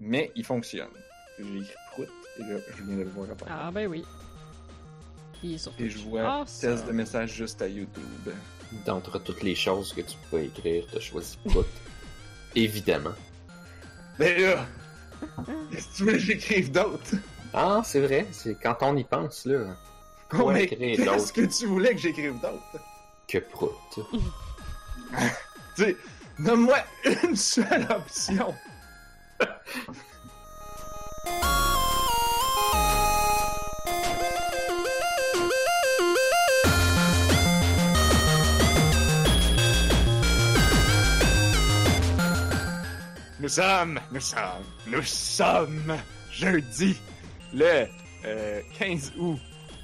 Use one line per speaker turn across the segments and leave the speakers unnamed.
mais il fonctionne. J'ai écrit prout, et là, je viens de le voir apparaître.
Ah, ben oui. Il est sur
Et je vois
Ah,
test
ça.
de message juste à YouTube.
D'entre toutes les choses que tu peux écrire, t'as choisi Prout. Évidemment.
Mais là, qu'est-ce que tu veux que j'écrive d'autre?
Ah, c'est vrai, c'est quand on y pense, là.
Oh, mais qu'est-ce que tu voulais que j'écrive d'autre?
que Prout.
Tu sais, donne-moi une seule option. Nous sommes, nous sommes, nous sommes jeudi, le euh, 15 août.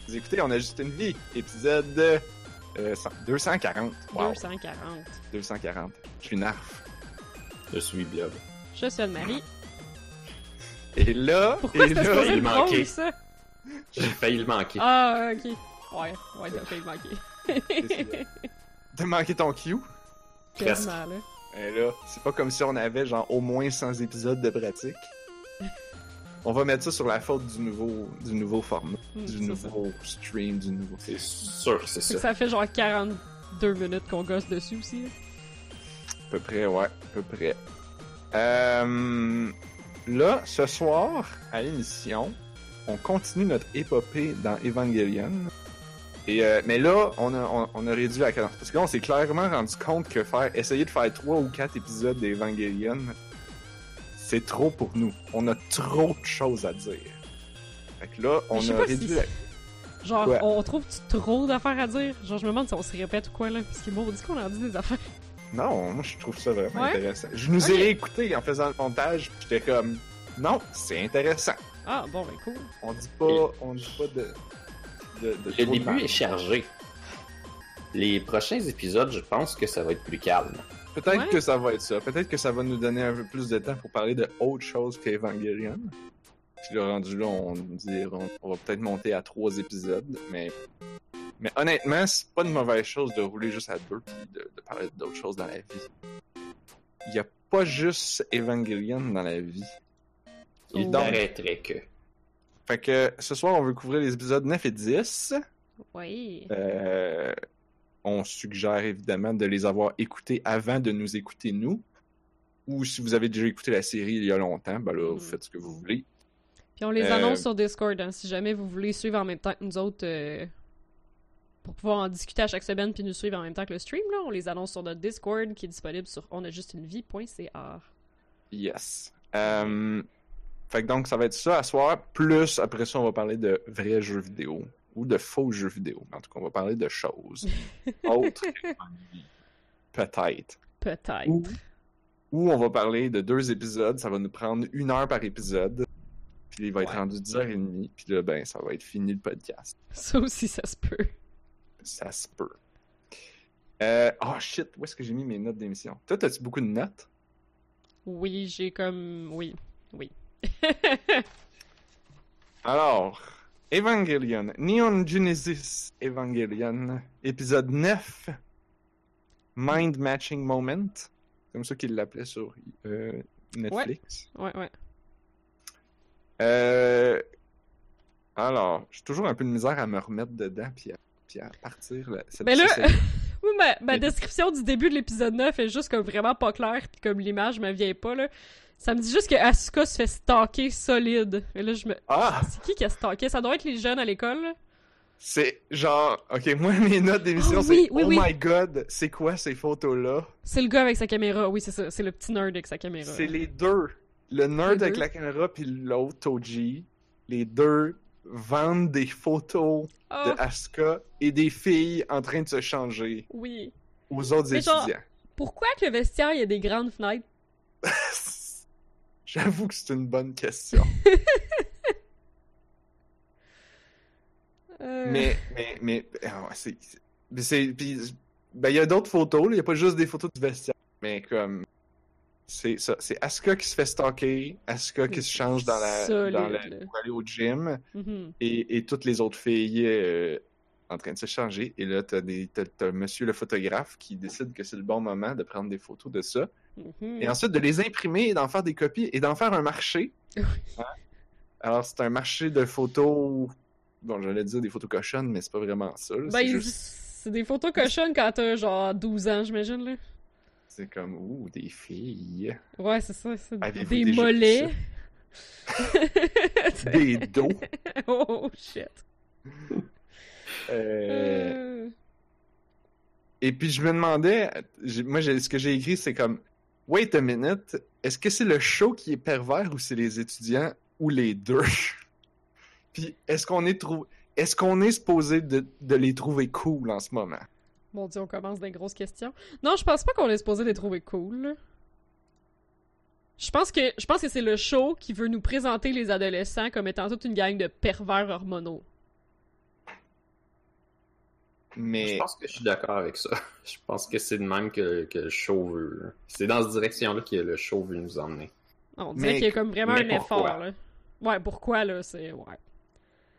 Vous écoutez, on a juste une vie, épisode euh, 240. Wow,
240.
240. Je suis narf.
Je suis Blob.
Je suis Anne-Marie.
Et là,
Pourquoi
et là,
il manquait. J'ai failli le manquer.
Ah, ok. Ouais, ouais, t'as failli manquer.
t'as manqué ton cue.
Presque.
Quasiment, là.
Et là, c'est pas comme si on avait genre au moins 100 épisodes de pratique. On va mettre ça sur la faute du nouveau, du nouveau format,
Hmm,
du nouveau stream, du nouveau.
C'est sûr, c'est ça.
ça fait genre 42 minutes qu'on gosse dessus aussi. là.
À peu près, ouais, à peu près. Euh, là, ce soir, à l'émission, on continue notre épopée dans Evangelion. Et euh, mais là, on a, on, on a réduit la cadence. Parce que là, on s'est clairement rendu compte que faire essayer de faire trois ou quatre épisodes d'Evangelion, c'est trop pour nous. On a trop de choses à dire. Fait que là, on a réduit
si-
la...
Genre,
Ouais.
on trouve trop d'affaires à dire? Genre, je me demande si on se répète ou quoi, là. Parce qu'il m'a dit qu'on a dit des affaires.
Non, moi je trouve ça vraiment
Ouais?
intéressant. Je nous ai réécouté en faisant le montage, pis j'étais comme non, c'est intéressant.
Ah, bon, ben cool.
On dit pas, on dit pas de. de, de
Le début est chargé. Les prochains épisodes, je pense que ça va être plus calme.
Peut-être
Ouais.
que ça va être ça. Peut-être que ça va nous donner un peu plus de temps pour parler de autre chose qu'Evangelion. Puis le rendu là, on dira, on va peut-être monter à trois épisodes, mais. Mais honnêtement, c'est pas une mauvaise chose de rouler juste à deux puis de, de parler d'autres choses dans la vie. Il y a pas juste Evangelion dans la vie.
Il paraîtrait que.
Fait que ce soir, on veut couvrir les épisodes 9 et 10.
Oui.
Euh, on suggère évidemment de les avoir écoutés avant de nous écouter nous. Ou si vous avez déjà écouté la série il y a longtemps, ben là, vous
Mhm.
faites ce que vous voulez.
Puis on les
Euh,
annonce sur Discord, hein, si jamais vous voulez suivre en même temps que nous autres. euh, Pour pouvoir en discuter à chaque semaine puis nous suivre en même temps que le stream, là, on les annonce sur notre Discord qui est disponible sur onajustunevie.ca.
Yes. Euh, fait que donc, ça va être ça à soir. Plus, après ça, on va parler de vrais jeux vidéo. Ou de faux jeux vidéo. En tout cas, on va parler de choses. Autres. Peut-être.
Peut-être.
Ou- Ou on va parler de deux épisodes. Ça va nous prendre une heure par épisode. Puis il va être rendu 10h30. Puis là, ben, ça va être fini le podcast.
Ça aussi, ça se peut.
Ça se peut. Euh, oh shit, où est-ce que j'ai mis mes notes d'émission? Toi, t'as-tu beaucoup de notes?
Oui, j'ai comme. Oui. Oui.
Alors, Evangelion, Neon Genesis Evangelion, épisode 9, Mind Matching Moment, comme ça qu'il l'appelait sur euh, Netflix.
ouais, ouais.
Euh, alors, j'ai toujours un peu de misère à me remettre dedans puis à, puis à partir. Là, cette-
Mais là- Oui, ma, description du début de l'épisode 9 est juste comme vraiment pas claire, puis comme l'image me vient pas, là. Ça me dit juste que Asuka se fait stalker solide. Et là, je me.
Ah!
C'est qui qui a stalké? Ça doit être les jeunes à l'école.
C'est genre, ok, moi mes notes d'émission,
Oh, oui,
c'est
oui,
Oh
oui.
my god, c'est quoi ces photos-là?
C'est le gars avec sa caméra. Oui, c'est ça. C'est le petit nerd avec sa caméra.
C'est les deux. Le nerd
Les
avec
deux?
la caméra puis l'autre Toji. Les deux vendent des photos
Oh,
de Asuka et des filles en train de se changer
oui.
aux autres
Mais genre-
étudiants.
Pourquoi que le vestiaire, il y a des grandes fenêtres?
J'avoue que c'est une bonne question.
Euh,
mais, mais, mais, ah c'est, ben, il y a d'autres photos. Il y a pas juste des photos du vestiaire. Mais comme, c'est ça. C'est Asuka qui se fait stalker, Asuka qui se change dans la,
Solide,
dans la, pour aller au gym?
mhm.
et, et toutes les autres filles euh, en train de se changer. Et là, t'as des, t'as, t'as monsieur le photographe qui décide que c'est le bon moment de prendre des photos de ça.
Mhm.
Et ensuite, de les imprimer et d'en faire des copies et d'en faire un marché. Hein? Alors, c'est un marché de photos. Bon, j'allais dire des photos cochonnes, mais c'est pas vraiment ça.
Ben,
juste-
c'est des photos cochonnes quand t'as genre 12 ans, j'imagine, là.
C'est comme, ouh, des filles.
Ouais, c'est ça. c'est
Avez-vous
des
vu
mollets.
Des dos.
oh shit.
Euh,
Euh,
Et puis, je me demandais, moi, ce que j'ai écrit, c'est comme, wait a minute, est-ce que c'est le show qui est pervers ou c'est les étudiants ou les deux? puis, est-ce qu'on est trou... Est-ce qu'on est supposé de, de les trouver cool en ce moment?
Mon dieu, on commence des grosses questions. Non, je pense pas qu'on est supposé les trouver cool. Je pense que je pense que c'est le show qui veut nous présenter les adolescents comme étant toute une gang de pervers hormonaux.
Mais
Je pense que je suis d'accord avec ça. Je pense que c'est de même que, que le show veut. C'est dans cette direction-là que le show veut nous emmener.
On dirait
Mais-
qu'il y a comme vraiment un
pourquoi?
effort. Là. Ouais, pourquoi là C'est. Ouais.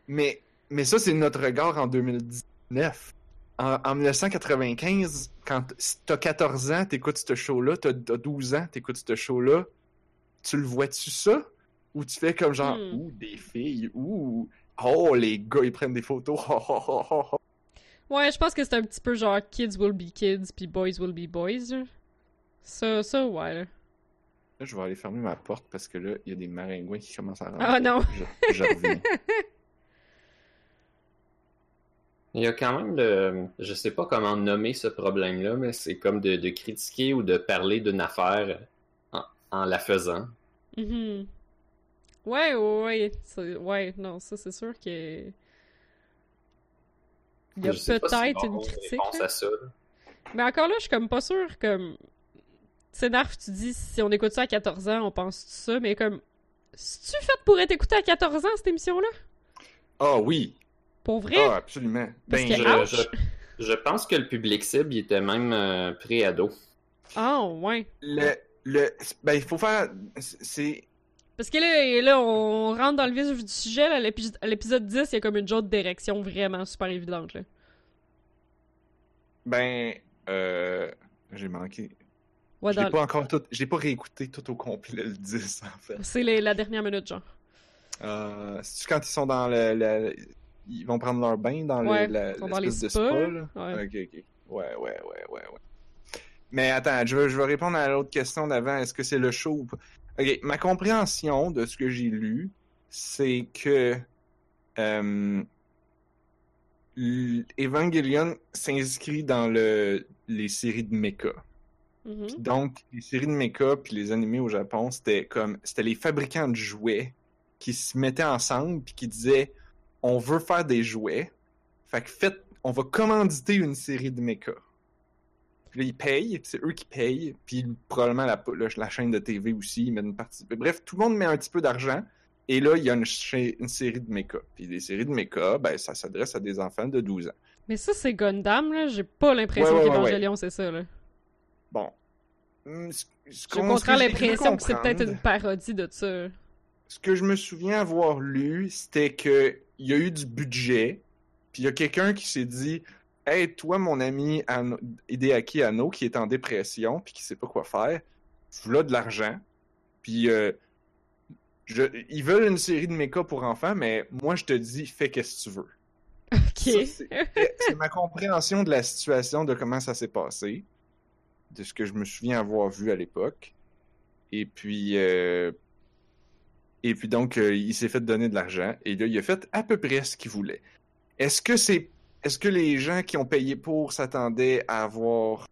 Mais, mais ça, c'est notre regard en 2019. En, en 1995, quand t'as 14 ans, t'écoutes ce show-là, t'as t'as 12 ans, t'écoutes ce show-là, tu le vois-tu ça? Ou tu fais comme genre,
Hmm.
ouh, des filles, ouh, oh, les gars, ils prennent des photos, oh, oh, oh, oh, oh.
Ouais, je pense que c'est un petit peu genre kids will be kids puis boys will be boys. Ça, ça, ouais. là.
Je vais aller fermer ma porte parce que là, il y a des maringouins qui commencent à rentrer.
Ah non.
Je, je reviens.
Il y a quand même le. Je sais pas comment nommer ce problème-là, mais c'est comme de, de critiquer ou de parler d'une affaire en, en la faisant.
Mhm. Ouais, ouais, ouais. C'est- Ouais, non, ça c'est sûr que. Il y a peut-être une critique.
réponse
là.
à ça. là.
Mais encore là, je suis comme pas sûre comme. C'est Narf, tu dis si on écoute ça à 14 ans, on pense ça, mais comme. C'est-tu fait pour être écouté à 14 ans, cette émission-là?
Ah oui,
Pour vrai?
ah absolument. Ben, je-
Je, je, je pense que le public cible il était même euh, pré-ado.
Ah, ouais.
le, le, ben, il faut faire, c'est,
Parce que là, là, on rentre dans le vif du sujet, là, à l'épi- à l'épisode 10, il y a comme une autre direction vraiment super évidente, là.
Ben, euh, j'ai manqué.
Ouais,
je l'ai pas encore tout, j'ai pas réécouté tout au complet le 10 en fait.
C'est la dernière minute, genre.
Euh, c'est quand ils sont dans le, le- ils vont prendre leur bain dans la-
les
l'espèce de spa,
là. Ouais.
Ok, ok. Ouais, ouais, ouais, ouais, ouais. Mais attends, je vais, je répondre à l'autre question d'avant. Est-ce que c'est le show ou pas? Ok, ma compréhension de ce que j'ai lu, c'est que euh, Evangelion s'inscrit dans le, les séries de mecha.
Mhm.
Puis donc, les séries de mecha puis les animés au Japon, c'était comme c'était les fabricants de jouets qui se mettaient ensemble puis qui disaient on veut faire des jouets. Fait que faites on va commanditer une série de mecha. Puis là, ils payent, puis c'est eux qui payent, puis probablement la, la, la chaîne de TV aussi, ils mettent une partie. Bref, tout le monde met un petit peu d'argent, et là, il y a une, série de mecha. Puis des séries de mecha, ben, ça s'adresse à des enfants de 12 ans.
Mais ça, c'est Gundam, là. J'ai pas l'impression
Ouais, ouais, ouais,
c'est ça, là.
Bon. Hum, ce- ce
J'ai l'impression que c'est peut-être une parodie de ça.
Ce que je me souviens avoir lu, c'était que il y a eu du budget, puis il y a quelqu'un qui s'est dit Hey, toi, mon ami Anno- Hideaki Anno, qui est en dépression, puis qui sait pas quoi faire, voilà de l'argent, puis euh, je- ils veulent une série de méca pour enfants, mais moi, je te dis, fais qu'est-ce que tu veux.
Ok.
c'est ma compréhension de la situation, de comment ça s'est passé, de ce que je me souviens avoir vu à l'époque. Et puis, euh, et puis donc, euh, il s'est fait donner de l'argent et là, il a fait à peu près ce qu'il voulait. Est-ce que c'est, est-ce que les gens qui ont payé pour s'attendaient à avoir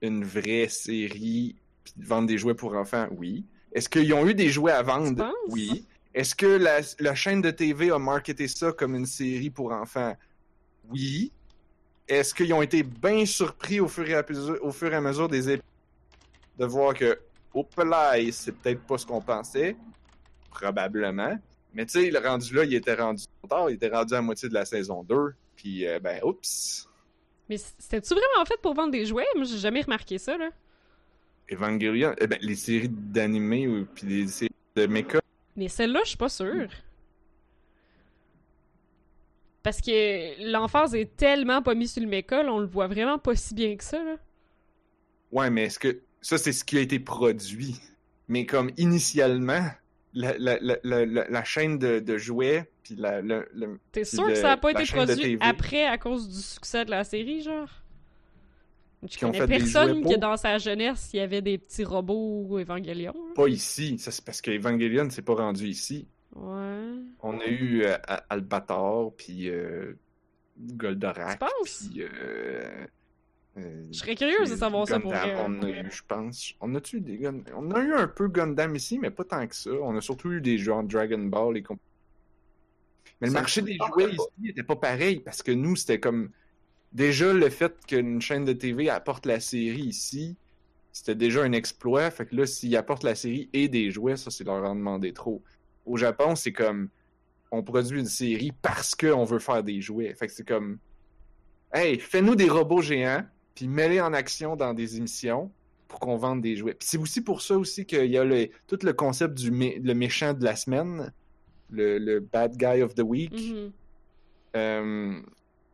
une vraie série puis de vendre des jouets pour enfants? Oui. Est-ce qu'ils ont eu des jouets à vendre? Oui. Est-ce que la, la chaîne de TV a marketé ça comme une série pour enfants? Oui. Est-ce qu'ils ont été bien surpris au fur et à mesure, au fur et à mesure des épisodes de voir que, hop là, c'est peut-être pas ce qu'on pensait? Probablement. Mais tu sais, le rendu là, il était rendu tard, il était rendu à moitié de la saison 2. Puis, euh, ben, oups.
Mais c'était-tu vraiment fait pour vendre des jouets? Moi, j'ai jamais remarqué ça, là.
Evangelion, eh ben, les séries d'animés ou puis les séries de mecha,
Mais celle-là, je suis pas sûre. Parce que l'emphase est tellement pas mise sur le méca, là, on le voit vraiment pas si bien que ça, là.
Ouais, mais est-ce que ça, c'est ce qui a été produit? Mais comme initialement, la, la, la, la, chaîne de, de jouets, puis la,
T'es sûr que ça a pas été produit après à cause du succès de la série, genre? Je
Qui
connais personne que dans sa jeunesse, il y avait des petits robots Evangelion. là.
pas ici. Ça, c'est parce que Evangelion, c'est pas rendu ici.
Ouais.
On a eu euh, Albator, puis euh, Goldorak.
Tu penses?
Puis, euh,
Je serais curieuse de savoir ça pour vrai.
On a eu, je pense. On a eu des Gun- On a eu un peu Gundam ici, mais pas tant que ça. On a surtout eu des jeux en Dragon Ball et comp- Mais le marché des jouets
pas.
ici était pas pareil parce que nous, c'était comme. Déjà, le fait qu'une chaîne de TV apporte la série ici, c'était déjà un exploit. Fait que là, s'ils apportent la série et des jouets, ça, c'est leur en demander trop. Au Japon, c'est comme. On produit une série parce qu'on veut faire des jouets. Fait que c'est comme. Hey, fais-nous des robots géants, puis mets-les en action dans des émissions pour qu'on vende des jouets. Puis c'est aussi pour ça aussi qu'il y a le, tout le concept du mé- le méchant de la semaine, le, le bad guy of the week,
Mhm.
euh,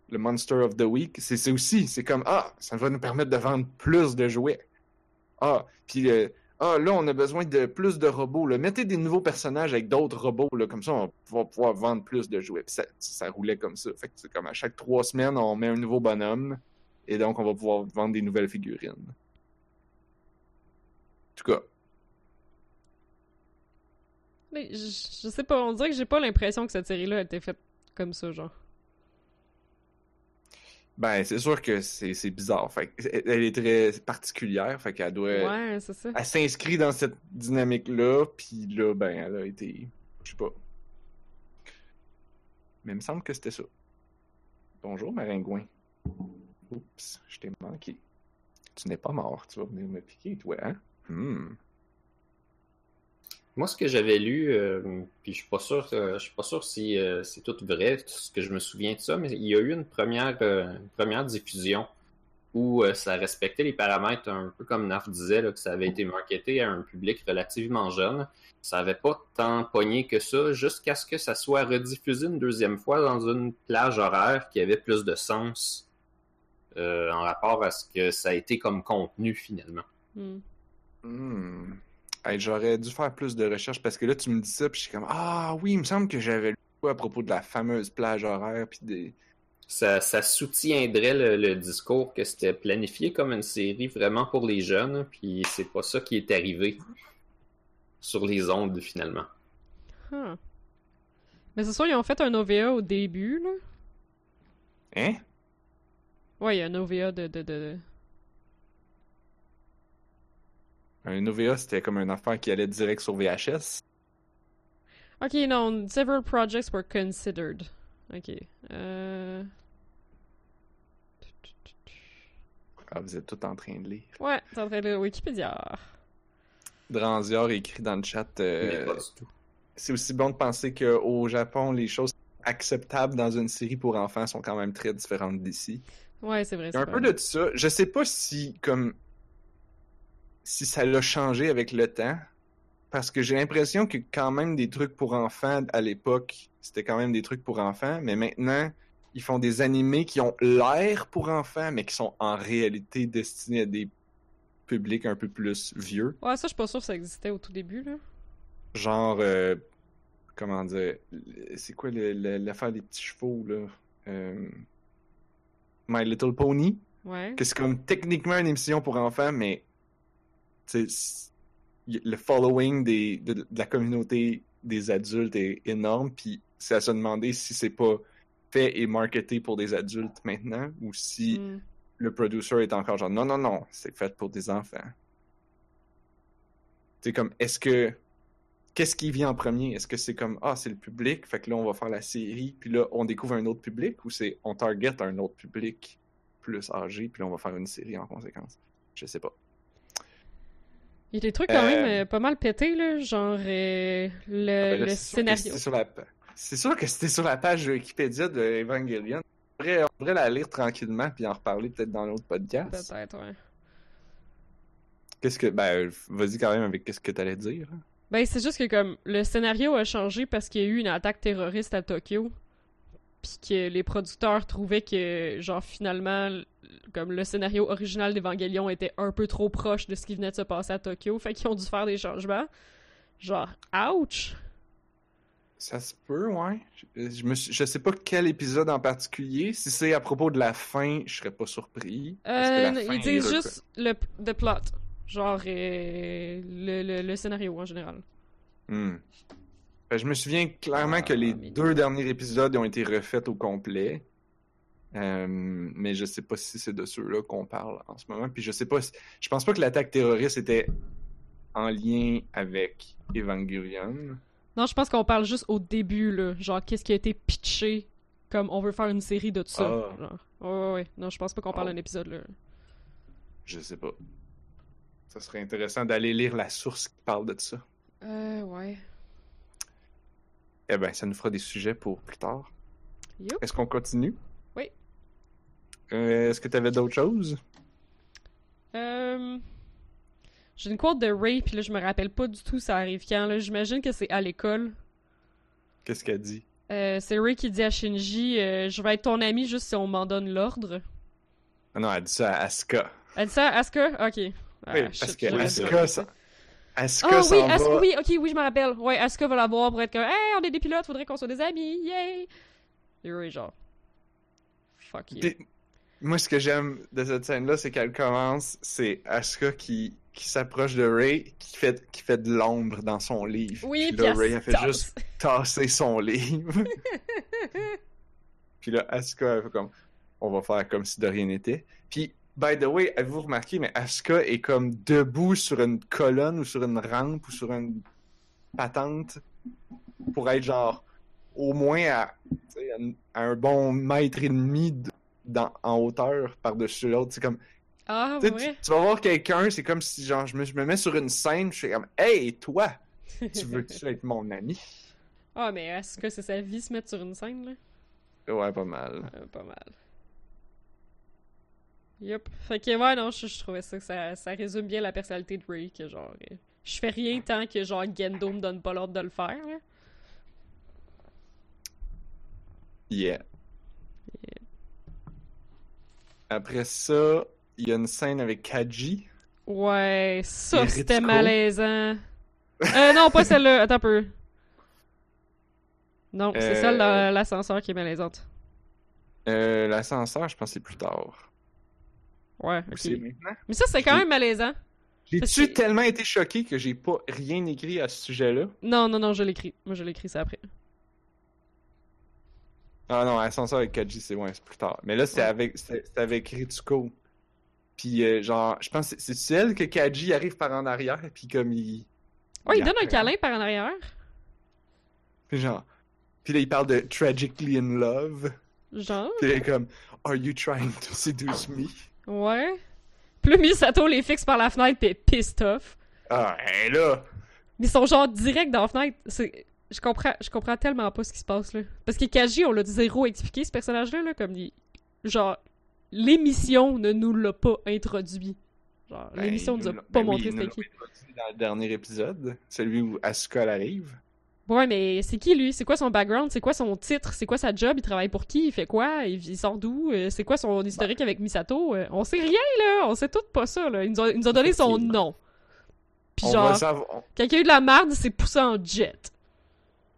le monster of the week. C'est c'est aussi, c'est comme, ah, ça va nous permettre de vendre plus de jouets. Ah, puis euh, ah, là, on a besoin de plus de robots. Là. Mettez des nouveaux personnages avec d'autres robots, là, comme ça, on va pouvoir vendre plus de jouets. Puis ça, ça roulait comme ça. Fait que c'est comme à chaque trois semaines, on met un nouveau bonhomme, et donc on va pouvoir vendre des nouvelles figurines. En tout cas,
Mais je, je sais pas, on dirait que j'ai pas l'impression que cette série-là a été faite comme ça, genre.
ben, c'est sûr que c'est c'est bizarre. Fait elle est très particulière, fait qu'elle doit...
Ouais, c'est ça.
Elle s'inscrit dans cette dynamique-là, puis là, ben, elle a été... Je sais pas. Mais il me semble que c'était ça. Bonjour, Maringouin. Oups, je t'ai manqué. Tu n'es pas mort, tu vas venir me piquer, toi, hein? Hmm.
Moi, ce que j'avais lu, euh, puis je suis euh, suis pas sûr si euh, c'est tout vrai, tout ce que je me souviens de ça, mais il y a eu une première, première diffusion où ça respectait les paramètres un peu comme Naf disait, que ça avait été marketé à un public relativement jeune. Ça avait pas tant pogné que ça, jusqu'à ce que ça soit rediffusé une deuxième fois dans une plage horaire qui avait plus de sens euh, en rapport à ce que ça a été comme contenu finalement.
Hey, J'aurais dû faire plus de recherches parce que là, tu me dis ça, puis je suis comme Ah oui, il me semble que j'avais lu à propos de la fameuse plage horaire, puis des.
Ça, ça soutiendrait le, le discours que c'était planifié comme une série vraiment pour les jeunes, puis c'est pas ça qui est arrivé sur les ondes finalement.
Huh. Mais c'est sûr, ils ont fait un OVA au début, là.
Hein?
Ouais, il y a un OVA de... de, de...
Un OVA, c'était comme une affaire qui allait direct sur VHS.
Ok, non, several projects were considered. Ok. Euh...
Ah, vous êtes tout en train de lire.
Ouais, t'es en train de Wikipédia.
Dranzior écrit dans le chat euh,
Mais pas du tout.
c'est aussi bon de penser qu'au Japon, les choses acceptables dans une série pour enfants sont quand même très différentes d'ici.
Ouais, c'est vrai.
Il y a un peu
vrai.
de ça. Je sais pas si comme si ça l'a changé avec le temps. Parce que j'ai l'impression que quand même des trucs pour enfants à l'époque, c'était quand même des trucs pour enfants, mais maintenant, ils font des animés qui ont l'air pour enfants, mais qui sont en réalité destinés à des publics un peu plus vieux.
Ouais, ça, je suis pas sûr que ça existait au tout début, là.
Genre, euh, comment dire, c'est quoi l'affaire des petits chevaux, là? Euh, My Little Pony?
Ouais.
que c'est comme techniquement une émission pour enfants, mais le following des, de, de la communauté des adultes est énorme, puis c'est à se demander si c'est pas fait et marketé pour des adultes maintenant, ou si
Hmm.
le producer est encore genre non, non, non, c'est fait pour des enfants. C'est comme, est-ce que. Qu'est-ce qui vient en premier? Est-ce que c'est comme, ah, c'est le public, fait que là, on va faire la série, puis là, on découvre un autre public, ou c'est, on target un autre public plus âgé, puis là, on va faire une série en conséquence? Je sais pas.
Il y a des trucs quand
Euh,
même euh, pas mal pétés, là. Genre, euh, le,
Ben là,
le
c'est sûr que
scénario.
la C'est sûr que c'était sur la page Wikipédia de Evangelion. On devrait, on devrait la lire tranquillement, puis en reparler peut-être dans l'autre podcast.
Peut-être, ouais.
Qu'est-ce que. Ben, vas-y quand même avec qu'est-ce que t'allais dire. hein?
Ben, c'est juste que comme le scénario a changé parce qu'il y a eu une attaque terroriste à Tokyo. puis que les producteurs trouvaient que, genre, finalement, comme le scénario original d'Evangelion était un peu trop proche de ce qui venait de se passer à Tokyo, fait qu'ils ont dû faire des changements. Genre, ouch!
Ça se peut, ouais. Je, me suis- je sais pas quel épisode en particulier. Si c'est à propos de la fin, je serais pas surpris.
Euh, ils disent juste le the plot. Genre, euh, le, le, le scénario en général.
Hmm. Que je me souviens clairement que les
Ah, mais-
deux derniers épisodes ont été refaits au complet. Euh, mais je sais pas si c'est de ceux-là qu'on parle en ce moment. Puis je sais pas si... Je pense pas que l'attaque terroriste était en lien avec Evangelion.
Non, je pense qu'on parle juste au début, là. Genre, qu'est-ce qui a été pitché comme on veut faire une série de ça.
Ah.
Genre. Ouais, ouais, ouais. Non, je pense pas qu'on parle
Ah.
d'un épisode, là.
Je sais pas. Ça serait intéressant d'aller lire la source qui parle de ça.
Euh, ouais.
Eh ben, ça nous fera des sujets pour plus tard. Est-ce qu'on continue?
Oui.
Euh, Est-ce que tu avais d'autres choses?
Euh... J'ai une quote de Ray, puis là, je me rappelle pas du tout ça arrive quand, là. J'imagine que c'est à l'école.
Qu'est-ce qu'elle dit?
Euh, c'est Ray qui dit à Shinji euh, Je vais être ton ami juste si on m'en donne l'ordre.
Ah non, elle dit ça à Asuka.
Elle dit ça à Asuka? Ok.
Oui,
shit,
parce que Asuka, ça-. Asuka
Ah oui,
va.
oui, ok, oui, je me rappelle. Ouais, Asuka va la voir pour être comme Hey, on est des pilotes, faudrait qu'on soit des amis, yay! Et Ray, genre. Fuck you.
Moi, ce que j'aime de cette scène-là, c'est qu'elle commence, c'est Asuka qui, qui s'approche de Ray, qui fait, qui fait de l'ombre dans son livre.
Oui,
puis
puis
là, Ray, elle fait
tasse.
juste tasser son livre. puis là, Asuka, elle fait comme, on va faire comme si de rien n'était. Puis, by the way, avez-vous remarqué, mais Asuka est comme debout sur une colonne ou sur une rampe ou sur une patente pour être genre au moins à, un- bon mètre et demi de- dans, en hauteur par-dessus l'autre. C'est comme,
Ah, ouais.
tu, tu vas voir quelqu'un, c'est comme si genre je me, je me mets sur une scène, je suis comme, hey toi, tu veux-tu être mon ami?
Ah, mais Asuka, c'est sa vie se mettre sur une scène, là.
Ouais, pas mal.
Euh, pas mal. Yup. Fait que, ouais, non, je, je trouvais ça, ça, ça résume bien la personnalité de Ray, que genre, euh, je fais rien tant que genre Gendo me donne pas l'ordre de le faire, là.
Yeah. Après ça, il y a une scène avec Kaji.
Ouais, ça, c'était malaisant. Euh, non, pas celle-là, attends un peu. Non, c'est
Euh,
celle de l'ascenseur qui est malaisante.
Euh, L'ascenseur, je pense que c'est plus tard.
Ouais,
Ou
ok.
maintenant?
Mais ça, c'est quand même malaisant.
J'ai-tu tellement été choqué que j'ai pas rien écrit à ce sujet-là?
Non, non, non, je l'écris. Moi, je l'écris ça après.
Ah non, Ascenseur avec Kaji, c'est ouais, c'est plus tard. Mais là, c'est
Ouais.
avec, Ritsuko. Puis euh, genre, je pense que c'est elle que Kaji arrive par en arrière, puis comme il...
Ouais, il donne un câlin par en arrière.
Puis genre... Puis là, il parle de Tragically in Love.
Genre?
Puis là, il est comme, Are you trying to seduce me?
Ouais. Puis là, Misato les fixe par la fenêtre pis pissed off.
Ah, et là!
Mais ils sont genre direct dans la fenêtre. C'est... Je comprends, je comprends tellement pas ce qui se passe là. Parce que Kaji, on l'a zéro expliqué ce personnage-là, là, comme il... Genre, l'émission ne nous l'a pas introduit. Genre,
Ben,
l'émission
il
nous a
nous
pas
ben oui,
montré c'était
l'a
qui.
dans le dernier épisode, celui où Asuka arrive.
Ouais, mais c'est qui lui? C'est quoi son background? C'est quoi son titre? C'est quoi sa job? Il travaille pour qui? Il fait quoi? Il, sort d'où? Euh, C'est quoi son historique avec Misato? Euh, on sait rien, là! On sait tout pas ça, là. Il nous a, il nous a donné son nom. Puis
On
genre,
savoir...
y a eu de la merde, il s'est poussé en jet.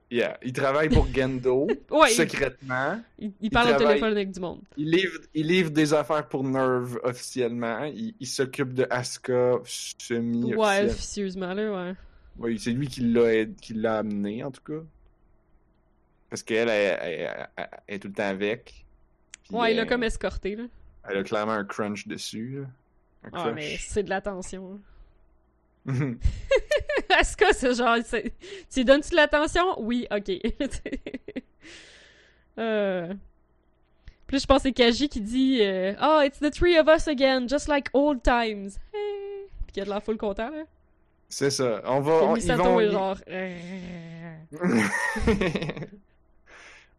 Yeah, il travaille pour Gendo,
Ouais,
secrètement.
il- il parle au téléphone avec du monde.
Il livre, il livre des affaires pour Nerve officiellement. Il, s'occupe de Asuka semi
Ouais, officieusement, là, ouais.
Oui, c'est lui qui l'a aid- qui l'a amené en tout cas. Parce qu'elle elle, elle- elle- elle est tout le temps avec.
Ouais, il
euh,
l'a comme escorté, là.
Elle a clairement un crunch dessus. là. Un
Ah, mais c'est de l'attention. Est-ce que c'est genre. c'est- Tu lui donnes-tu de l'attention? Oui, ok. euh... Puis là, je pense que c'est Kaji qui dit euh, Oh, it's the three of us again, just like old times. Hey. Puis qu'il a de la foule content, là.
C'est ça. On va. On- ils vont.
est genre.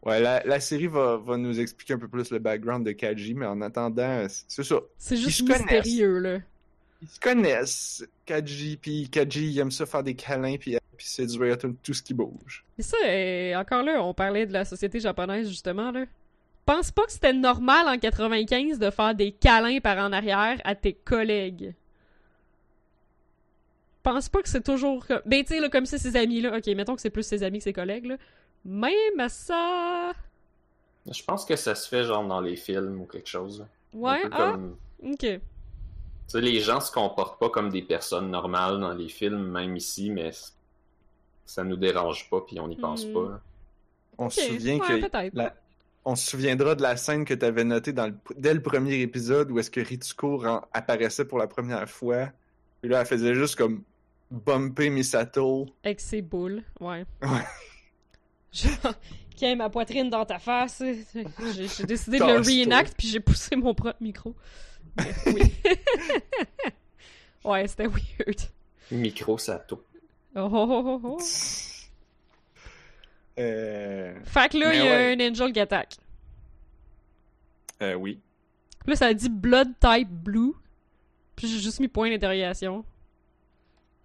ouais, la, la série va, va nous expliquer un peu plus le background de Kaji, mais en attendant, c'est ça.
C'est juste mystérieux, là.
Ils se connaissent, Kaji, puis Kaji il aime ça faire des câlins, puis puis séduire tout, tout ce qui bouge.
Et ça, euh, encore là, on parlait de la société japonaise, justement, là. Pense pas que c'était normal en 95 de faire des câlins par en arrière à tes collègues. Pense pas que c'est toujours comme... Ben, tu sais, là, comme c'est ses amis, là. Ok, mettons que c'est plus ses amis que ses collègues, là. Même à ça...
Je pense que ça se fait genre dans les films ou quelque chose.
Ouais, ah,
comme-
ok.
Tu sais, les gens se comportent pas comme des personnes normales dans les films, même ici, mais ça nous dérange pas, puis on n'y pense
Hmm.
pas.
On se souvient
ouais,
que
peut-être.
la- on se souviendra de la scène que tu avais notée dans le... dès le premier épisode où est-ce que Ritsuko apparaissait pour la première fois. Et là, elle faisait juste comme bumper Misato.
Avec ses boules, ouais.
Ouais.
Genre, qui ma poitrine dans ta face. J'ai décidé de le reenact, puis j'ai poussé mon propre micro. Mais oui. ouais, c'était weird.
Micro Sato.
Oh, oh, oh, oh.
Euh...
Fait que là,
Mais
il y a
ouais.
un angel qui attaque.
euh, oui.
Là, ça dit blood type blue. Puis j'ai juste mis point d'interrogation.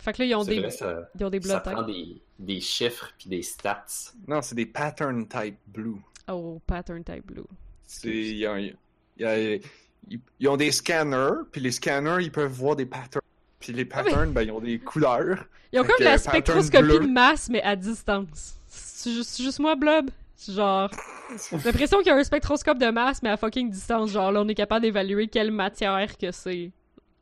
Fait que là, ils ont des,
vrai, ça,
ils ont des
ça
blood type.
prend des, des chiffres puis des stats.
Non, c'est des pattern type blue.
Oh, pattern type blue.
C'est... ils, ont des scanners, puis les scanners, ils peuvent voir des patterns. Puis les patterns, ben, ils ont des couleurs.
Ils ont comme la spectroscopie
bleu.
de masse, mais à distance. C'est juste, c'est juste moi, Blob? Genre, j'ai l'impression qu'il y a un spectroscope de masse, mais à fucking distance. Genre, là, on est capable d'évaluer quelle matière que c'est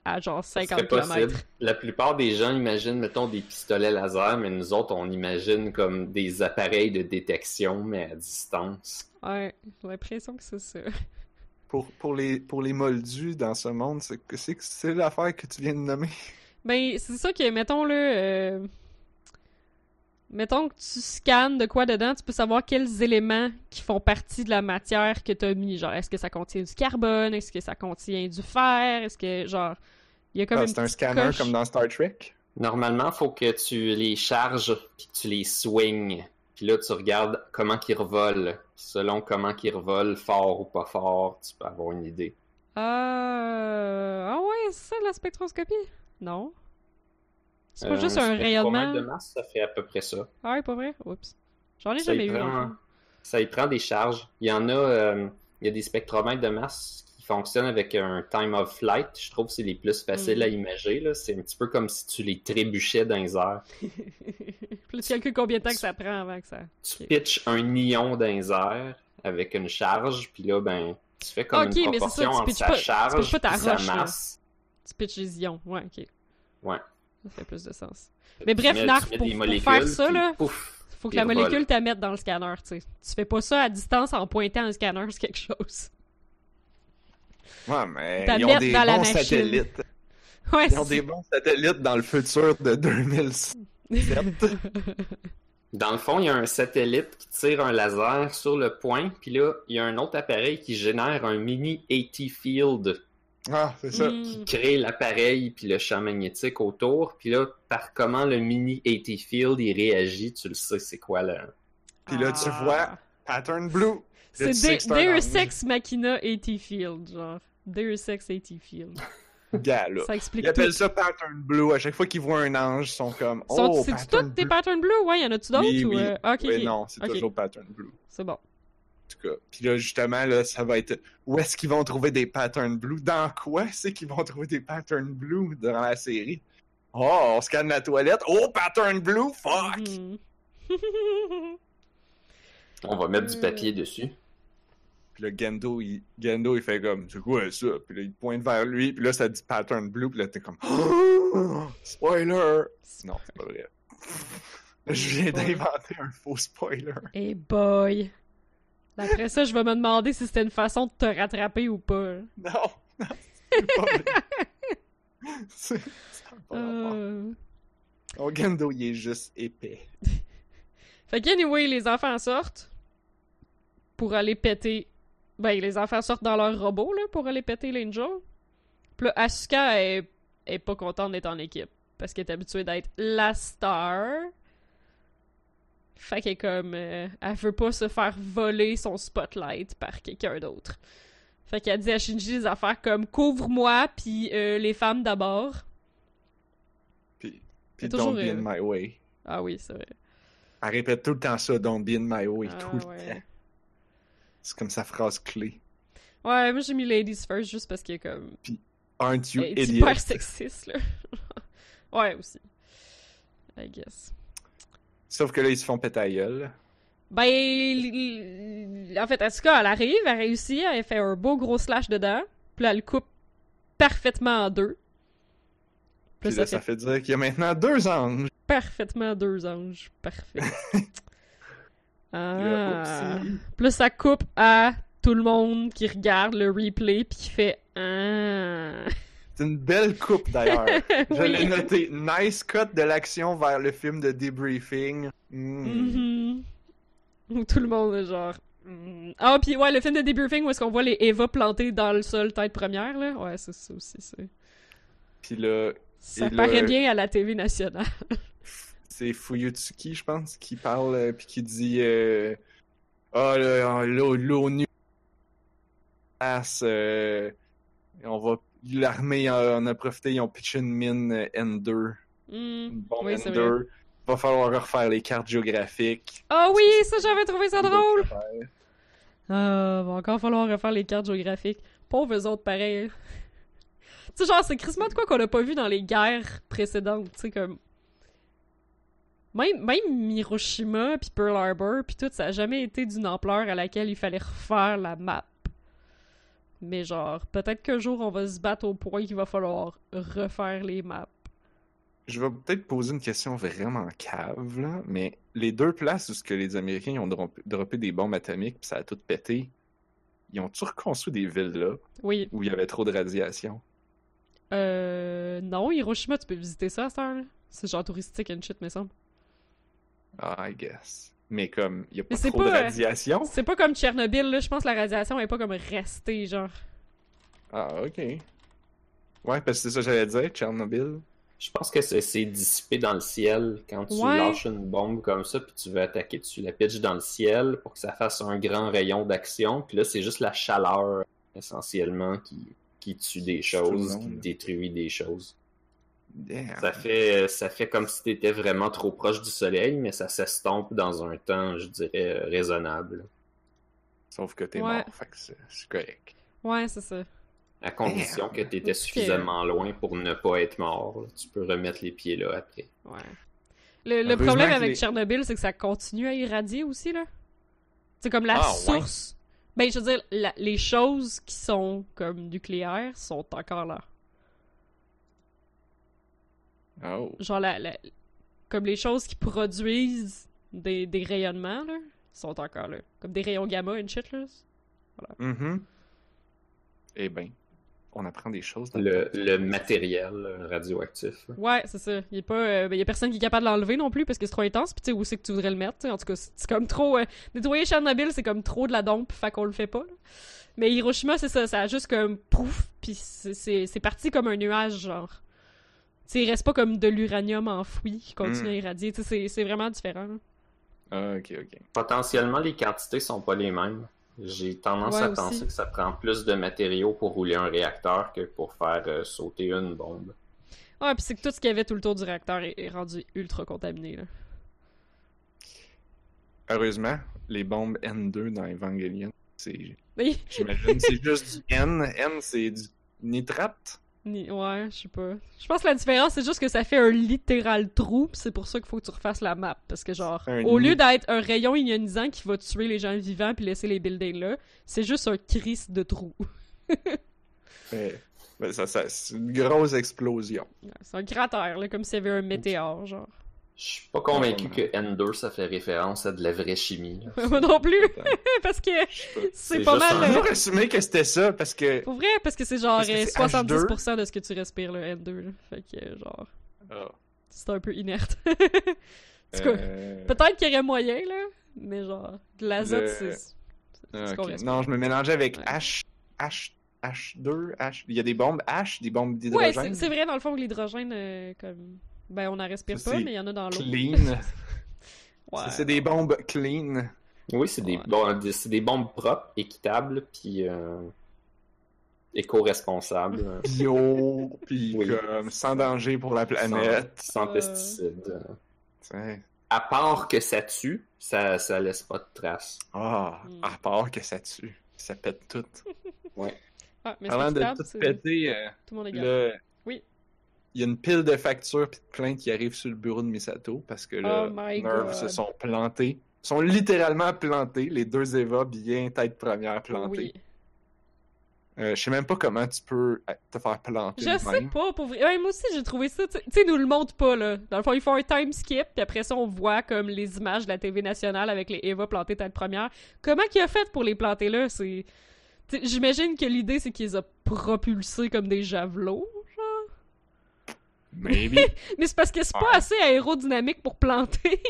à genre
C'est
50
possible.
km.
La plupart des gens imaginent, mettons, des pistolets laser, mais nous autres, on imagine comme des appareils de détection, mais à distance.
Ouais, j'ai l'impression que c'est ça.
Pour, pour, les, pour les moldus dans ce monde, c'est que c'est, c'est l'affaire que tu viens de nommer.
Ben, c'est ça que, mettons, là... euh, Mettons que tu scannes de quoi dedans, tu peux savoir quels éléments qui font partie de la matière que t'as mis. Genre, est-ce que ça contient du carbone? Est-ce que ça contient du fer? Est-ce que, genre... Il y a comme
Ah, c'est un scanner
coche.
comme dans Star Trek?
Normalement, faut que tu les charges puis que tu les swings. Puis là, tu regardes comment qu'ils revolent. Selon comment qu'ils revolent, fort ou pas fort, tu peux avoir une idée.
Euh... Ah ouais, c'est ça la spectroscopie? Non. C'est pas
Euh,
juste un
spectromètre
rayonnement?
de masse, ça fait à peu près ça.
Ah ouais, pas vrai? Oups. J'en ai
Ça
jamais vu.
prend,
fond.
ça y prend des charges. Il y en a, euh, il y a des spectromètres de masse qui fonctionnent avec un time of flight. Je trouve que c'est les plus faciles
Mm.
à imager. là. C'est un petit peu comme si tu les trébuchais dans les airs.
Puis tu calcules combien de temps que ça prend avant que ça.
Tu pitches un ion dans les airs avec une charge, puis là, ben, tu fais comme une
mais c'est ça,
proportion
tu
entre sa
pas-
charge puis sa
roche, là.
masse.
Tu pitches les ions. Ouais, ok.
Ouais.
Ça fait plus de sens. Mais bref,
mets-
Narf, pour- faire ça,
puis
là,
pouf,
Faut que la molécule t'a mette dans le scanner, tu sais. Tu fais pas ça à distance en pointant un scanner sur quelque chose.
Ouais, mais
T'as
ils ont des
dans la
bons satellites.
Ouais,
Ils ont
c'est-
des bons satellites dans le futur de 2007.
Dans le fond, il y a un satellite qui tire un laser sur le point, puis là, il y a un autre appareil qui génère un mini AT field
Ah, c'est ça.
Qui crée l'appareil puis le champ magnétique autour. Puis là, par comment le mini AT field il réagit, tu le sais, c'est quoi là.
Puis là, tu
Ah.
vois, pattern blue.
C'est
c'est
Deus. Ex Machina AT Field, genre. Deus Ex AT Field.
Gars, là.
Ça explique
Ils appellent
tout.
ça pattern blue. À chaque fois qu'ils voient un ange, ils sont comme Oh, pattern
toutes tes
blue.
patterns bleus? Ouais, y en a-tu d'autres?
Oui,
ou,
oui.
euh, Ok,
Oui,
ok.
non, c'est toujours pattern blue.
C'est bon.
En tout cas. Puis là, justement, là, ça va être où est-ce qu'ils vont trouver des patterns blue? Dans quoi c'est qu'ils vont trouver des patterns blue dans la série? Oh, on scanne la toilette. Oh, pattern blue, fuck!
On va mettre du papier dessus.
Puis là, Gendo, il, Gendo, il fait comme, c'est quoi ça? Puis là, il pointe vers lui, puis là, ça dit pattern blue, puis là, t'es comme, spoiler! Non, c'est pas vrai. Je viens d'inventer un faux spoiler.
Hey boy. Après ça, je vais me demander si c'était une façon de te rattraper ou pas.
Non, non, c'est pas vrai. c'est ça a pas rapport.
Euh...
Oh, Gendo, il est juste épais.
Fait qu'anyway, les enfants sortent pour aller péter. Ben, les enfants sortent dans leur robot, là, pour aller péter l'Angel. Puis là, Asuka est, est pas contente d'être en équipe. Parce qu'elle est habituée d'être la star. Fait qu'elle comme. euh, elle veut pas se faire voler son spotlight par quelqu'un d'autre. Fait qu'elle dit à Shinji des affaires comme couvre-moi, puis euh, les femmes d'abord.
Puis,
C'est
puis don't be
euh,
in my way.
Ah oui, c'est vrai.
Elle répète tout le temps ça, Don't be in my way,
Ah,
tout le temps. C'est comme sa phrase clé.
Ouais, moi j'ai mis Ladies First juste parce qu'il est comme.
Aren't you idiot?
hyper sexiste, là. ouais, aussi. I guess.
Sauf que là, ils se font péter la gueule.
Ben, en fait, Asuka, elle arrive, elle réussit, elle fait un beau gros slash dedans, puis là, elle le coupe parfaitement en deux. Puis
Puis
là, ça,
ça
fait
dire qu'il y a maintenant deux anges.
parfaitement deux anges. Parfait. ah. Là, ça coupe à tout le monde qui regarde le replay, puis qui fait Ah.
Une belle coupe d'ailleurs. Je
Oui.
l'ai noté. Nice cut de l'action vers le film de debriefing. Mm.
Mhm. Où tout le monde est genre. mm. Ah, puis ouais, le film de debriefing où est-ce qu'on voit les Eva plantées dans le sol tête première, là? Ouais, c'est ça aussi, c'est.
Puis là,
Ça paraît bien à la TV nationale.
c'est Fuyutsuki, je pense, qui parle euh, puis qui dit euh, Ah, l'ONU passe, euh, on va. L'armée en a profité, ils ont pitché une mine euh, N2.
Mm.
Une bombe
Oui, c'est
N2. Va falloir refaire les cartes géographiques.
Ah oui, ça j'avais trouvé ça drôle! Ah, va encore falloir refaire les cartes géographiques. Pauvres autres, pareil. tu sais, genre, c'est crissement de quoi qu'on a pas vu dans les guerres précédentes, tu sais, comme... Même, même Hiroshima, puis Pearl Harbor, puis tout, ça a jamais été d'une ampleur à laquelle il fallait refaire la map. Mais genre, peut-être qu'un jour, on va se battre au point qu'il va falloir refaire les maps.
Je vais peut-être poser une question vraiment cave, là, mais les deux places où ce que les Américains ont droppé, droppé des bombes atomiques puis ça a tout pété, ils ont-tu reconstruit des villes là?
Oui.
où il y avait trop de radiation?
Euh... Non, Hiroshima, tu peux visiter ça, à cette heure-là. C'est genre touristique and shit, me semble.
Ah, I guess. Mais comme, il y a pas trop de
pas, euh,
radiation.
C'est pas comme Tchernobyl, là. Je pense que la radiation est pas comme restée, genre.
Ah, ok. Ouais, parce que c'est ça que j'allais dire, Tchernobyl.
Je pense que c'est c'est dissipé dans le ciel quand tu
Ouais.
lâches une bombe comme ça, puis tu veux attaquer, tu la pitches dans le ciel pour que ça fasse un grand rayon d'action. Puis là, c'est juste la chaleur, essentiellement, qui, qui tue des choses, qui détruit des choses.
Damn.
Ça fait, ça fait comme si tu étais vraiment trop proche du soleil, mais ça s'estompe dans un temps, je dirais, raisonnable.
Sauf que t'es
Ouais.
mort, fait que c'est correct.
Ouais, c'est ça.
À condition
Damn.
que tu étais suffisamment loin pour ne pas être mort. là. Tu peux remettre les pieds là après.
Ouais. Le, problème avec
les-
Tchernobyl, c'est que ça continue à irradier aussi, là. C'est comme la
Ah, ouais.
source. Ben, je veux dire, la- les choses qui sont comme nucléaires sont encore là.
Oh.
Genre, la, la- comme les choses qui produisent des, des rayonnements, là, sont encore là. Comme des rayons gamma and shit, là.
Mhm. Eh ben, on apprend des choses. Dans
Le, le matériel euh, radioactif.
Ouais, c'est ça. Il y a pas, euh, ben, y a personne qui est capable de l'enlever non plus parce que c'est trop intense. Puis tu sais où c'est que tu voudrais le mettre. tu sais? En tout cas, c'est comme trop. euh, nettoyer Chernobyl, c'est comme trop de la dompe, fait qu'on le fait pas. là. Mais Hiroshima, c'est ça. Ça a juste comme pouf, puis c'est parti comme un nuage, genre. Sais, il reste pas comme de l'uranium enfoui qui continue
Mm.
à irradier. Tu sais, c'est- c'est vraiment différent. là.
Ah, ok, ok.
Potentiellement, les quantités sont pas les mêmes. J'ai tendance
Ouais,
à
aussi.
penser que ça prend plus de matériaux pour rouler un réacteur que pour faire euh, sauter une bombe.
Ouais, puis c'est que tout ce qu'il y avait tout le tour du réacteur est, est rendu ultra contaminé. Là.
Heureusement, les bombes N2 dans Evangelion, c'est.
Oui.
J'imagine c'est juste du N. N, c'est du nitrate.
Ni- Ouais, je sais pas. Je pense que la différence, c'est juste que ça fait un littéral trou, c'est pour ça qu'il faut que tu refasses la map. Parce que, genre,
Un
au lieu d'être un rayon ionisant qui va tuer les gens vivants puis laisser les buildings là, c'est juste un cris de trou.
Mais, ben, ça, ça, c'est une grosse explosion.
Ouais, c'est un cratère, là, comme s'il y avait un météore, genre.
Je suis pas convaincu
Ouais,
que N2 ça fait référence à de la vraie chimie.
Moi non plus, parce que c'est pas
juste
mal. euh,
toujours assumé que c'était ça parce que.
Pour vrai, parce que c'est genre
Parce que
euh,
c'est
70% de ce que tu respires, le N2, là. Fait que, euh, genre,
Ah,
c'est un peu inerte. en tout cas,
euh,
peut-être qu'il y aurait moyen, là, mais genre, de l'azote,
Le-
c'est... c'est
ah,
ce qu'on
ok.
respire.
Non, je me mélangeais avec
Ouais.
H, H, H2, H. Il y a des bombes H, des bombes
Ouais,
d'hydrogène.
c'est c'est vrai, dans le fond, que l'hydrogène, euh, comme... Ben, on n'en respire
Ça,
pas,
c'est
mais il y en a dans l'eau.
Clean.
Ouais.
Ça, C'est des bombes clean.
Oui, c'est des,
Ouais.
bon, des- c'est des bombes propres, équitables, puis euh, éco-responsables.
Bio, puis
Oui.
comme sans danger pour la planète.
Sans, sans
Euh.
pesticides.
T'sais.
À part que ça tue, ça, ça laisse pas de traces.
Ah,
Mm.
à part que ça tue. Ça pète tout.
Ah, mais
Avant de tout péter, euh,
tout le monde est.
il y a une pile de factures et de plaintes qui arrivent sur le bureau de Misato parce que là,
Oh
Nerve se sont plantés. Ils sont littéralement plantés, les deux Eva bien tête première plantées.
Oui.
Euh, je sais même pas comment tu peux euh, te faire planter.
Je sais
même.
pas, pour vrai. Ouais, moi aussi, j'ai trouvé ça. Tu sais- nous le montrent pas, là. Dans le fond, ils font un time skip, puis après ça, on voit comme les images de la TV nationale avec les Eva plantées tête première. Comment qu'il a fait pour les planter là? C'est. J'imagine que l'idée, c'est qu'il les a propulsés comme des javelots.
Maybe.
Mais c'est parce que c'est pas assez aérodynamique pour planter.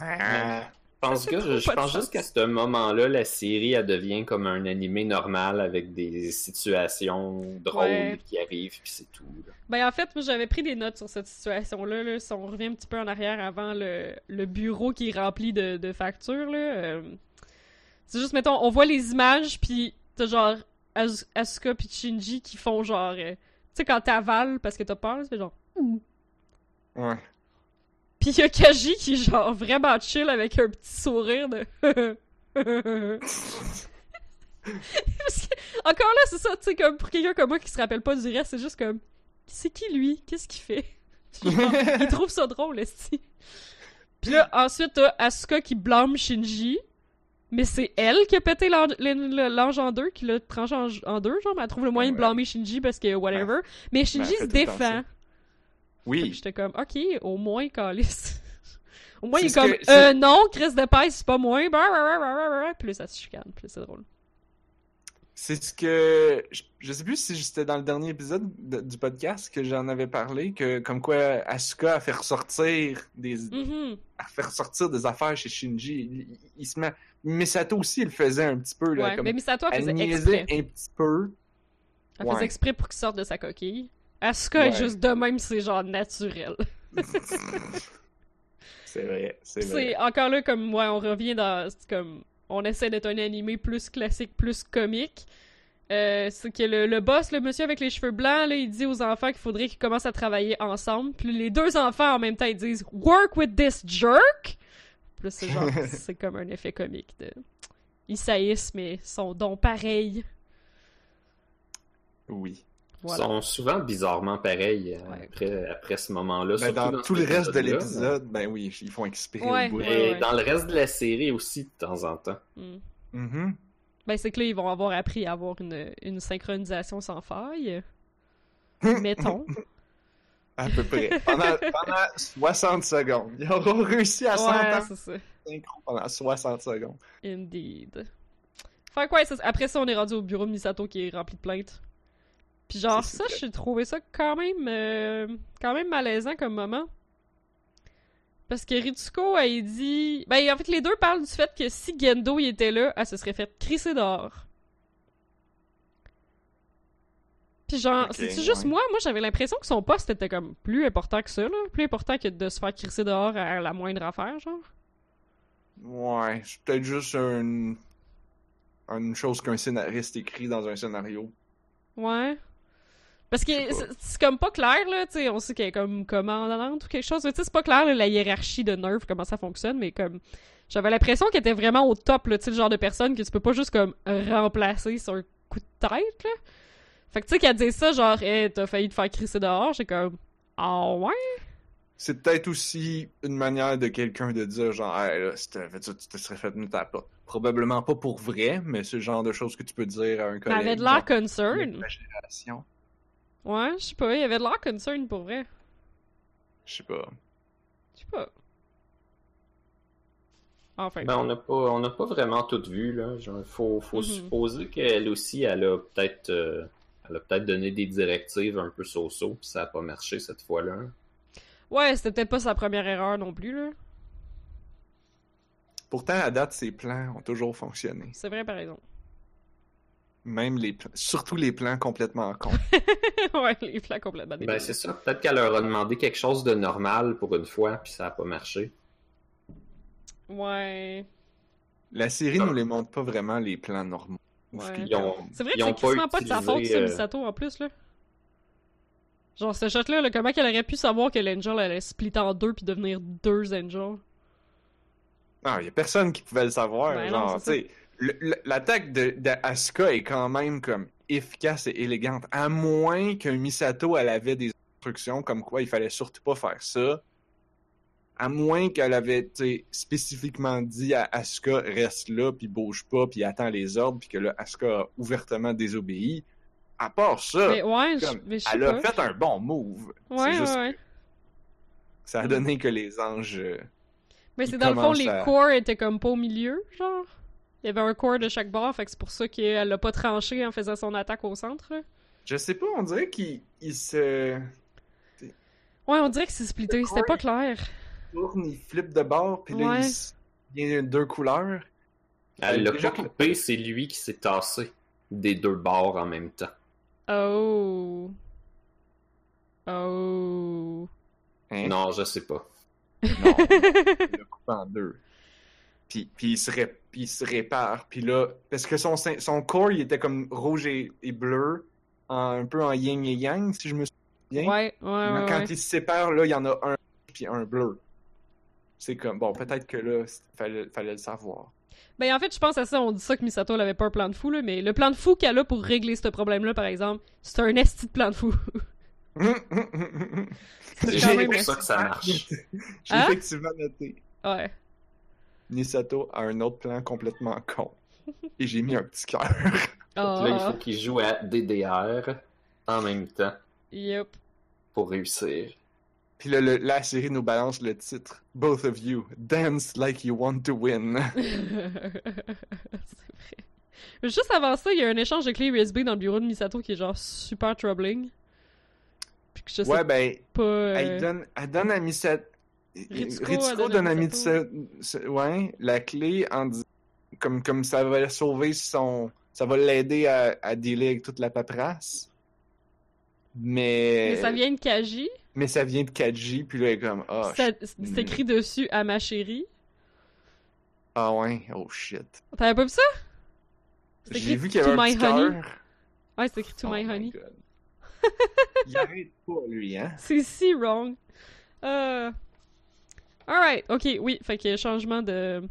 Ah.
Je pense, que, je juste qu'à ce moment-là, la série, elle devient comme un animé normal avec des situations drôles
Ouais.
qui arrivent, puis c'est tout. là.
Ben en fait, moi j'avais pris des notes sur cette situation-là. Là. Si on revient un petit peu en arrière avant le, le bureau qui est rempli de, de factures, là. euh, c'est juste, mettons, on voit les images, puis t'as genre Asuka puis Shinji qui font genre... euh, sais, quand t'avales parce que t'as peur, c'est genre... Ouh.
Ouais.
Puis y a Kaji qui est genre vraiment chill avec un petit sourire de... Parce que, encore là, c'est ça, tu sais, comme pour quelqu'un comme moi qui se rappelle pas du reste, c'est juste comme... C'est qui lui? Qu'est-ce qu'il fait? Genre, il trouve ça drôle, esti. Puis là, ensuite, t'as Asuka qui blâme Shinji. Mais c'est elle qui a pété l'an- l'an- l'ange en deux, qui l'a tranché en, en deux, genre, mais elle trouve le moyen de blâmer Shinji parce que whatever. Mais Shinji
fait
se défend.
Oui.
J'étais comme, ok, au moins, Calice. au moins, il est comme,
que-
euh, non, Chris de Paix, c'est pas moi. Bah, bah, bah. Puis là, ça se chicane, puis là, c'est drôle.
C'est ce que. Je, je sais plus si c'était dans le dernier épisode de- du podcast que j'en avais parlé, que comme quoi Asuka a fait ressortir des,
Mhm.
à faire sortir des affaires chez Shinji. Il, il- il se met... Misato aussi, il le faisait un petit peu. Là,
Ouais,
comme...
mais Misato, elle faisait exprès.
un petit peu.
Elle
Ouais.
faisait exprès pour qu'il sorte de sa coquille. Asuka est
Ouais.
juste de même, c'est genre naturel.
c'est vrai, c'est
C'est
vrai.
encore là comme ouais, on revient dans comme on essaie d'être un animé plus classique, plus comique. Euh, c'est que le, le boss, le monsieur avec les cheveux blancs, là, il dit aux enfants qu'il faudrait qu'ils commencent à travailler ensemble. Puis les deux enfants en même temps ils disent Work with this jerk. Puis là, c'est genre c'est comme un effet comique de ils saillissent mais sont donc pareils.
Oui.
Voilà.
Ils sont souvent bizarrement pareils euh,
Ouais.
après, après ce moment-là.
Ben, dans, tout le reste de l'épisode, ben oui, ils font expirer
Ouais.
le bout.
Mais
Ouais, ouais.
dans le reste de la série aussi, de temps en temps.
Mm.
Mhm.
Ben c'est que là ils vont avoir appris à avoir une, une synchronisation sans faille. Mettons.
À peu près. Pendant, pendant 60 secondes. Ils auront réussi à
ouais,
s'entendre
c'est ça.
synchro pendant 60 secondes.
Indeed. Fait ouais, ça- après ça, on est rendu au bureau de Misato qui est rempli de plaintes. Puis genre, ça, j'ai trouvé ça quand même, euh, quand même malaisant comme moment. Parce que Ritsuko, elle dit... Ben, en fait, les deux parlent du fait que si Gendo, il était là, elle se serait fait crisser dehors. Puis genre,
Ok,
c'est-tu juste
ouais.
moi? Moi, j'avais l'impression que son poste était comme plus important que ça, là. Plus important que de se faire crisser dehors à la moindre affaire, genre.
Ouais, c'est peut-être juste une... une chose qu'un scénariste écrit dans un scénario.
Ouais. Parce que c'est- c'est comme pas clair, là, tu sais, on sait qu'elle est comme commandante ou quelque chose, tu sais, c'est pas clair, là, la hiérarchie de Nerf, comment ça fonctionne, mais comme, j'avais l'impression qu'elle était vraiment au top, là, tu sais, le genre de personne que tu peux pas juste, comme, remplacer sur un coup de tête, là. Fait que, tu sais, qu'elle dit ça, genre, hey, t'as failli te faire crisser dehors, j'ai comme, ah ouais?
C'est peut-être aussi une manière de quelqu'un de dire genre hey, là, si t'avais fait ça, tu te serais fait mettre à la porte. Probablement pas pour vrai, mais c'est le genre de choses que tu peux dire à un
Elle
collègue.
avait de l'air concern. Ouais, je sais pas, il y avait de l'air concern pour vrai.
Je sais pas.
Je sais pas. Enfin.
Ben, on n'a pas, on n'a pas vraiment tout vu, là. Genre, faut, faut
Mhm.
supposer qu'elle aussi, elle a peut-être, euh, elle a peut-être donné des directives un peu so-so, puis ça a pas marché cette fois-là.
Ouais, c'était peut-être pas sa première erreur non plus, là.
Pourtant, à date, ses plans ont toujours fonctionné.
C'est vrai, par exemple.
Même les plans, surtout les plans complètement cons.
ouais, les plans complètement
Ben,
débiles.
c'est ça. Peut-être qu'elle leur a demandé quelque chose de normal pour une fois, puis ça a pas marché.
Ouais.
La série nous les montre pas vraiment les plans normaux.
Ouais.
Ils ont,
C'est vrai que
ont
c'est quasiment pas de sa faute,
euh,
Misato, en plus, là. Genre, ce shot-là, là, comment qu'elle aurait pu savoir que l'Angel allait splitter en deux puis devenir deux Angels?
Non, y a personne qui pouvait le savoir.
Ben
genre, tu l'attaque de, de Asuka est quand même comme efficace et élégante. À moins qu'un Misato, elle avait des instructions comme quoi il fallait surtout pas faire ça. À moins qu'elle avait, sais, spécifiquement dit à Asuka, reste là, puis bouge pas, puis attends les ordres, puis que là, Asuka a ouvertement désobéi. À part ça,
Mais ouais, je-
comme,
mais je sais
elle a
pas.
fait un bon move.
Ouais,
juste
ouais,
ça a donné que les anges... euh,
Mais c'est dans le fond, les
à-
corps étaient comme pas au milieu, genre. Il y avait un corps de chaque bord, fait que c'est pour ça qu'elle l'a pas tranché en faisant son attaque au centre.
Je sais pas, on dirait qu'il il se...
Ouais, on dirait que c'est splitté, c'était pas clair.
Tourne, il flippe de bord, puis là,
Ouais.
il il y a deux couleurs.
Elle l'a pas coupé, c'est lui qui s'est tassé des deux bords en même temps.
Oh. Oh.
Hein?
Non, je sais pas.
Non, il l'a coupé en deux. Puis, puis, il se ré- puis il se répare, puis là, parce que son, son corps, il était comme rouge et, et bleu, en- un peu en yin et yang, si je me souviens.
Ouais, ouais, ouais.
Quand
ouais.
il se sépare, là, il y en a un puis un bleu. C'est comme, bon, peut-être que là, il fallait, fallait le savoir.
Ben en fait, je pense à ça, on dit ça que Misato elle avait pas un plan de fou, là, mais le plan de fou qu'elle a pour régler ce problème-là, par exemple, c'est un esti de plan de fou.
C'est pour ça que ça marche.
J'ai
Hein?
effectivement noté.
ouais.
Misato a un autre plan complètement con. Et j'ai mis un petit cœur.
Oh.
Là, il faut qu'il joue à DDR en même temps
Yep.
pour réussir.
Puis là, le- la série nous balance le titre. Both of you, dance like you want to win.
c'est vrai. Juste avant ça, il y a un échange de clés USB dans le bureau de Misato qui est genre super troubling. Puis que je sais
Ouais, ben,
pas. euh,
elle, donne, elle donne à Misato.
Ritsuko, donne à Misato.
Misato. Ouais, la clé en disant. Comme, comme ça va sauver son. Ça va l'aider à, à dealer avec toute la paperasse. Mais.
Mais ça vient de Kaji?
Mais ça vient de Kaji, puis là, elle est comme. Ah, shit.
C'est écrit dessus à ma chérie.
ah ouais, oh shit.
T'avais pas vu ça?
J'ai vu qu'il y avait un petit
Honey. Ouais, c'est écrit To
Oh
My
my
Honey.
God. Il arrête pas, lui, hein?
C'est si wrong. Euh... Alright, ok, oui, fait que changement de.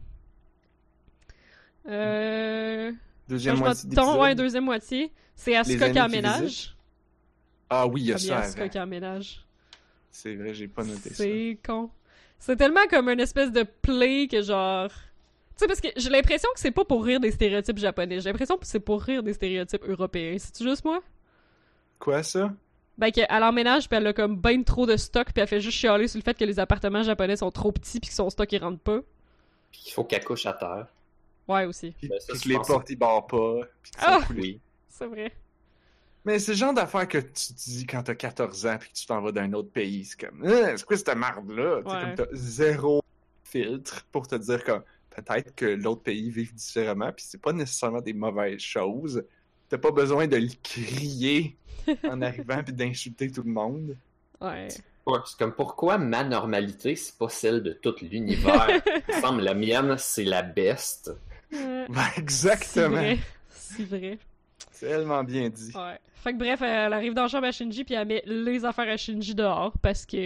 Euh.
Deuxième
Changement
moitié
de ton, ouais, deuxième moitié. C'est Asuka qui emménage.
Ah oui, il y a
Ah,
ça.
Asuka qui emménage.
C'est vrai, j'ai pas noté ça.
C'est con. C'est tellement comme une espèce de play que genre. Tu sais, parce que j'ai l'impression que c'est pas pour rire des stéréotypes japonais. J'ai l'impression que c'est pour rire des stéréotypes européens. C'est juste moi?
Quoi, ça?
Ben, qu'elle emménage, puis elle a comme ben trop de stock, puis elle fait juste chialer sur le fait que les appartements japonais sont trop petits, puis que son stock, il rentre pas.
Puis il faut qu'elle couche à terre.
Ouais, aussi.
Puis,
Ben, ça,
puis
je
que les portes, ils barrent pas. Puis
Ah!
Oui.
C'est vrai.
Mais c'est le genre d'affaire que tu te dis quand t'as 14 ans puis que tu t'en vas d'un autre pays. C'est comme, Ah, c'est quoi cette marde-là?
Ouais.
comme t'as zéro filtre pour te dire que peut-être que l'autre pays vit différemment puis c'est pas nécessairement des mauvaises choses. T'as pas besoin de le crier en arrivant puis d'insulter tout le monde.
Ouais.
Ouais, c'est comme pourquoi ma normalité, c'est pas celle de tout l'univers? Il me semble la mienne, c'est la best.
Ouais.
Ben,
C'est
exactement.
vrai. C'est vrai.
C'est tellement bien dit.
Ouais. Fait que bref, elle arrive dans la chambre à Shinji, puis elle met les affaires à Shinji dehors, parce que.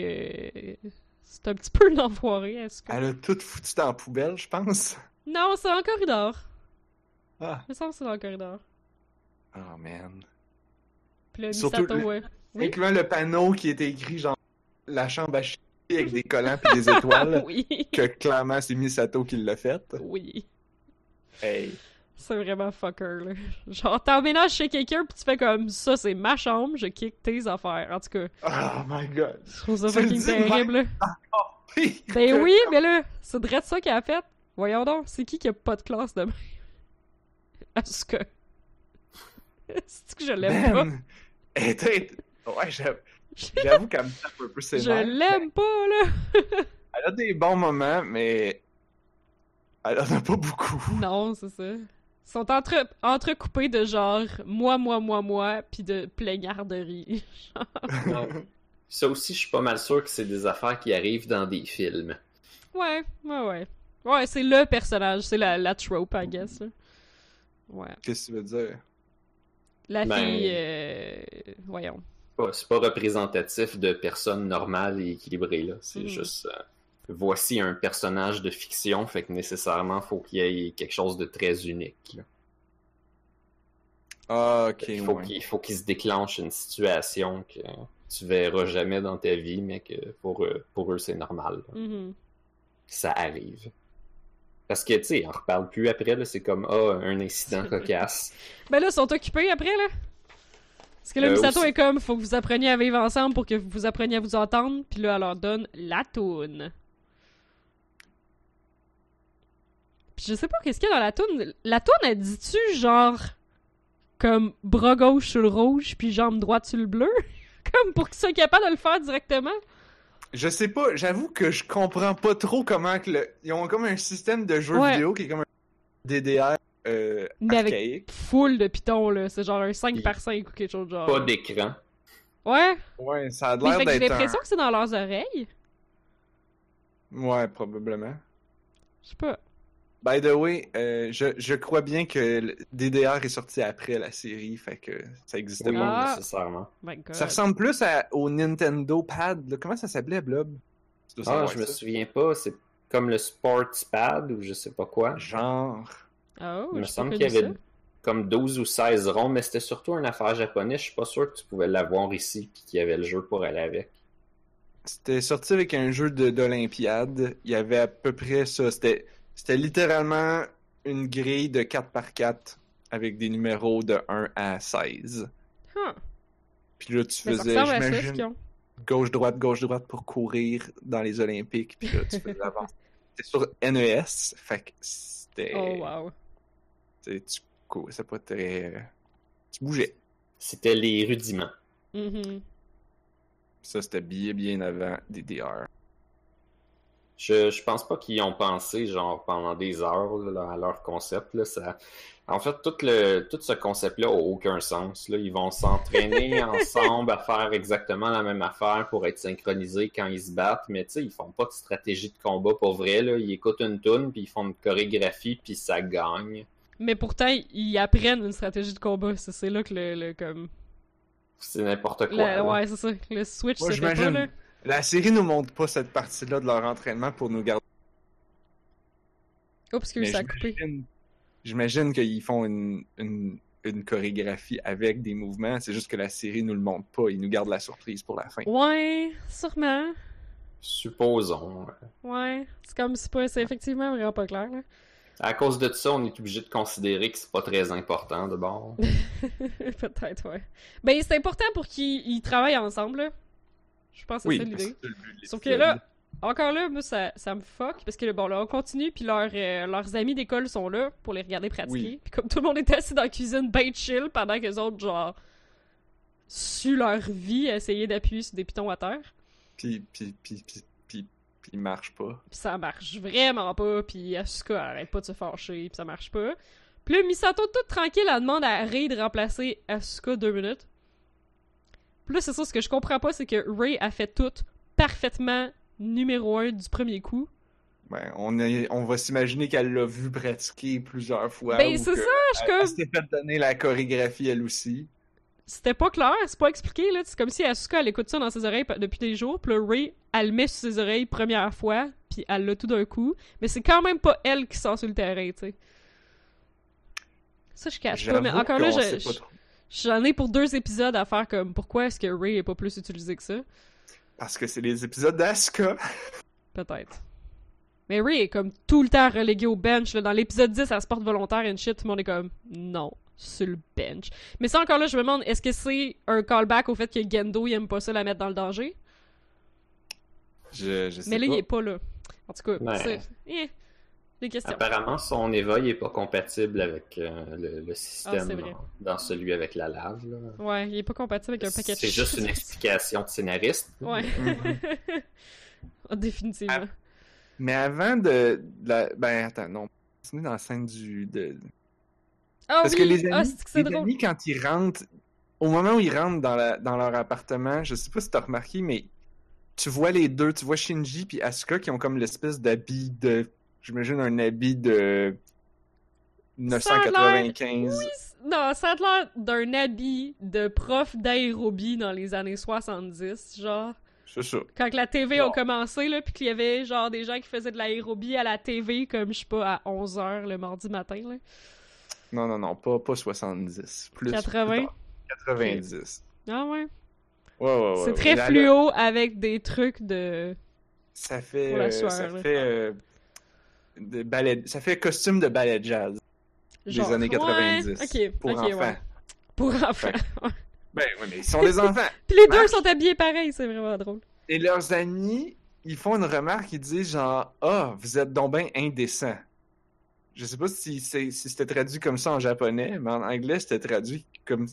C'est un petit peu une enfoirée, est-ce que.
Elle a tout foutu dans la poubelle, je pense.
Non, c'est dans le corridor.
Ah,
me semble que c'est dans le corridor.
oh man.
Puis là,
Surtout
Misato,
le-
ouais. Oui.
Incluant le panneau qui était écrit genre la chambre à chier avec des collants et des étoiles.
oui.
que clairement c'est Misato qui l'a fait.
Oui.
Hey.
C'est vraiment fucker, là. Genre, t'emménages chez quelqu'un, puis tu fais comme ça, c'est ma chambre, je kick tes affaires. En tout cas,
Oh my god.
je trouve ça fucking terrible, là. Ben oui, mais là, c'est direct ça qu'elle a fait. Voyons donc, c'est qui qui a pas de classe demain? Est-ce que. C'est que je l'aime pas?
Man. Elle était- Ouais, j'avoue qu'elle me tape un peu ses
Je l'aime pas, là!
Elle a des bons moments, mais elle en a pas beaucoup.
Non, c'est ça. Sont entre... entrecoupés de genre moi, moi, moi, moi, pis de plaignarderie.
Ça aussi, je suis pas mal sûr que c'est des affaires qui arrivent dans des films.
ouais, ouais, ouais. Ouais, c'est le personnage, c'est la, la trope, I guess. Ouais.
Qu'est-ce que tu veux dire?
La
Ben-
fille. euh, Voyons.
pas, c'est pas représentatif de personnes normales et équilibrées, là. C'est
Mhm.
juste. euh, voici un personnage de fiction, fait que nécessairement, faut qu'il y ait quelque chose de très unique. là.
Ah, ok,
il faut
ouais.
qu'il faut qu'il se déclenche une situation que tu verras jamais dans ta vie, mais que pour eux, pour eux c'est normal.
Mhm.
Ça arrive. Parce que, tu sais, on reparle plus après, là, c'est comme, ah, un incident cocasse.
Ben là, ils sont occupés après, là. Parce que là,
Euh,
Misato
aussi-
est comme, faut que vous appreniez à vivre ensemble pour que vous appreniez à vous entendre. Puis là, elle leur donne la toune. Puis je sais pas qu'est-ce qu'il y a dans la toune? La toune, elle dit-tu genre comme bras gauche sur le rouge puis jambe droite sur le bleu? comme pour qu'ils soient capables de le faire directement?
Je sais pas, j'avoue que je comprends pas trop comment que le... Ils ont comme un système de jeu
Ouais.
vidéo qui est comme un DDR euh,
Mais avec-
archaïque.
Full de pitons, là. C'est genre un 5
Il-
par 5 ou quelque chose de genre.
Pas d'écran.
Ouais.
Ouais, ça a
Mais
l'air
j'ai
d'être un...
l'impression que c'est dans leurs oreilles.
Ouais, probablement.
Je sais pas.
By the way, euh, je, je crois bien que DDR est sorti après la série, fait que ça existait
Oui,
pas.
Ah.
nécessairement.
Ça ressemble plus à, au Nintendo Pad. là. Comment ça s'appelait, Blob?
Ah, je me
ça.
souviens pas, c'est comme le Sportspad ou je sais pas quoi.
Genre.
Oh,
Il me semble qu'il y avait
ça.
comme 12 ou 16 ronds, mais c'était surtout une affaire japonaise. Je suis pas sûr que tu pouvais l'avoir ici puis qu'il y avait le jeu pour aller avec.
C'était sorti avec un jeu de- d'Olympiade. Il y avait à peu près ça. C'était c'était littéralement une grille de 4x4 avec des numéros de 1 à 16.
Huh.
Puis là, tu faisais, j'imagine, gauche-droite, gauche-droite pour courir dans les Olympiques. Puis là, tu faisais avancer. C'était sur NES. Fait que c'était.
Oh, wow.
tu sais, Tu courais, c'est pas très. Tu bougeais.
C'était les rudiments.
Mhm.
Ça, c'était bien, bien avant DDR.
Je, je pense pas qu'ils ont pensé genre pendant des heures là, à leur concept. Là, ça... En fait, tout, le, tout ce concept-là a aucun sens. Là. Ils vont s'entraîner ensemble à faire exactement la même affaire pour être synchronisés quand ils se battent, mais tu sais, ils font pas de stratégie de combat pour vrai. Là. Ils écoutent une tune, puis ils font une chorégraphie, puis ça gagne.
Mais pourtant, ils apprennent une stratégie de combat. C'est c'est là que le, le comme.
C'est n'importe quoi.
ouais, c'est ça. Le switch fait pas, là.
La série nous montre pas cette partie-là de leur entraînement pour nous garder.
Oups, que
Mais
ça a coupé.
j'imagine- J'imagine qu'ils font une, une, une chorégraphie avec des mouvements. C'est juste que la série nous le montre pas. Ils nous gardent la surprise pour la fin.
Ouais, sûrement.
Supposons.
Ouais. C'est comme c'est pas. C'est effectivement vraiment pas clair, là.
À cause de ça, on est obligé de considérer que c'est pas très important de bord.
Peut-être, ouais. Ben, c'est important pour qu'ils ils travaillent ensemble, là. Je pense que c'est
Oui,
l'idée. Sauf que là, encore là, moi, ça, ça me fuck, parce que bon, là, on continue, puis leurs, euh, leurs amis d'école sont là pour les regarder pratiquer.
Oui.
Puis comme tout le monde était assis dans la cuisine, ben chill, pendant que les autres, genre, su leur vie, à essayer d'appuyer sur des pitons à terre.
Puis, puis, puis, puis, puis, puis marche pas.
Puis ça marche vraiment pas, puis Asuka arrête pas de se fâcher, puis ça marche pas. Puis là, Misato, toute tranquille, elle demande à Ray de remplacer Asuka deux minutes. Là, c'est ça, ce que je comprends pas, c'est que Ray a fait tout parfaitement numéro un du premier coup.
Ben, on, est, on va s'imaginer qu'elle l'a vu pratiquer plusieurs fois.
Ben, c'est ça, je comme...
elle s'était fait donner la chorégraphie elle aussi.
C'était pas clair, c'est pas expliqué, là. C'est comme si Asuka, elle écoute ça dans ses oreilles depuis des jours, puis là, Ray, elle le met sur ses oreilles première fois, puis elle l'a tout d'un coup. Mais c'est quand même pas elle qui sort sur le terrain, tu sais. Ça, je cache pas, mais encore là, je-
pas trop.
J'en ai pour deux épisodes à faire comme pourquoi est-ce que Ray est pas plus utilisé que ça?
Parce que c'est les épisodes d'Asuka.
Peut-être. Mais Ray est comme tout le temps relégué au bench. Là. Dans l'épisode 10, elle se porte volontaire et shit, tout le monde est comme non, sur le bench. Mais ça encore là, je me demande, est-ce que c'est un callback au fait que Gendo il aime pas ça la mettre dans le danger?
Je, je sais
Mais là,
pas.
il est pas là. En tout cas,
Ouais.
c'est. Eh, des questions.
Apparemment, son Eva il est pas compatible avec euh, le, le système
Ah, vrai.
dans, celui avec la lave. là.
Ouais, il est pas compatible avec un paquet de
C'est juste une explication de scénariste.
Ouais.
Mhm.
Ah, Définitivement.
Ah, Mais avant de, la... Ben, attends, non. On est dans la scène du... De...
Ah
Parce
oui!
que les amis,
ah, que
les quand ils rentrent... Au moment où ils rentrent dans, la... dans leur appartement, je sais pas si t'as remarqué, mais tu vois les deux, tu vois Shinji puis Asuka qui ont comme l'espèce d'habit de... J'imagine un habit de... 1995.
Oui, c- non, ça a l'air d'un habit de prof d'aérobie dans les années 70, genre.
C'est ça.
Quand la TV a commencé, là, puis qu'il y avait genre des gens qui faisaient de l'aérobie à la TV, comme, je sais pas, à 11h le mardi matin, là.
Non, non, non, pas, pas 70. Plus,
80?
plus tard. 90.
Ah ouais.
Ouais, ouais, ouais.
C'est très
Là, là,
fluo avec des trucs de...
Ça fait.
Pour la sueur,
ça fait. euh, de ballet, ça fait costume de ballet jazz
Genre,
des années 90.
Ouais, ok,
Pour enfants.
ouais. Pour enfants.
Ben oui, mais ils sont des enfants.
Puis les deux sont habillés pareil, c'est vraiment drôle.
Et leurs amis, ils font une remarque, ils disent genre Ah, vous êtes donc ben indécent. Je sais pas si, si c'était traduit comme ça en japonais, mais en anglais, c'était traduit comme.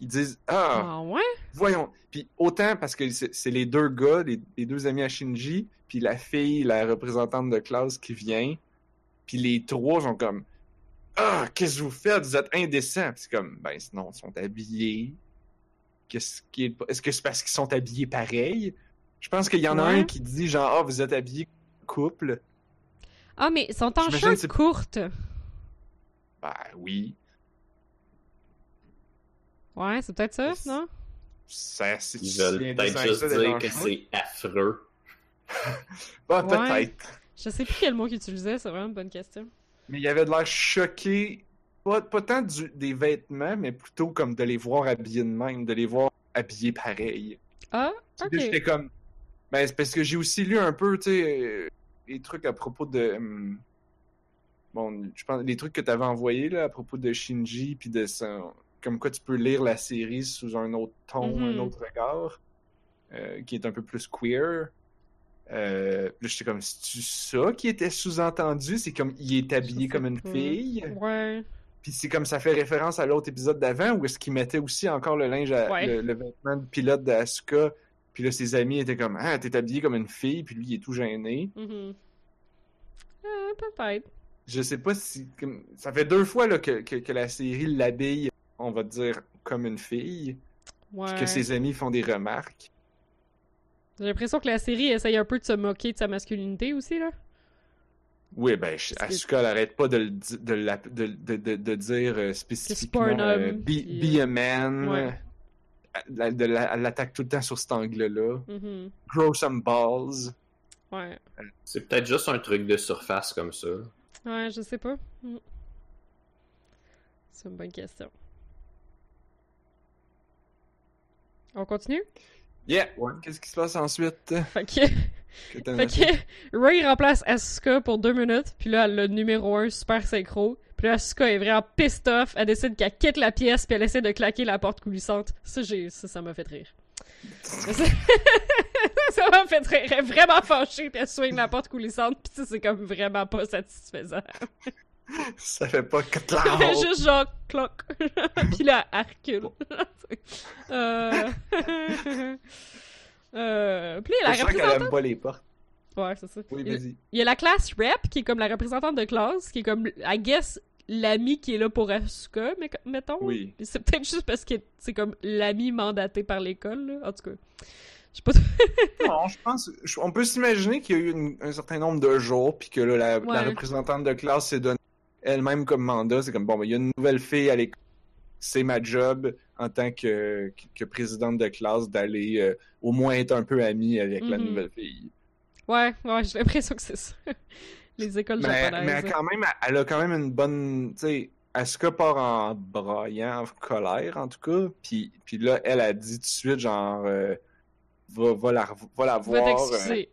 Ils disent Ah,
Ah ouais?
voyons. Puis autant parce que c'est les deux gars, les, les deux amis à Shinji, puis la fille, la représentante de classe qui vient, puis les trois sont comme Ah, qu'est-ce que vous faites? Vous êtes indécents. C'est comme Ben sinon, ils sont habillés. Qu'est-ce qui est... Est-ce que c'est parce qu'ils sont habillés pareil? Je pense qu'il y en a
Ouais.
un qui dit genre Ah, vous êtes habillés couple.
Ah, mais ils sont en
J'imagine
short
c'est-
courte.
Ben oui.
Ouais, c'est peut-être ça,
C'est-
non?
Ça, c'est
Ils veulent peut-être juste dire que c'est affreux.
Ah,
Ouais.
peut-être.
Je sais plus quel mot qu'ils utilisaient, c'est vraiment une bonne question.
Mais il y avait de l'air choqué, pas, pas tant du- des vêtements, mais plutôt comme de les voir habillés de même, de les voir habillés pareil.
Ah, ok.
J'étais comme. Ben, c'est parce que j'ai aussi lu un peu, tu sais, euh, les trucs à propos de. hum, Bon, je pense, les trucs que tu avais envoyés, là, à propos de Shinji, puis de son. Comme quoi tu peux lire la série sous un autre ton,
Mhm.
un autre regard, euh, qui est un peu plus queer. Euh, là, j'étais comme, c'est-tu ça qui était sous-entendu? C'est comme, il est habillé comme une fille?
Ouais.
Puis c'est comme ça fait référence à l'autre épisode d'avant, où est-ce qu'il mettait aussi encore le linge, à,
Ouais.
le, le vêtement de pilote d'Asuka. Puis là, ses amis étaient comme Ah, t'es habillé comme une fille, puis lui, il est tout gêné.
Mhm. Euh, peut-être.
Je sais pas si. comme- Ça fait deux fois là, que, que, que la série l'habille, on va dire, comme une fille,
Ouais.
puis que ses amis font des remarques.
J'ai l'impression que la série essaye un peu de se moquer de sa masculinité aussi, là.
Oui, ben, Asuka, elle arrête pas de, de, de, de, de, de dire euh, spécifiquement
un homme,
euh, be,
puis,
be a man.
ouais.
Elle, l'attaque tout le temps sur cet angle-là.
Mhm.
Grow some balls.
Ouais.
C'est peut-être juste un truc de surface comme ça.
Ouais, je sais pas. Mm. C'est une bonne question. On continue?
Yeah! Qu'est-ce qui se passe ensuite?
Fait que, fait que Ray remplace Asuka pour deux minutes, puis là, elle a le numéro un super synchro. Puis là, Asuka est vraiment pissed off. Elle décide qu'elle quitte la pièce, puis elle essaie de claquer la porte coulissante. Ça, j'ai, ça, ça m'a fait rire. Ça m'a fait rire. Elle est vraiment fâchée, puis elle swing la porte coulissante, puis ça, c'est comme vraiment pas satisfaisant.
Ça fait pas que
Elle fait juste genre cloc. Puis là, recule. euh... euh... Puis là,
Je
la représentante.
aime pas les portes.
Ouais, c'est ça.
Oui,
il,
vas-y.
il y a la classe rep qui est comme la représentante de classe, qui est comme, I guess, l'ami qui est là pour Asuka, mettons.
Oui.
C'est peut-être juste parce que c'est comme l'ami mandaté par l'école, là. En tout cas. Je sais pas.
Non, je pense. je- on peut s'imaginer qu'il y a eu une- un certain nombre de jours, puis que là, la,
Ouais.
la représentante de classe s'est donnée elle-même comme mandat. C'est comme, bon, ben, il y a une nouvelle fille à l'école. C'est ma job en tant que, que présidente de classe d'aller euh, au moins être un peu amie avec la
Mhm.
nouvelle fille.
Ouais, ouais, j'ai l'impression que c'est ça. Les écoles
Mais,
japonaises.
mais quand même, elle a quand même une bonne. Tu sais, Asuka part en braillant, en colère en tout cas. Puis, puis là, elle a dit tout de suite, genre, euh, va, va, la, va la
Va
voir. euh,
t'excuser.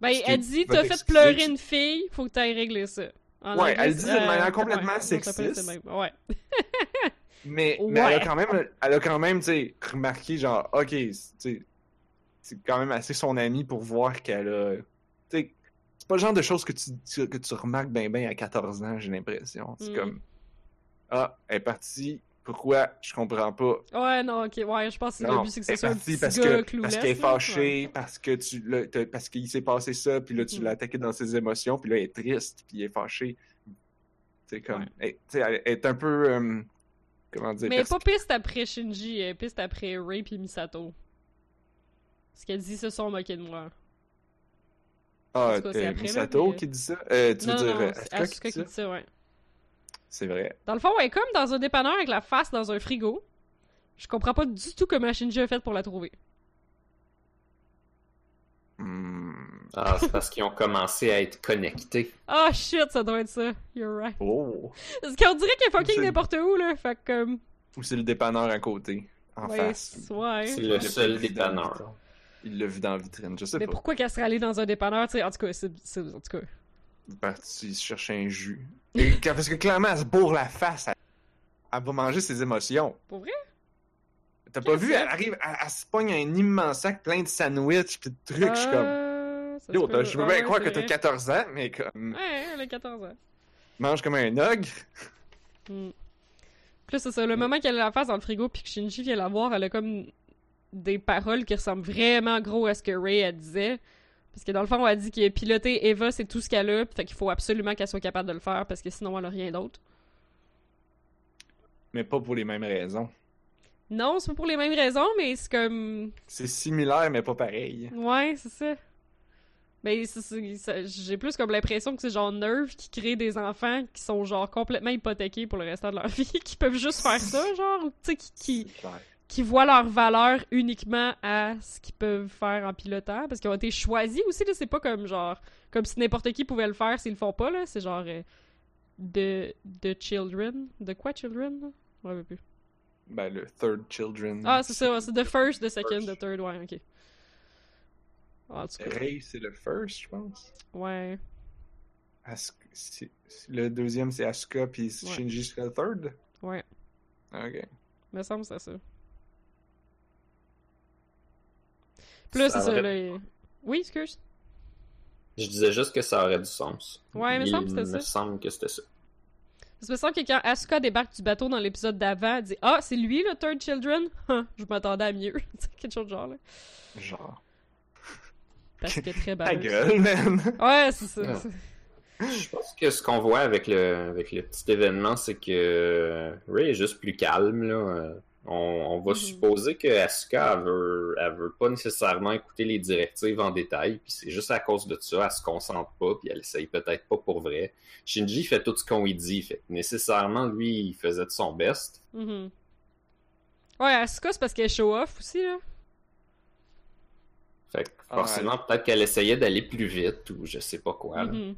Ben, elle dit,
va
t'as fait pleurer une fille, faut que t'ailles régler ça. En
Ouais,
anglais,
elle dit d'une manière complètement
ouais,
sexiste.
même. Ouais.
Mais, mais elle a quand même, elle a quand même, remarqué, genre, ok, c'est quand même assez son ami pour voir qu'elle a. C'est pas le genre de choses que tu, que tu remarques ben ben à 14 ans, j'ai l'impression. C'est
Mm.
comme, ah, elle est partie, pourquoi, je comprends pas.
Ouais, non, ok, ouais, je pense que le
Non,
but c'est que
elle
ce
est
soit un
partie
petit
parce
gars
que parce qu'elle est
là.
fâchée, parce que tu parce qu'il s'est passé ça, puis là tu
Mhm.
l'as attaqué dans ses émotions, puis là elle est triste, puis elle est fâchée. C'est comme,
Ouais.
elle, elle est un peu, euh, comment dire,
Mais elle pas piste après Shinji, elle est piste après Ray pis Misato. Parce qu'elle dit se sont moqués de moi.
Ah,
c'est
euh, Misato
mais-
qui dit ça? Euh, tu
non,
veux dire
non,
euh,
c'est
Asuka
Asuka
qui dit
qui dit ça, ouais.
C'est vrai.
Dans le fond, elle est comme dans un dépanneur avec la face dans un frigo. Je comprends pas du tout comment Shinji a fait pour la trouver.
Hmm.
Ah, c'est parce qu'ils ont commencé à être connectés.
Ah shit, ça doit être ça. You're right.
Oh!
Parce qu'on dirait qu'elle est fucking n'importe où, là. Fait que comme.
Ou c'est le dépanneur à côté, en
ouais,
face.
c'est- ouais.
C'est le seul dépanneur.
Il l'a vu dans la vitrine, je sais
Mais
pas.
pourquoi qu'elle serait allée dans un dépanneur, tu sais? En tout cas, c'est. c'est- En tout cas.
Il est parti se chercher un jus. Et parce que clairement, elle se bourre la face. Elle, elle va manger ses émotions.
Pour vrai?
T'as pas vu? Elle arrive, elle, elle se pogne un immense sac plein de sandwichs pis de trucs. Je suis comme.
Euh,
Yo,
peut.
je peux
Ah
bien
ouais,
croire que t'as
vrai.
14 ans, mais comme.
Ouais, elle a 14 ans.
Mange comme un ogre.
Puis là, c'est ça. Le moment qu'elle a la face dans le frigo puis que Shinji vient la voir, elle a comme des paroles qui ressemblent vraiment gros à ce que Ray elle disait. Parce que dans le fond, elle dit que piloter Eva, c'est tout ce qu'elle a, fait qu'il faut absolument qu'elle soit capable de le faire parce que sinon, elle a rien d'autre.
Mais pas pour les mêmes raisons.
Non, c'est pas pour les mêmes raisons, mais c'est comme.
C'est similaire, mais pas pareil.
Ouais, c'est ça. Ça- j'ai plus comme l'impression que c'est genre Nerve qui crée des enfants qui sont genre complètement hypothéqués pour le restant de leur vie, qui peuvent juste faire ça, genre, ou tu sais, qui. Qui voient leur valeur uniquement à ce qu'ils peuvent faire en pilotant, parce qu'ils ont été choisis aussi, là, c'est pas comme genre, comme si n'importe qui pouvait le faire s'ils le font pas, là, c'est genre, euh, de, de children, de quoi children? Je me plus.
Ben, le Third Children.
Ah, c'est ça, ouais, c'est the first, the second, the third, ouais, ok. Cas,
Ray, c'est le first, je pense.
ouais.
As- c'est- c'est- Le deuxième, c'est Asuka, puis Shinji serait le third?
Ouais.
Ok.
Me semble c'est ça. Puis là,
Ça
c'est ça,
aurait-
là. il- Oui, excuse.
Je disais juste que ça aurait du sens.
Ouais, mais
Il
semble que c'était
me
ça.
semble que c'était ça.
Ça me semble que quand Asuka débarque du bateau dans l'épisode d'avant, elle dit Ah, c'est lui le Third Children? Hum, Je m'attendais à mieux. Quelque chose de genre, là.
Genre.
Parce que très
Ta gueule, man!
Ouais, c'est ça.
Ah. Je pense que ce qu'on voit avec le, avec le petit événement, c'est que Ray est juste plus calme. Là. On, on va
Mhm.
supposer que Asuka, elle veut, elle veut pas nécessairement écouter les directives en détail, puis c'est juste à cause de ça, elle se concentre pas, puis elle essaye peut-être pas pour vrai. Shinji fait tout ce qu'on lui dit, fait que nécessairement, lui, il faisait de son best.
Mhm. Ouais, Asuka, c'est parce qu'elle est show-off aussi, là.
Fait que
Ah,
forcément, peut-être qu'elle essayait d'aller plus vite, ou je sais pas quoi. là.
Mhm.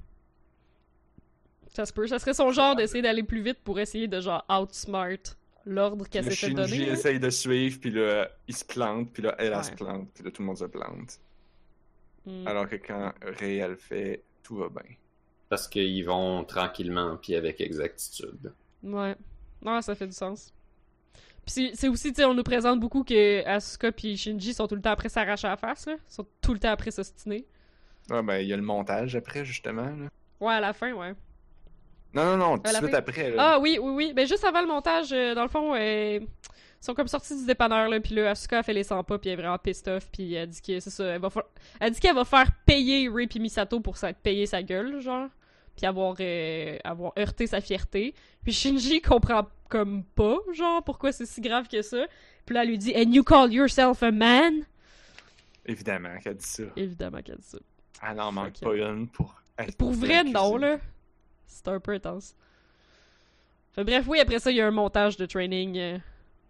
Ça se peut. Ça serait son genre d'essayer d'aller plus vite pour essayer de genre outsmart l'ordre qu'elle
Le
s'est fait
Shinji
donner.
essaye de suivre, puis là, il se plante, puis là, elle, elle se plante, puis là, tout le monde se plante.
Mm.
Alors que quand Ray, elle fait, tout va bien.
Parce qu'ils vont tranquillement, puis avec exactitude.
Ouais. Ouais, ça fait du sens. Puis c'est- c'est aussi, tu sais, on nous présente beaucoup que Asuka puis Shinji sont tout le temps après s'arracher à la face, là. Ils sont tout le temps après s'ostiner.
Ouais, ben, il y a le montage après, justement, là.
Ouais, à la fin, ouais.
Non, non, non, tout de suite après, là.
Ah oui, oui, oui. Ben juste avant le montage, euh, dans le fond, euh, ils sont comme sortis du dépanneur, là, puis là, Asuka a fait les 100 pas, puis elle est vraiment pissed off, puis elle dit que c'est ça, elle va fa- elle dit qu'elle va faire payer Ray puis Misato pour sa... payer sa gueule, genre, puis avoir, euh, avoir heurté sa fierté. Puis Shinji comprend comme pas, genre, pourquoi c'est si grave que ça. Puis là, elle lui dit « And you call yourself a man?
Évidemment qu'elle dit ça. »
Évidemment qu'elle dit ça.
Elle n'en manque pas une pour
Pour vrai, non, là. C'est un peu intense. Fait, bref, oui, après ça, il y a un montage de training euh,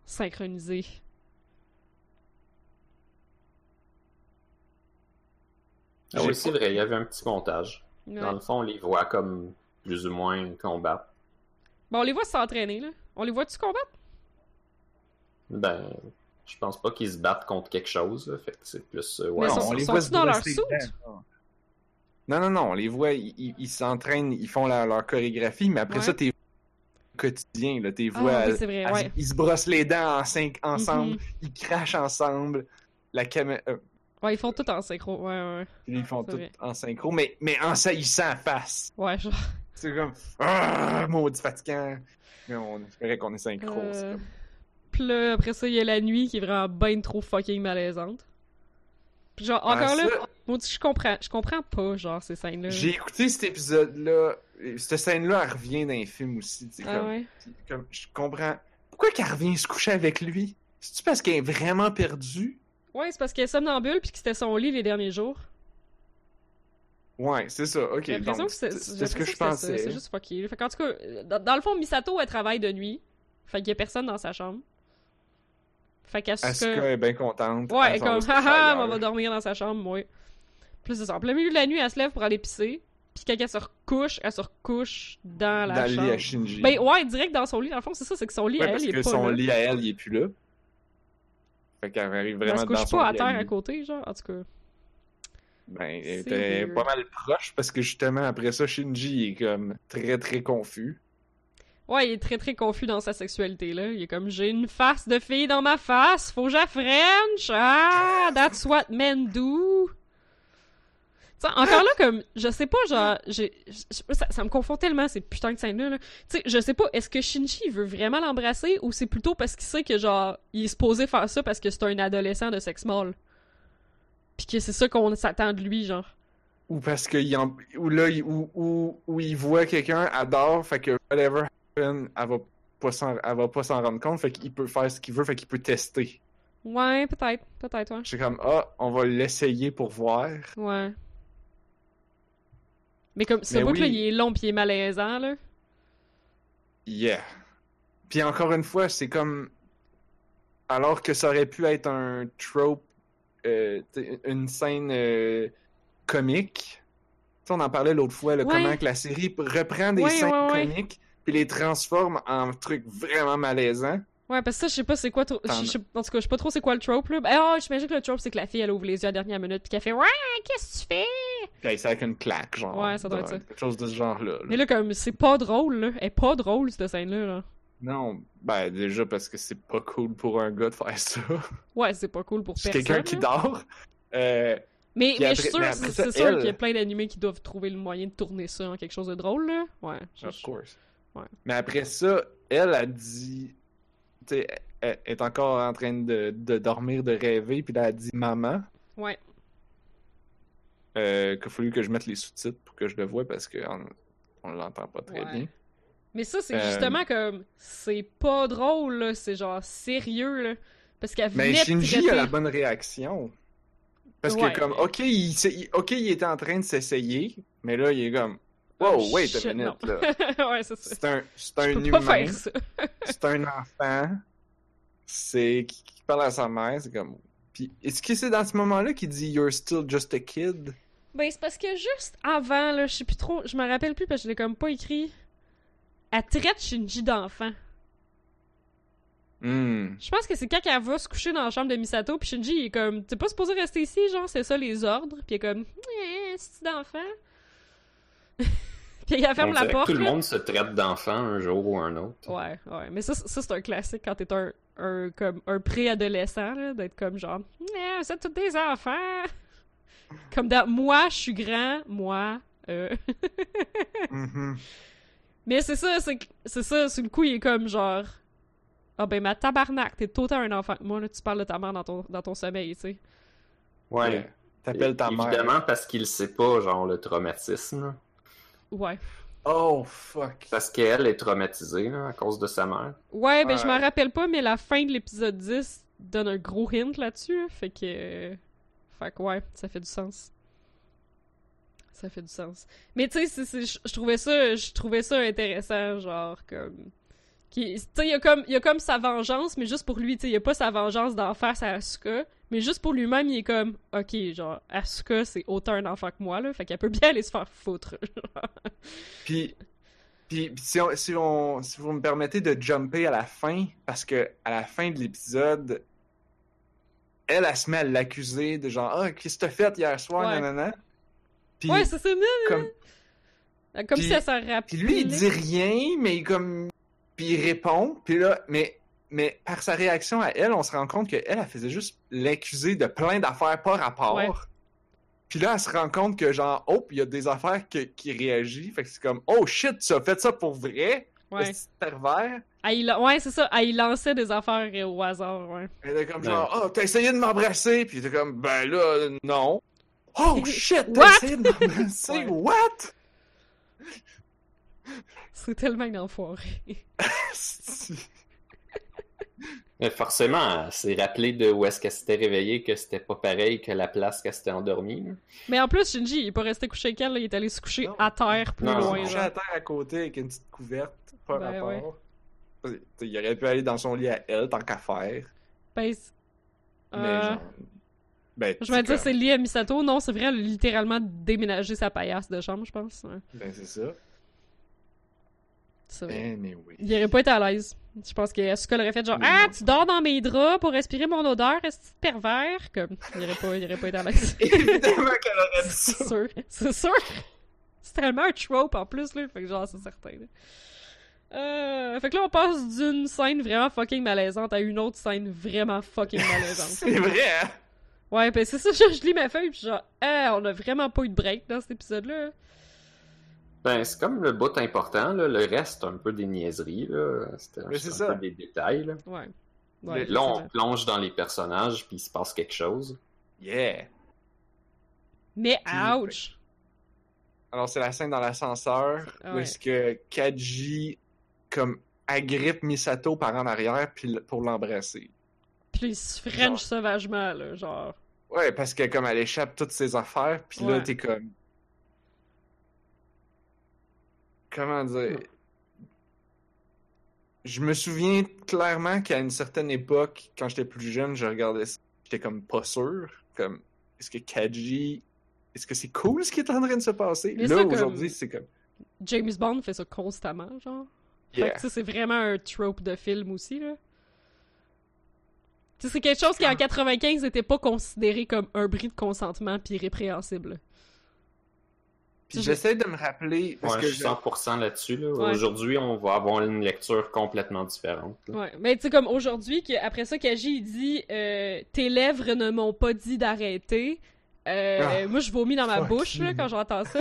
synchronisé.
Ah oui, c'est vrai, il y avait un petit montage.
Ouais.
Dans le fond, on les voit comme plus ou moins combattre.
Bon, on les voit s'entraîner, là. On les voit-tu combattre?
Ben, je pense pas qu'ils se battent contre quelque chose, là, fait que c'est plus... euh, ouais,
Mais
Non,
sont-
on les voit
dans leur
dents. Non, non, non, on les voit, ils s'entraînent, ils font leur, leur chorégraphie, mais après
Ouais.
ça, t'es quotidien, là, t'es
Ah,
vois,
oui, c'est vrai, ouais.
ils se brossent les dents en cinq, ensemble,
Mhm.
ils crachent ensemble, la caméra, euh,
Ouais, ils font tout en synchro, ouais, ouais.
ils font tout
vrai.
en synchro, mais, mais en saillissant face.
Ouais, genre...
C'est comme, ah, maudit fatigant. Mais on c'est vrai qu'on est synchro. c'est
Euh...
comme-
Puis là, après ça, il y a la nuit qui est vraiment ben trop fucking malaisante. Puis genre,
Ah,
encore là,
ça,
je comprends, je comprends pas, genre, ces scènes-là.
J'ai écouté cet épisode-là, et cette scène-là, elle revient dans les films aussi,
Ah
comme,
ouais?
comme, je comprends. Pourquoi qu'elle revient se coucher avec lui? C'est-tu parce qu'elle est vraiment perdue?
Ouais, c'est parce qu'elle est somnambule puis que c'était son lit les derniers jours.
Ouais, c'est ça, ok.
J'ai l'impression
donc,
que c'est
ce que je pensais.
C'est juste fucké. Fait qu'en tout cas, dans, dans le fond, Misato, elle travaille de nuit. Fait qu'il y a personne dans sa chambre. Fait qu'Asuka...
Asuka est bien contente.
Ouais, elle
elle
est comme,
se
haha, on va dormir dans sa chambre, moi. Plus c'est ça. En plein milieu de la nuit, elle se lève pour aller pisser. Puis quand elle se recouche, elle se recouche dans la
Dans le lit
chambre.
à Shinji.
Ben ouais, direct dans son lit. Dans le fond, c'est ça, c'est que son lit
Ouais,
à elle,
parce
il est
que
pas
son
là.
lit à elle, il est plus là. Fait qu'elle arrive
elle se
vraiment dans
couche
son
pas à
lit
terre à côté, genre, en tout cas.
Ben, elle était
weird.
pas mal proche parce que justement après ça, Shinji est comme très très confus.
Ouais, il est très très confus dans sa sexualité, là. Il est comme, j'ai une face de fille dans ma face, faut que! Ah, that's what men do! T'sais, encore là, comme, je sais pas, genre, ça, me confond tellement, ces putains de scènes-là, là. Tu sais, je sais pas, est-ce que Shinji veut vraiment l'embrasser ou c'est plutôt parce qu'il sait que, genre, il est supposé faire ça parce que c'est un adolescent de sexe mâle? Pis que c'est ça qu'on s'attend de lui, genre.
Ou parce que il ou là, il- ou, ou il voit quelqu'un, adore, fait que whatever elle va pas s'en, elle va pas s'en rendre compte, fait qu'il peut faire ce qu'il veut, fait qu'il peut tester.
Ouais, peut-être, peut-être, ouais.
J'étais comme, ah, on va l'essayer pour voir.
Ouais. Mais comme, ce bout-là,
oui.
il est long pis il est malaisant, là.
Yeah. Puis encore une fois, c'est comme. Alors que ça aurait pu être un trope, euh, une scène euh, comique. T'sais, on en parlait l'autre fois, là,
Ouais.
comment que la série reprend des
Ouais,
scènes
ouais.
comiques puis les transforme en trucs vraiment malaisants.
Ouais, parce que ça, je sais pas c'est quoi trop. Je En tout cas, je sais pas trop c'est quoi le trope, là. Ah, j'imagine que le trope, c'est que la fille, elle ouvre les yeux à la dernière minute pis qu'elle fait Ouais, qu'est-ce que tu fais?
Puis c'est avec une claque, genre.
Ouais, ça doit être ça.
Quelque chose de ce genre-là. là.
Mais là, comme, c'est pas drôle, là. Elle est pas drôle, cette scène-là, là.
Non, ben déjà parce que c'est pas cool pour un gars de faire ça.
Ouais, c'est pas cool pour
C'est
personne.
quelqu'un qui dort. Euh,
Mais,
Puis
mais
après-
je suis sûr, c'est c'est sûr
elle-
qu'il y a plein d'animés qui doivent trouver le moyen de tourner ça en quelque chose de drôle, là. Ouais.
Of course.
Ouais.
Mais après ça, elle a dit. Tu sais, elle est encore en train de, de dormir, de rêver, puis là, elle a dit maman.
Ouais.
Euh, qu'il a fallu que je mette les sous-titres pour que je le voie parce qu'on on l'entend pas très
Ouais.
bien.
Mais ça, c'est
Euh,
justement comme. C'est pas drôle, là. C'est genre sérieux, là. Parce qu'elle
Mais Shinji a la bonne réaction. Parce
Ouais,
que, comme, ok, il- ok, il était en train de s'essayer, mais là, il est comme, wow,
Oh,
wait
shit,
a minute,
non.
là.
ouais, c'est ça.
C'est un, c'est un humain, c'est un enfant, c'est qui, qui parle à sa mère, c'est comme. Puis, est-ce que c'est dans ce moment-là qu'il dit You're still just a kid?
Ben, c'est parce que juste avant, là, je sais plus trop, je me rappelle plus parce que je l'ai comme pas écrit. Elle traite Shinji d'enfant.
Hmm.
Je pense que c'est quand elle va se coucher dans la chambre de Misato, puis Shinji il est comme, t'es pas supposé rester ici, genre, c'est ça les ordres, puis il est comme, eh, c'est d'enfant. puis elle ferme
On
la
dirait que
porte.
tout le monde se traite d'enfant un jour ou un autre.
Ouais, ouais, mais ça, c'est- ça c'est un classique quand t'es un, un, comme, un préadolescent, là, d'être comme genre, eh, vous êtes tous des enfants. comme dans, moi, je suis grand, moi, euh.
Mhm.
Mais c'est ça, c'est que- c'est ça, sur le coup, il est comme genre. Ah ben, ma tabarnak, t'es autant un enfant que moi, là, tu parles de ta mère dans ton, dans ton sommeil, tu sais.
Ouais.
Ouais. T'appelles ta mère.
Évidemment parce qu'il sait pas, genre, le traumatisme.
Ouais.
Oh, fuck.
Parce qu'elle est traumatisée là, à cause de sa mère.
Ouais, ben, je m'en rappelle pas, mais la fin de l'épisode 10 donne un gros hint là-dessus, hein, fait que. Fait que, ouais, ça fait du sens. Ça fait du sens. Mais tu sais, je trouvais ça, je trouvais ça intéressant, genre, comme. Qui- il y, a comme- il a comme sa vengeance, mais juste pour lui, tu sais, il y a pas sa vengeance d'en face à Asuka, mais juste pour lui-même, il est comme, ok, genre, Asuka, c'est autant un enfant que moi, là, fait qu'elle peut bien aller se faire foutre.
Puis, puis, si, on, si, on, si vous me permettez de jumper à la fin, parce que à la fin de l'épisode, elle, elle se met à l'accuser de genre, ah, qu'est-ce que t'as fait hier soir,
Ouais.
nanana. Puis,
ouais, c'est ça, mais-
comme,
comme
Puis-
si elle s'en rappelait.
puis lui, il dit rien, mais comme, puis il répond, puis là, mais, mais par sa réaction à elle, on se rend compte qu'elle, elle faisait juste l'accuser de plein d'affaires pas rapport.
Ouais.
Puis là, elle se rend compte que genre, oh, il y a des affaires que- qui réagissent. Fait que c'est comme, oh shit, tu as fait ça pour vrai?
Ouais.
Pervers?
Ah, il a- Ouais, c'est ça. Ah, il lançait des affaires au hasard, ouais.
Elle était comme
Ouais.
genre, oh, t'as essayé de m'embrasser? Puis t'es comme, ben là, non. Oh shit, t'as essayé de m'embrasser?
Ouais.
What?
C'est tellement une enfoiré.
Mais forcément, s'est rappelé de où est-ce qu'elle s'était réveillée, que c'était pas pareil que la place qu'elle s'était endormie. là.
Mais en plus, Shinji, il est pas resté couché avec elle, là, il est allé se coucher
Non.
à terre plus
Non,
loin.
Couché
genre.
à terre à côté avec une petite couverte, pas
Ben
rapport. T'sais, Il aurait pu aller dans son lit à elle, tant qu'à faire.
Ben, c'est-
Mais
Euh,
genre. Ben,
Je vais dire c'est lié à Misato. Non, c'est vrai, elle a littéralement déménagé sa paillasse de chambre, je pense. Ouais,
Ben, c'est ça.
C'est.
Anyway.
Il aurait pas été à l'aise. Je pense que Asuka l'aurait fait genre Ah,
non.
tu dors dans mes draps pour respirer mon odeur, est-ce que pervers? Comme, il aurait pas, il aurait pas été à l'aise.
Évidemment qu'elle aurait dit
c'est
ça.
sûr. C'est sûr. C'est tellement un trope en plus, là. Fait que genre, c'est certain. là. Euh, fait que là, on passe d'une scène vraiment fucking malaisante à une autre scène vraiment fucking malaisante.
C'est vrai, hein?
Ouais, ben c'est ça, genre, je lis ma feuille, pis genre, ah, on a vraiment pas eu de break dans cet épisode-là.
Ben, c'est comme le bout important, là. le reste, un peu des niaiseries. Là. C'était un
ça.
peu des détails. Là,
Ouais.
Là, on plonge dans les personnages, puis il se passe quelque chose.
Yeah.
Mais ouch!
Alors, c'est la scène dans l'ascenseur
Ah
où est-ce que Kaji, comme, agrippe Misato par en arrière puis pour l'embrasser.
Puis il se french
Genre.
sauvagement, là, genre.
Ouais, parce que comme elle échappe toutes ses affaires, puis là, t'es comme... Comment dire... Je me souviens clairement qu'à une certaine époque, quand j'étais plus jeune, je regardais ça, j'étais comme pas sûr. Comme, est-ce que Kaji... Est-ce que c'est cool ce qui est en train de se passer?
Mais
là,
ça,
aujourd'hui, c'est comme...
James Bond fait ça constamment, genre. Fait que, sais, c'est vraiment un trope de film aussi, là. C'est quelque chose qui, en 95, n'était pas considéré comme un bris de consentement puis répréhensible.
Puis
Je-
j'essaie de me rappeler, parce
Ouais,
que
je suis
je-
100% là-dessus. Là.
Ouais.
Aujourd'hui, on va avoir une lecture complètement différente. là.
Ouais, mais tu sais, comme aujourd'hui, après ça, Kaji, il dit euh, Tes lèvres ne m'ont pas dit d'arrêter. Euh,
Ah,
moi, je vomis dans ma bouche, là,
you.
quand j'entends ça.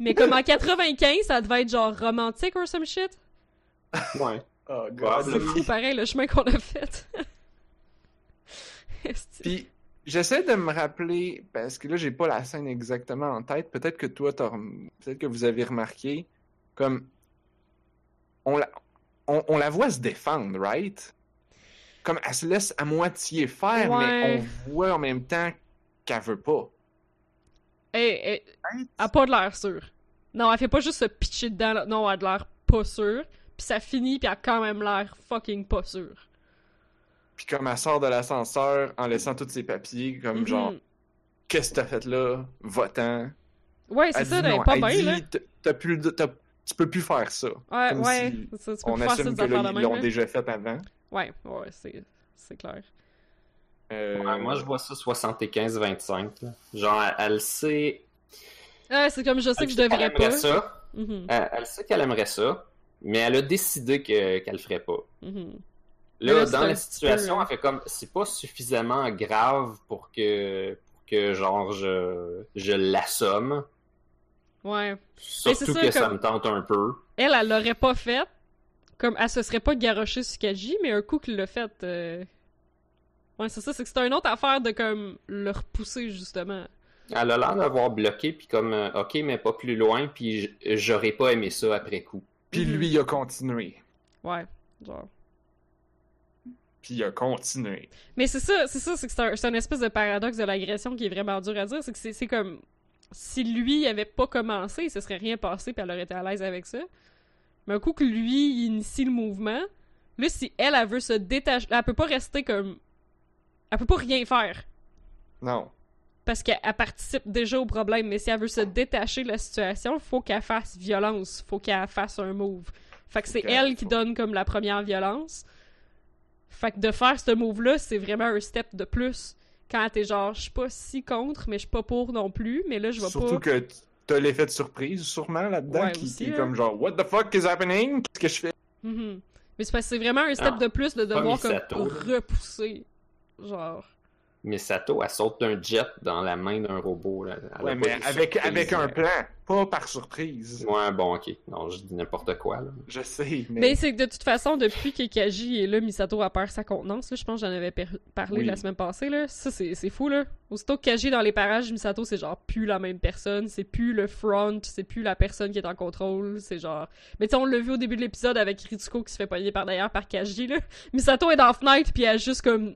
mais comme en 95, ça devait être genre romantique or some shit?
Ouais.
Oh, God.
C'est fou, pareil, le chemin qu'on a fait.
Puis j'essaie de me rappeler, parce que là, j'ai pas la scène exactement en tête. Peut-être que toi, t'as rem- peut-être que vous avez remarqué, comme on la, on, on la voit se défendre, right? Comme elle se laisse à moitié faire,
Ouais.
mais on voit en même temps qu'elle veut pas.
Hey, hey, elle a pas de l'air sûre. Non, elle fait pas juste se pitcher dedans, là. non, elle a de l'air pas sûre. Puis ça finit, puis elle a quand même l'air fucking pas sûre.
Puis comme elle sort de l'ascenseur en laissant tous ses papiers, comme
Mhm.
genre, qu'est-ce que t'as fait là? Va-t'en.
Ouais, c'est ça, elle pas
Elle
bien,
dit,
là.
T'as- plus tu peux plus faire ça.
Ouais,
comme
ouais,
si
c'est ça, tu peux
On
pas faire ça
assume que l'ont
là.
déjà fait avant.
Ouais, ouais, c'est, c'est clair.
Euh,
Ouais, moi, je vois ça 75-25. là. Genre, elle, elle sait.
Ouais, c'est comme je sais
elle
que je devrais
aimerait
pas.
ça.
Mhm,
Elle, elle sait qu'elle aimerait ça, mais elle a décidé que- qu'elle le ferait pas.
mhm.
Là, dans la situation,
peu,
elle fait comme c'est pas suffisamment grave pour que pour que genre je je l'assomme.
Ouais.
Surtout
ça,
que ça me tente un peu.
Elle, elle l'aurait pas fait. Comme elle se serait pas garochée sur Kaji, mais un coup qu'il l'a fait. euh, Ouais, c'est ça, c'est que c'est une autre affaire de comme le repousser, justement.
Elle a l'air d'avoir bloqué puis comme euh, ok mais pas plus loin puis j'aurais pas aimé ça après coup.
Puis lui, il a continué.
Ouais, genre.
Puis il a continué.
Mais c'est ça, c'est ça, c'est que c'est un, espèce de paradoxe de l'agression qui est vraiment dur à dire. C'est que c'est, comme si lui avait pas commencé, se serait rien passé puis elle aurait été à l'aise avec ça. Mais un coup que lui initie le mouvement, là si elle, elle veut se détacher, elle peut pas rester comme, elle peut pas rien faire
Non.
parce qu'elle elle participe déjà au problème. Mais si elle veut se détacher de la situation, faut qu'elle fasse violence, faut qu'elle fasse un move. Fait que c'est elle qui donne comme la première violence. Fait que de faire ce move-là, c'est vraiment un step de plus. Quand t'es genre, je suis pas si contre, mais je suis pas pour non plus, mais là, je vais
Surtout
pas.
que t- t'as l'effet de surprise, sûrement, là-dedans,
Ouais,
qui,
aussi,
qui est comme genre, What the fuck is happening? Qu'est-ce que je fais?
Mhm. Mais c'est parce que c'est vraiment un step
Ah,
de plus de devoir comme repousser. Genre.
Misato, elle saute d'un jet dans la main d'un robot. Là.
Ouais,
pas
mais avec,
surprise,
avec un plan, pas par surprise.
Ouais, bon, ok. Non, je dis n'importe quoi, là.
Je sais, mais.
Mais c'est que de toute façon, depuis que Kaji est là, Misato a perd sa contenance. Là. Je pense que j'en avais per- parlé
Oui.
la semaine passée. Là. Ça, c'est c'est fou. là. Aussitôt que Kaji est dans les parages, Misato, c'est genre plus la même personne. C'est plus le front. C'est plus la personne qui est en contrôle. C'est genre. Mais tu sais, on l'a vu au début de l'épisode avec Ritsuko qui se fait pogner par derrière par Kaji. Là. Misato est dans la fenêtre, puis elle a juste comme.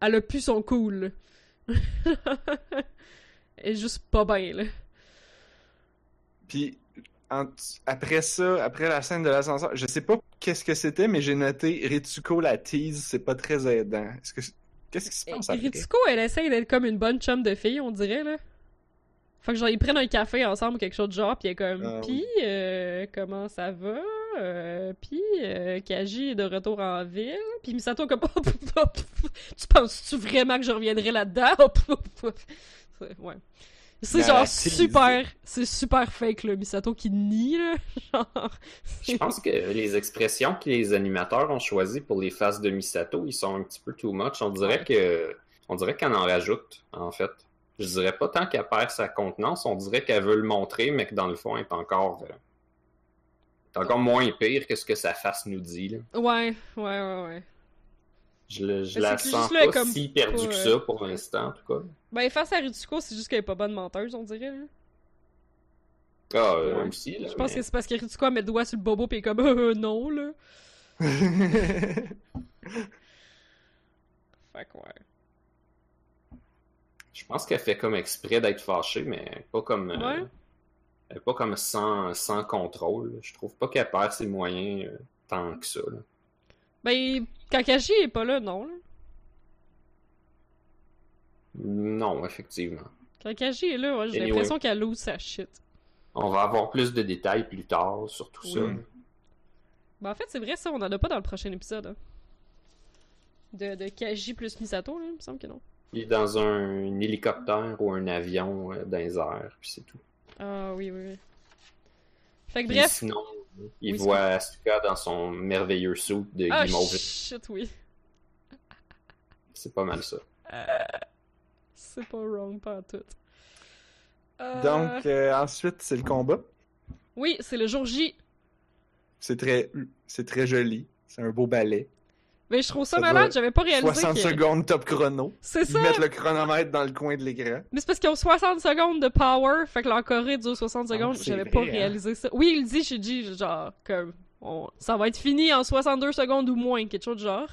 Elle a plus son cool. elle est juste pas bien, là.
Puis en- après ça, après la scène de l'ascenseur, je sais pas qu'est-ce que c'était, mais j'ai noté Ritsuko la tease, c'est pas très aidant. Est-ce que qu'est-ce qui se passe après?
Ritsuko, elle essaye d'être comme une bonne chum de fille, on dirait, là. Fait que genre, ils prennent un café ensemble ou quelque chose de genre, pis elle est comme,
Ah
pis, euh, comment ça va? Euh, pis, euh, Kaji est de retour en ville. Pis Misato comme, tu penses-tu vraiment que je reviendrai là-dedans? C'est- ouais. C'est genre
la
super, c'est super fake, là, Misato qui nie, là. Genre.
Je pense que les expressions que les animateurs ont choisies pour les faces de Misato, ils sont un petit peu too much. On dirait
Ouais.
que, on dirait qu'elle en rajoute, en fait. Je dirais pas tant qu'elle perd sa contenance, on dirait qu'elle veut le montrer, mais que dans le fond, elle est encore, euh, est encore moins pire que ce que sa face nous dit. Là.
Ouais, ouais, ouais, ouais.
Je, le- je la
c'est
sens pas
comme
si perdue que
euh,
ça pour l'instant, en tout cas.
Ben, face à Ritsuko, c'est juste qu'elle est pas bonne menteuse, on dirait, là.
Ah, euh,
Ouais.
aussi, là,
Je pense que c'est parce que Ritsuko met le doigt sur le bobo pis est comme euh, non là. Fait que ouais.
Je pense qu'elle fait comme exprès d'être fâchée, mais pas comme. euh,
Ouais.
Elle est pas comme sans, sans contrôle. là. Je trouve pas qu'elle perd ses moyens euh, tant que ça. là.
Ben Kakashi est pas là non là.
Non, effectivement.
Kakashi est là, ouais, j'ai
Anyway.
l'impression qu'elle lose sa shit.
On va avoir plus de détails plus tard sur tout ça.
Ben en fait c'est vrai ça, on en a pas dans le prochain épisode. hein. De, de Kaji plus Misato là, il me semble que non.
Il est dans un hélicoptère ou un avion euh, dans les airs, puis c'est tout.
Ah oui oui oui. Fait que
Puis
bref.
sinon, il
Oui,
voit Asuka dans son merveilleux suit de
Ah
guimauve.
shit oui.
C'est pas mal ça.
C'est pas wrong pas tout. Euh,
Donc euh, ensuite, c'est le combat.
Oui, c'est le jour J.
C'est très c'est très joli. C'est un beau ballet.
Mais je trouve ça
Ça
malade, j'avais pas réalisé
60
que...
secondes top chrono.
C'est
Ils
ça!
mettent le chronomètre dans le coin de l'écran.
Mais c'est parce qu'ils ont 60 secondes de power, fait que leur Corée dure 60
Ah,
secondes, j'avais pas
hein.
réalisé ça. Oui, il dit chez G, genre, comme, on- ça va être fini en 62 secondes ou moins, quelque chose de genre.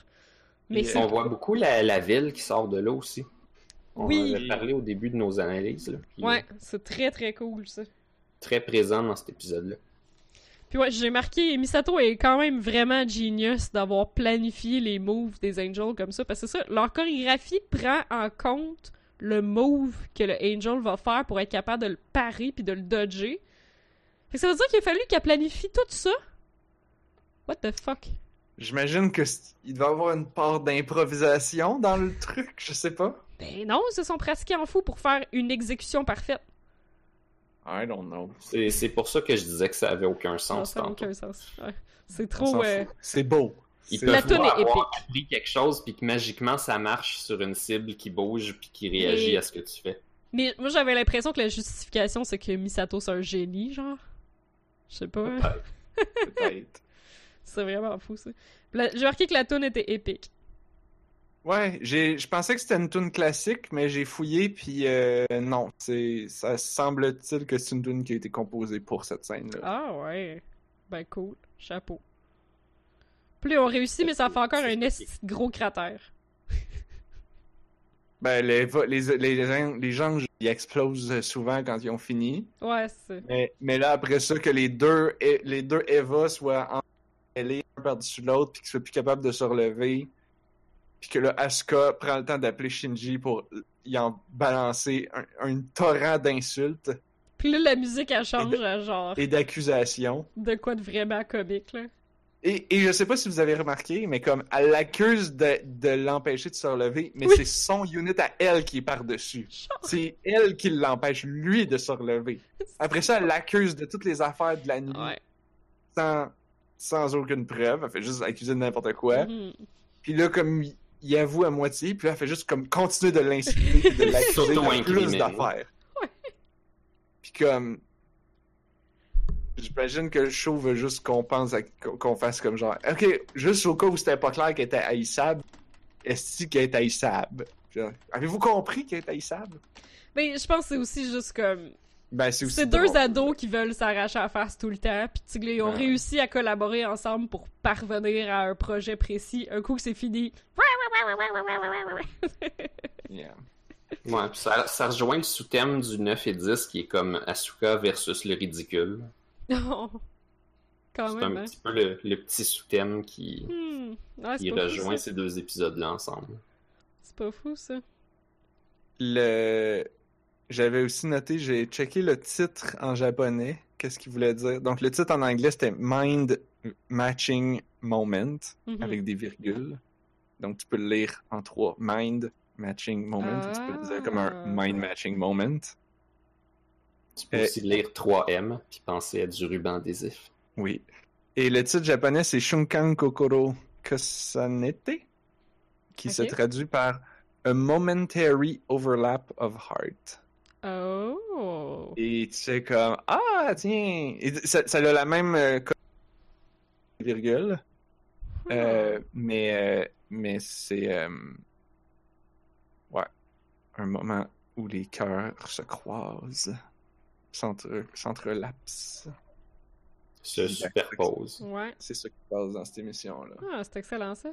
Mais.
On voit beaucoup la, la ville qui sort de là aussi. On
Oui.
en avait parlé au début de nos analyses. Là, puis,
Ouais, c'est très très cool, ça.
très présent dans cet épisode-là.
Puis ouais, j'ai marqué, Misato est quand même vraiment genius d'avoir planifié les moves des Angels comme ça, parce que c'est ça, leur chorégraphie prend en compte le move que le Angel va faire pour être capable de le parer puis de le dodger. Fait que ça veut dire qu'il a fallu qu'elle planifie tout ça? What the fuck?
J'imagine que il doit y avoir une part d'improvisation dans le truc, je sais pas.
Ben non, ils se sont pratiqués en fou pour faire une exécution parfaite.
I don't know.
C'est pour ça que je disais que ça avait aucun
Non,
sens
ça n'a
tantôt.
aucun sens. Ouais. C'est trop... euh.
C'est beau.
Ils
C'est-
peuvent
La toune est
avoir
épique.
appris quelque chose puis que magiquement ça marche sur une cible qui bouge puis qui réagit
Mais-
à ce que tu fais.
Mais moi, j'avais l'impression que la justification, c'est que Misato, c'est un génie, genre. Je sais pas.
Peut-être.
C'est vraiment fou, ça. La- J'ai marqué que la tune était épique.
Ouais, j'ai, je pensais que c'était une tune classique, mais j'ai fouillé puis euh, non, c'est, ça semble-t-il que c'est une tune qui a été composée pour cette scène-là.
Ah ouais. Ben cool. Chapeau. Là, on réussit, mais ça fait encore un gros cratère.
Ben les, les, les, les, gens- les gens ils explosent souvent quand ils ont fini,
Ouais, c'est...
mais, mais là après ça que les deux les deux Eva soient emmêlés un par-dessus l'autre puis qu'ils soient plus capables de se relever, puis que là Asuka prend le temps d'appeler Shinji pour y en balancer un, un torrent d'insultes
Puis là, la musique, elle change à genre
et d'accusations.
de quoi de vraiment comique, là.
Et, et je sais pas si vous avez remarqué, mais comme elle l'accuse de, de l'empêcher de se relever, mais
Oui.
c'est son unit à elle qui est par-dessus. C'est elle qui l'empêche, lui, de se relever. Après ça, elle l'accuse de toutes les affaires de la nuit
ouais.
sans, sans aucune preuve. Elle fait juste accuser de n'importe quoi.
Mhm.
Puis là, comme il, il avoue à moitié, puis là, elle fait juste comme continuer de l'insulter, puis de l'accuser de plus
S'auto-incriminer.
d'affaires. Puis comme, j'imagine que le show veut juste qu'on pense, à- qu'on fasse comme genre, ok, juste au cas où c'était pas clair qu'elle était haïssable, est-ce qu'elle est haïssable? Avez-vous compris qu'elle est haïssable?
Mais je pense que c'est aussi juste comme.
Ben, c'est aussi
C'est deux
drôle.
ados qui veulent s'arracher à la face tout le temps, puis ils ont
Ouais.
réussi à collaborer ensemble pour parvenir à un projet précis. Un coup que c'est fini.
Yeah.
Ouais, puis ça, ça rejoint le sous-thème du 9 et 10 qui est comme Asuka versus le ridicule.
Non. Quand
C'est
même,
un
hein.
petit peu le, le petit sous-thème qui,
Hmm.
Qui
fou,
rejoint
ça.
ces deux épisodes-là ensemble.
C'est pas fou, ça.
Le... J'avais aussi noté, j'ai checké le titre en japonais, qu'est-ce qu'il voulait dire? Donc, le titre en anglais, c'était Mind Matching Moment,
Mhm.
avec des virgules. Donc, tu peux le lire en trois. Mind Matching Moment. et Tu peux le dire comme un
Ah.
Mind Matching Moment.
Tu peux
Euh,
aussi lire 3M puis penser à du ruban adhésif.
Oui. Et le titre japonais, c'est Shunkan Kokoro Kasanete, qui se traduit par A Momentary Overlap of Heart.
Oh.
Et tu sais comme ah tiens Et ça, ça a la même euh, virgule euh, mais euh, mais c'est euh, ouais un moment où les cœurs se croisent s'entre- s'entrelapsent
Se superpose.
Ouais.
c'est ce qui se passe dans cette émission là
Ah, c'est excellent, ça.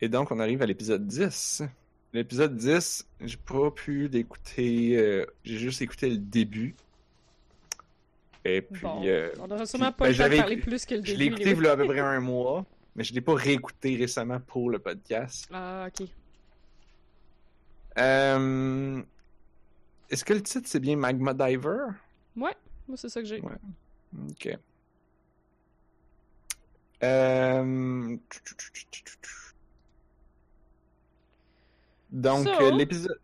et donc on arrive à l'épisode 10 l'épisode 10 j'ai pas pu l'écouter euh, j'ai juste écouté le début et puis
Bon.
euh,
On aura sûrement pas
ben, éc-
plus que le
Je
début.
l'ai écouté il y a à peu près un mois, mais je l'ai pas réécouté récemment pour le podcast.
Ah, ok.
Euh, Est-ce que le titre c'est bien Magma Diver?
Ouais, moi c'est ça que j'ai.
Ouais. Ok. Euh... Donc,
So-
euh, l'épisode.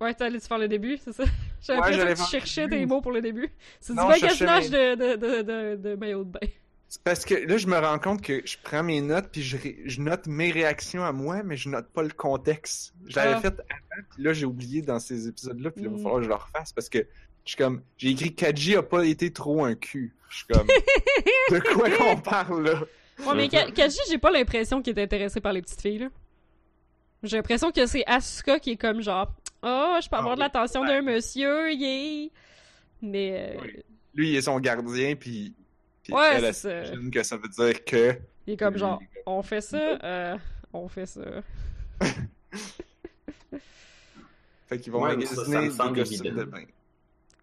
Ouais, t'allais te faire le début, c'est ça? J'avais
Ouais,
l'impression que tu cherchais tes mots pour le début. C'est du magasinage de, de, de, de, de maillot de bain.
C'est parce que là, je me rends compte que je prends mes notes puis je, ré- je note mes réactions à moi, mais je note pas le contexte. Je l'avais
Ah.
fait avant, puis là, j'ai oublié dans ces épisodes-là, puis là, il va
Mm.
falloir que je le refasse parce que je suis comme, j'ai écrit Kaji a pas été trop un cul. Je suis comme, de quoi qu'on parle là?
Ouais, mais Ka- Kaji, j'ai pas l'impression qu'il est intéressé par les petites filles, là. J'ai l'impression que c'est Asuka qui est comme genre, oh, je peux
Ah
avoir de
oui,
l'attention d'un monsieur, yay! Mais, euh,
Oui. Lui, il est son gardien, puis, puis
Ouais,
elle, elle
c'est ça.
que ça veut dire que.
il est comme genre, on fait ça, euh, on fait ça.
Fait qu'ils vont
Ouais,
magasiner des costumes de bain.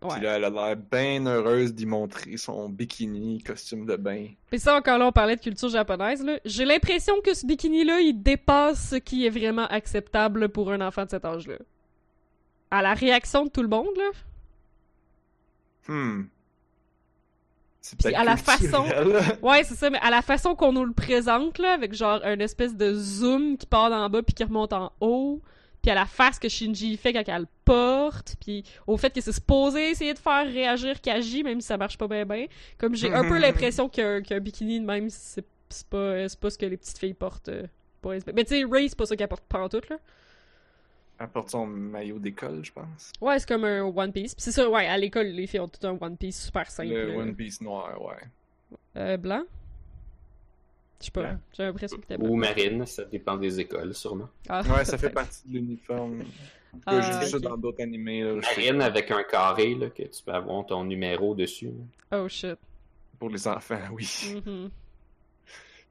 Ouais.
Puis là, elle a l'air bien heureuse d'y montrer son bikini, costume de bain.
Puis ça, encore là, on parlait de culture japonaise, là. J'ai l'impression que ce bikini-là, il dépasse ce qui est vraiment acceptable pour un enfant de cet âge-là. À la réaction de tout le monde, là.
Hmm. C'est
Puis à la
culturel.
Ouais, c'est ça, mais à la façon qu'on nous le présente, là, avec genre un espèce de zoom qui part d'en bas puis qui remonte en haut, puis à la face que Shinji fait quand elle le porte, puis au fait que c'est supposé essayer de faire réagir Kaji, même si ça marche pas bien bien. Comme j'ai un peu l'impression qu'un qu'un bikini même, c'est pas, c'est pas ce que les petites filles portent. euh, pour Mais tu sais, Ray, c'est pas ça qu'elle porte pantoute, là.
Elle porte son maillot d'école, je pense.
Ouais, c'est comme un One Piece. C'est ça, ouais, à l'école, les filles ont tout un One Piece super simple.
Le. One Piece noir, ouais.
Euh, blanc? Je sais pas, j'ai l'impression que t'es.
Ou marine, ça dépend des écoles, sûrement.
Ah,
Ouais, ça fait partie de l'uniforme.
Ah,
J'ai vu ça dans d'autres animés. Là,
Marine avec un carré, là, que tu peux avoir ton numéro dessus. là.
Oh shit.
Pour les enfants, oui.
Mhm.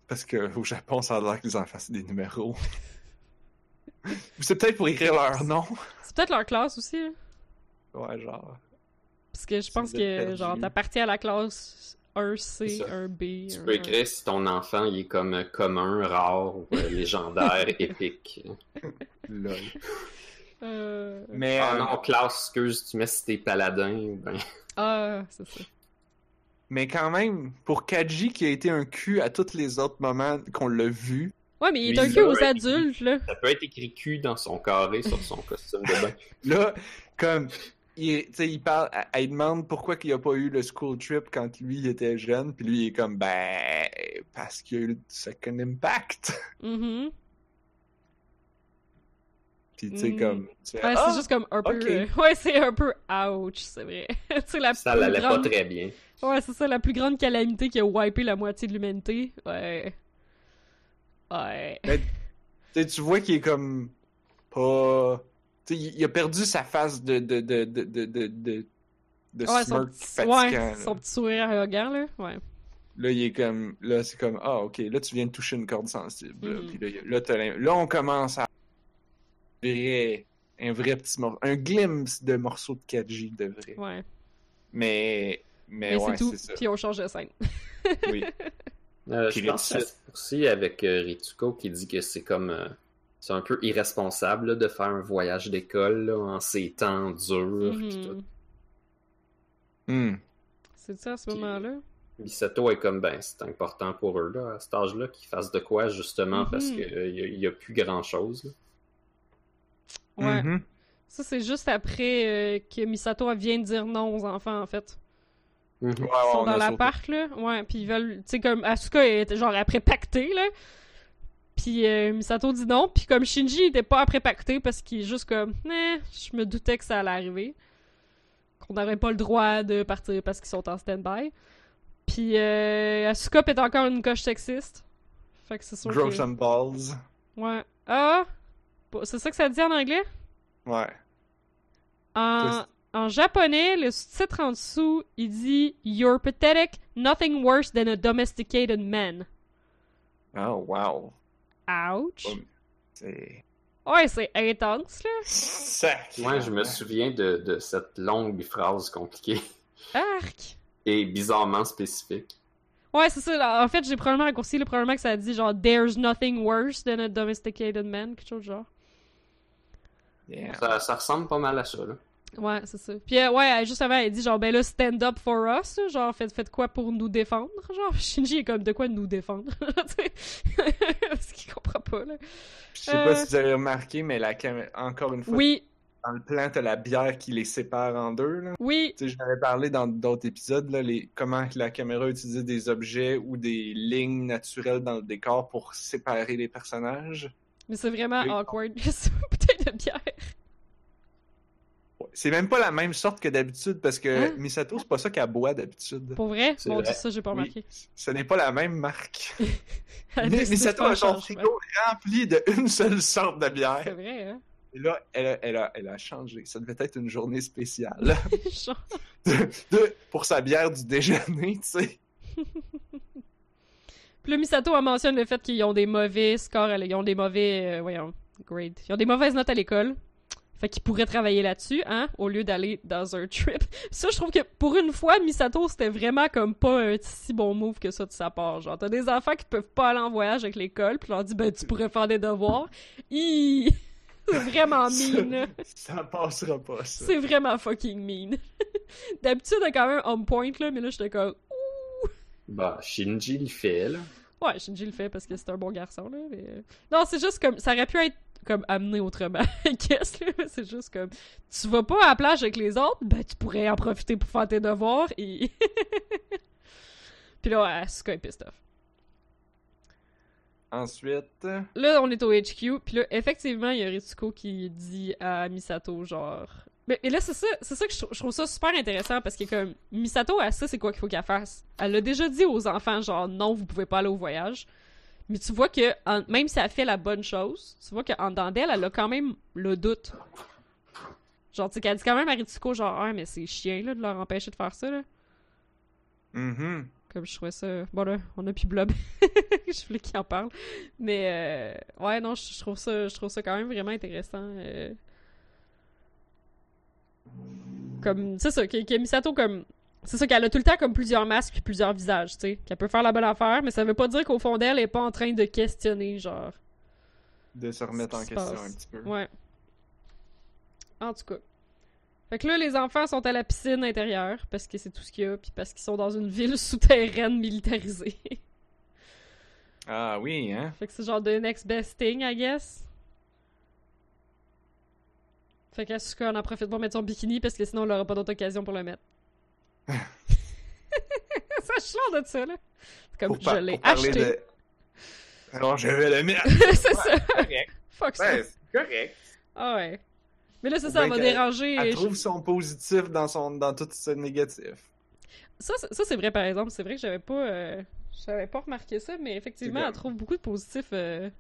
Parce que au Japon, ça a l'air que les enfants, c'est des numéros. Ou c'est peut-être pour écrire leur nom.
C'est peut-être leur classe aussi, là.
Ouais, genre.
Parce que je pense que,
perdu.
genre, t'appartiens à la classe 1C,
C'est ça.
1B.
Tu peux écrire si ton enfant il est comme euh, commun, rare, ou euh, légendaire, épique.
Lol.
Euh...
Mais,
Ah
euh,
non, classe, excuse, tu mets si t'es paladin, ou ben...
Ah, c'est ça.
mais quand même, pour Kaji qui a été un cul à tous les autres moments qu'on l'a vu,
Ouais, mais il est un cul aux adultes, là.
Ça peut être écrit cul dans son carré sur son costume de bain.
là, comme, il, tu sais, il parle, elle- elle demande pourquoi qu'il a pas eu le school trip quand lui il était jeune, puis lui il est comme ben parce qu'il y a eu le second impact.
Mhm.
Puis tu sais
Mm.
comme
Ouais,
Ah!
c'est juste comme un peu. euh, Ouais, c'est un peu ouch, c'est vrai. tu sais, la
Ça l'allait
grande...
pas très bien.
Ouais, c'est ça, la plus grande calamité qui a wipé la moitié de l'humanité. Ouais. Ouais.
Tu sais, tu vois qu'il est comme pas. Il, a perdu sa face de de de de de de, de,
Ouais, son
smirk
petit, ouais,
là.
son petit sourire arrogant, là. Ouais.
Là, il est comme. Là, c'est comme ah ok, là tu viens de toucher une corde sensible.
Mhm.
Puis là, là, on commence à vrai un vrai petit morceau, un glimpse de morceau de 4G de vrai.
Ouais.
Mais mais,
Mais
ouais,
c'est tout.
c'est ça.
Puis on change de scène.
Oui.
Euh, je pense que c'est aussi avec euh, Ritsuko qui dit que c'est comme. euh, c'est un peu irresponsable là, de faire un voyage d'école en ces temps durs.
Mhm.
Hmm.
C'est ça à ce moment-là.
Misato est comme, ben, c'est important pour eux, là, à cet âge-là, qu'ils fassent de quoi, justement,
Mhm.
parce qu'il n'y a, plus grand-chose.
Ouais.
Mhm.
Ça, c'est juste après euh, que Misato vient de dire non aux enfants, en fait.
Mhm.
Ouais,
Ils sont
on
dans
a
l'appart, là. Ouais, puis ils veulent. Tu sais, comme Asuka était genre après pacter, là. Puis euh, Misato dit non. Puis comme Shinji était pas après pacter parce qu'il est juste comme. Eh, je me doutais que ça allait arriver. Qu'on n'aurait pas le droit de partir parce qu'ils sont en stand-by. Puis euh, Asuka est encore une coche sexiste. Fait que c'est sûr
Grow
que...
some balls.
Ouais. Ah! C'est ça que ça dit en anglais?
Ouais.
En, en japonais, le sous-titre en dessous, il dit You're pathetic, nothing worse than a domesticated man.
Oh wow.
Ouch.
Oh. C'est.
Ouais, c'est intense, là.
Sac.
Moi, je me souviens de, de cette longue phrase compliquée
Arc.
et bizarrement spécifique.
Ouais, c'est ça. En fait, j'ai probablement raccourci le probablement que ça dit genre There's nothing worse than a domesticated man, quelque chose genre.
Yeah.
Ça, ça ressemble pas mal à ça, là.
Ouais, c'est ça. Puis euh, ouais, juste avant, elle dit genre ben là stand up for us, genre faites faites quoi pour nous défendre, genre Shinji est comme de quoi nous défendre? Parce qu'il comprend pas là.
Je sais pas
Euh.
si vous avez remarqué, mais la caméra, encore une fois,
Oui,
dans le plan, t'as la bière qui les sépare en deux. Là.
oui,
Tu sais, j'en avais parlé dans d'autres épisodes, là, les... comment la caméra utilisait des objets ou des lignes naturelles dans le décor pour séparer les personnages.
mais c'est vraiment
Oui.
awkward. C'est une bouteille de bière.
C'est même pas la même sorte que d'habitude parce que
Hein?
Misato, c'est pas ça qu'elle boit d'habitude.
Pour vrai?
C'est
Bon,
vrai.
ça, j'ai pas
Oui,
remarqué.
ce n'est pas la même marque.
De
Misato a son frigo rempli de une seule sorte de
C'est
bière.
vrai, hein?
Et là, elle a, elle, a, elle a changé. Ça devait être une journée spéciale
Genre-
de- de- pour sa bière du déjeuner, tu sais.
Puis Misato a mentionné le fait qu'ils ont des mauvais scores, ils ont des mauvais, euh, voyons, grades. Ils ont des mauvaises notes à l'école. Fait qu'ils pourraient travailler là-dessus, hein, au lieu d'aller dans un trip. Ça, je trouve que pour une fois, Misato, c'était vraiment comme pas un si bon move que ça de sa part. Genre, t'as des enfants qui peuvent pas aller en voyage avec l'école, puis leur dit, ben, tu pourrais faire des devoirs. Hi! C'est vraiment mean, là.
Ça passera pas, ça.
C'est vraiment fucking mean. D'habitude, est quand même on point, là, mais là, j'étais comme,
Bah, Shinji le fait, là.
Ouais, Shinji le fait parce que c'est un bon garçon, là. Mais... euh, Non, c'est juste comme. Ça aurait pu être comme amené autrement, qu'est-ce là? C'est juste comme. Tu vas pas à la plage avec les autres, ben tu pourrais en profiter pour faire tes devoirs et. Puis là, Asuka est pissed off.
Ensuite,
Là, on est au HQ, puis là, effectivement, il y a Ritsuko qui dit à Misato, genre. Mais, et là, c'est ça, c'est ça que je, je trouve ça super intéressant parce que, comme, Misato, elle sait c'est quoi qu'il faut qu'elle fasse. Elle l'a déjà dit aux enfants, genre, non, vous pouvez pas aller au voyage. Mais tu vois que, en- même si elle fait la bonne chose, tu vois qu'en dedans d'elle, elle a quand même le doute. Genre, tu sais, qu'elle dit quand même à Ritsuko, genre, ah, mais c'est chiant, là, de leur empêcher de faire ça, là.
mhm.
Comme je trouvais ça. Bon, là, on a plus Blob. je voulais qu'il en parle. Mais, euh, ouais, non, je je trouve ça, je trouve ça quand même vraiment intéressant. euh. Comme, c'est ça, que, que Misato, comme. C'est ça qu'elle a tout le temps comme plusieurs masques puis plusieurs visages, tu sais. Qu'elle peut faire la bonne affaire, mais ça veut pas dire qu'au fond d'elle, elle est pas en train de questionner, genre.
de se remettre en question
passe.
un petit peu.
Ouais. En tout cas. Fait que là, les enfants sont à la piscine intérieure parce que c'est tout ce qu'il y a, puis parce qu'ils sont dans une ville souterraine militarisée.
Ah oui, hein?
Fait que c'est genre the next best thing, I guess. Fait qu'Asuka on en profite pour mettre son bikini parce que sinon elle aura pas d'autre occasion pour le mettre. ça change de ça, là. C'est Comme je l'ai acheté.
de- Alors, je vais le mettre.
c'est ça.
correct.
Fuck ça.
Ouais, c'est correct.
Ah ouais. Mais là, c'est ça, elle va déranger.
Elle
je-
trouve son positif dans, son, dans tout ce négatif.
Ça, c'est- ça c'est vrai, par exemple. C'est vrai que j'avais pas... euh, J'avais pas remarqué ça, mais effectivement, elle trouve beaucoup de positifs. euh,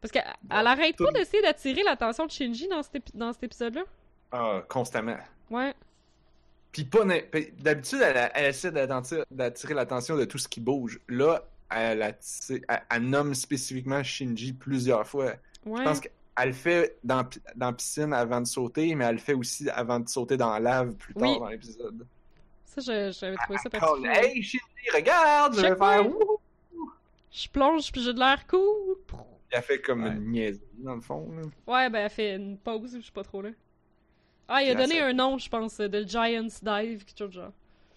Parce qu'elle
Bon,
elle arrête
tout-
pas d'essayer d'attirer l'attention de Shinji dans cet, épi- dans cet épisode-là.
Ah, constamment.
Ouais.
Puis pas d'habitude, elle, elle essaie d'attirer l'attention de tout ce qui bouge. Là, elle, elle, elle nomme spécifiquement Shinji plusieurs fois.
Ouais.
Je pense qu'elle le fait dans, dans la piscine avant de sauter, mais elle le fait aussi avant de sauter dans la lave plus tard
Oui.
dans l'épisode.
Ça, j'avais trouvé ça particulier.
Hey Shinji, regarde! Je vais faire wouhou!
Je plonge puis j'ai de l'air cool.
Elle fait comme
Ouais.
une niaiserie dans le fond. Là.
Ouais, ben elle fait une pause, je sais pas trop là. Ah, il a
elle
donné un nom, je pense, de Giant's Dive, quelque chose de genre.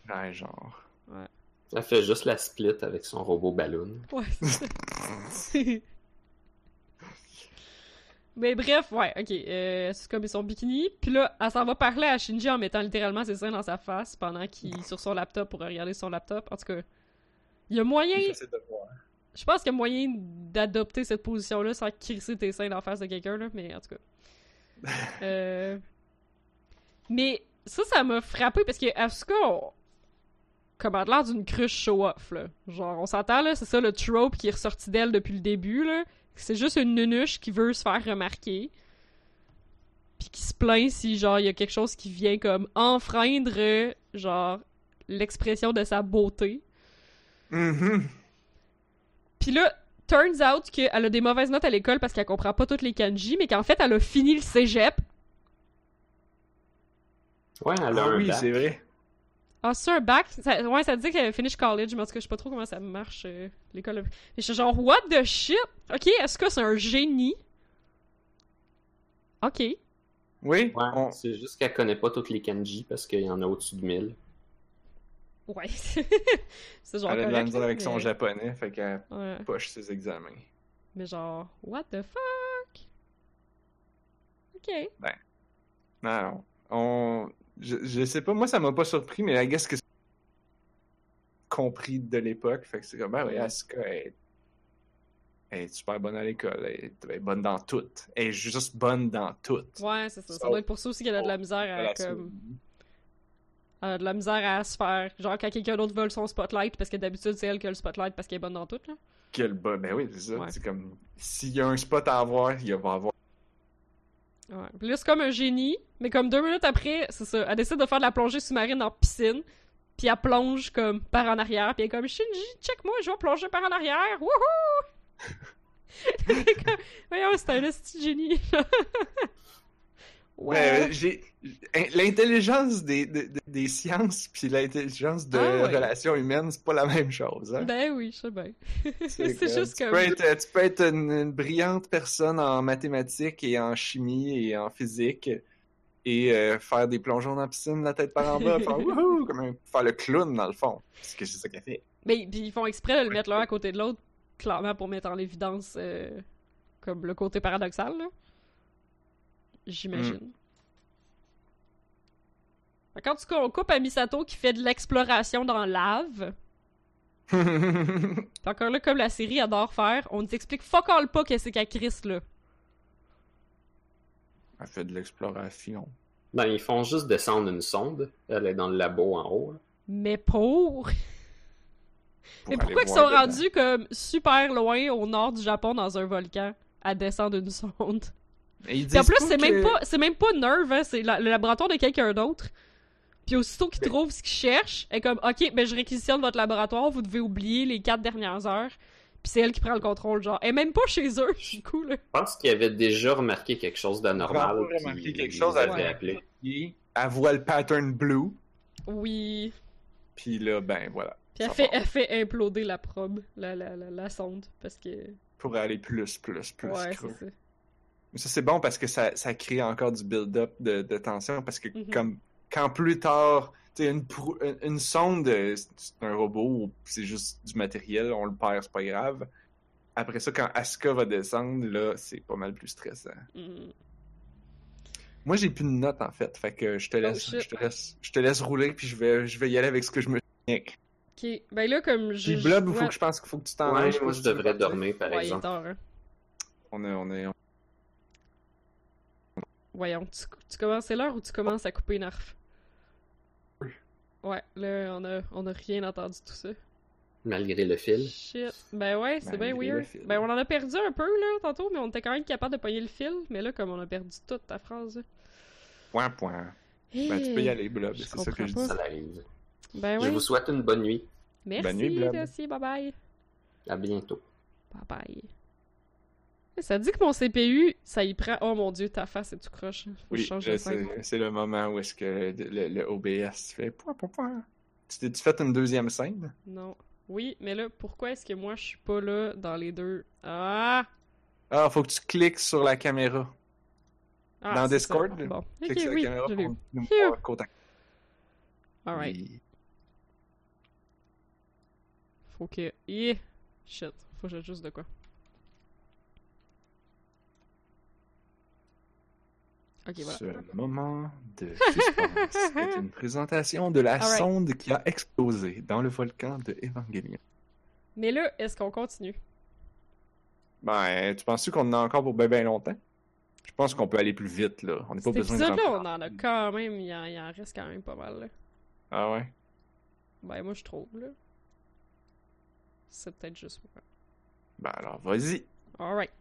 Ouais, genre.
Elle fait juste la split avec son robot ballon.
Ouais. Mais bref, ouais, ok. Euh, c'est comme son bikini. Puis là, elle s'en va parler à Shinji en mettant littéralement ses seins dans sa face pendant qu'il est sur son laptop pour regarder son laptop. En tout cas, il y a moyen. Je pense qu'il y a moyen d'adopter cette position-là sans crisser tes seins dans la face de quelqu'un, là, mais en tout cas. Euh... Mais ça, ça m'a frappé parce que Asuka, on... comme a l'air d'une cruche show-off, là. Genre, on s'entend, là, c'est ça le trope qui est ressorti d'elle depuis le début, là. C'est juste une nunuche qui veut se faire remarquer. Puis qui se plaint si, genre, il y a quelque chose qui vient comme enfreindre, genre, l'expression de sa beauté.
Mhm.
Puis là, turns out qu'elle a des mauvaises notes à l'école parce qu'elle comprend pas toutes les kanji, mais qu'en fait, elle a fini le cégep.
Ouais, elle a
Ah
un
oui, c'est vrai.
Ah, c'est un bac? Ça- ouais, ça dit qu'elle finish college, mais en tout cas, je sais pas trop comment ça marche, euh, l'école. Mais je suis genre, what the shit? Ok, est-ce que c'est un génie? Ok.
Oui,
Ouais,
on-
c'est juste qu'elle connaît pas toutes les kanji parce qu'il y en a au-dessus de 1000.
Ouais. c'est genre
elle a de la misère avec son
mais-
japonais, fait qu'elle
Ouais.
poche ses examens.
Mais genre, what the fuck? Ok.
Non, non. On... Je, je sais pas, moi ça m'a pas surpris, mais I guess que compris de l'époque. Fait que c'est comme, ben oui. Asuka est... elle est super bonne à l'école. Elle est, elle est bonne dans tout. Elle est juste bonne dans tout.
Ouais, c'est ça. Ça
Ça-
doit être pour ça aussi qu'elle a de la misère à, comme... Elle a de la misère à se faire. Genre, quand quelqu'un d'autre vole son spotlight, parce que d'habitude, c'est elle qui a le spotlight parce qu'elle est bonne dans tout, là.
Quel bon. Ben oui, c'est ça.
Ouais.
C'est comme, s'il y a un spot à avoir, il va avoir.
Ouais. Comme un génie, mais comme deux minutes après, c'est ça. Elle décide de faire de la plongée sous-marine en piscine, puis elle plonge comme par en arrière, puis elle est comme Shinji, check-moi, je vais plonger par en arrière, wouhou! Comme, Voyons, c'est un petit génie.
Ouais, j'ai l'intelligence des, des, des- des sciences puis l'intelligence de
Ah ouais.
relations humaines, c'est pas la même chose. Hein?
Ben oui, je sais bien. c'est
que
juste
tu
comme.
Peux être, tu peux être une, une brillante personne en mathématiques et en chimie et en physique et euh, faire des plongeons dans la piscine, la tête par en bas, faire wouhou, comme un- faire le clown dans le fond. Parce que c'est ça qu'elle fait.
Mais puis ils font exprès de le mettre l'un à côté de l'autre, clairement pour mettre en évidence euh, comme le côté paradoxal, là. J'imagine.
Mm.
Fait Quand tu on coupe à Misato qui fait de l'exploration dans lave, encore là, comme la série adore faire, on ne t'explique fuck all pas qu'est-ce qu'elle crisse là.
Elle fait de l'exploration.
Ben, ils font juste descendre une sonde. Elle est dans le labo en haut. là.
Mais pour?
pour
Mais pourquoi ils sont
dedans.
rendus comme super loin au nord du Japon dans un volcan à descendre une sonde?
Et ils
en plus, c'est
que-
même pas, c'est même pas Nerve, hein, c'est la- le laboratoire de quelqu'un d'autre. Puis aussitôt qu'il trouve ce qu'il cherche, elle est comme, ok, ben je réquisitionne votre laboratoire, vous devez oublier les quatre dernières heures. Puis c'est elle qui prend le contrôle, genre. Elle est même pas chez eux, c'est cool. là.
Je pense qu'il avait déjà remarqué quelque chose d'anormal.
Vraiment
puis
remarqué quelque
il
chose, elle
avait.
Puis, Elle voit le pattern blue,
Oui.
puis là, ben voilà.
Puis elle fait, elle fait imploder la probe, la, la, la, la sonde, parce que.
Pour aller plus, plus, plus
ouais,
creux.
Ça.
C'est bon parce que ça, ça crée encore du build-up de, de tension. Parce que,
Mhm.
comme, quand plus tard, tu sais, une, une, une sonde, c'est un robot, ou c'est juste du matériel, on le perd, c'est pas grave. Après ça, quand Asuka va descendre, là, c'est pas mal plus stressant.
Mm.
Moi, j'ai plus de notes, en fait. Fait que je te laisse,
shit.
je te laisse, je te laisse rouler, puis je vais, je vais y aller avec ce que je me.
Ok, ben là, comme je.
Puis Blob, il
ouais.
faut que je pense qu'il faut que tu t'en
Ouais, moi,
pense
je devrais dormir, par
Ouais, il est
exemple.
tard, hein.
On est, on est,
Voyons, tu, tu commences, c'est l'heure où tu commences à couper Narf?
Oui.
Ouais, là, on a, on a rien entendu tout ça.
Malgré le fil.
Shit. Ben ouais, c'est bien weird. Ben on en a perdu un peu, là, tantôt, mais on était quand même capable de pogner le fil. Mais là, comme on a perdu toute ta phrase. là.
point, point. Ben, tu peux y aller, Blob, c'est ça que je dis.
Ça arrive.
Ben
Je
ouais.
vous souhaite une bonne nuit.
Merci,
Bonne nuit, Blob.
aussi, bye bye.
À bientôt.
Bye bye. Ça dit que mon CPU, ça y prend. Oh mon dieu, ta face est tout croche. Faut je
Oui, c'est le moment où est-ce que le, le- OBS fait point, point, point. Tu t'es-tu fait une deuxième scène?
Non. Oui, mais là, pourquoi est-ce que moi je suis pas là dans les deux? Ah!
Ah, faut que tu cliques sur la caméra.
Ah,
Dans Discord,
ça. Bon.
Clique
Ok,
sur
oui,
la caméra pour nous voir côte.
Alright.
Oui.
Faut que. Yeah. Shit. Faut que j'ajuste de quoi. Ok, voilà.
Ce moment de suspense est une présentation de la
Alright.
sonde qui a explosé dans le volcan de Evangelion.
Mais là, est-ce qu'on continue?
Ben, tu penses qu'on en a encore pour bien ben longtemps? Je pense qu'on peut aller plus vite, là. On n'a pas
Cet
besoin de
épisode-là,
rentrer
on en a quand même. Il en, il en reste quand même pas mal, là.
Ah ouais?
Ben, moi, je trouve, là. C'est peut-être juste moi.
Ben alors, vas-y.
Alright.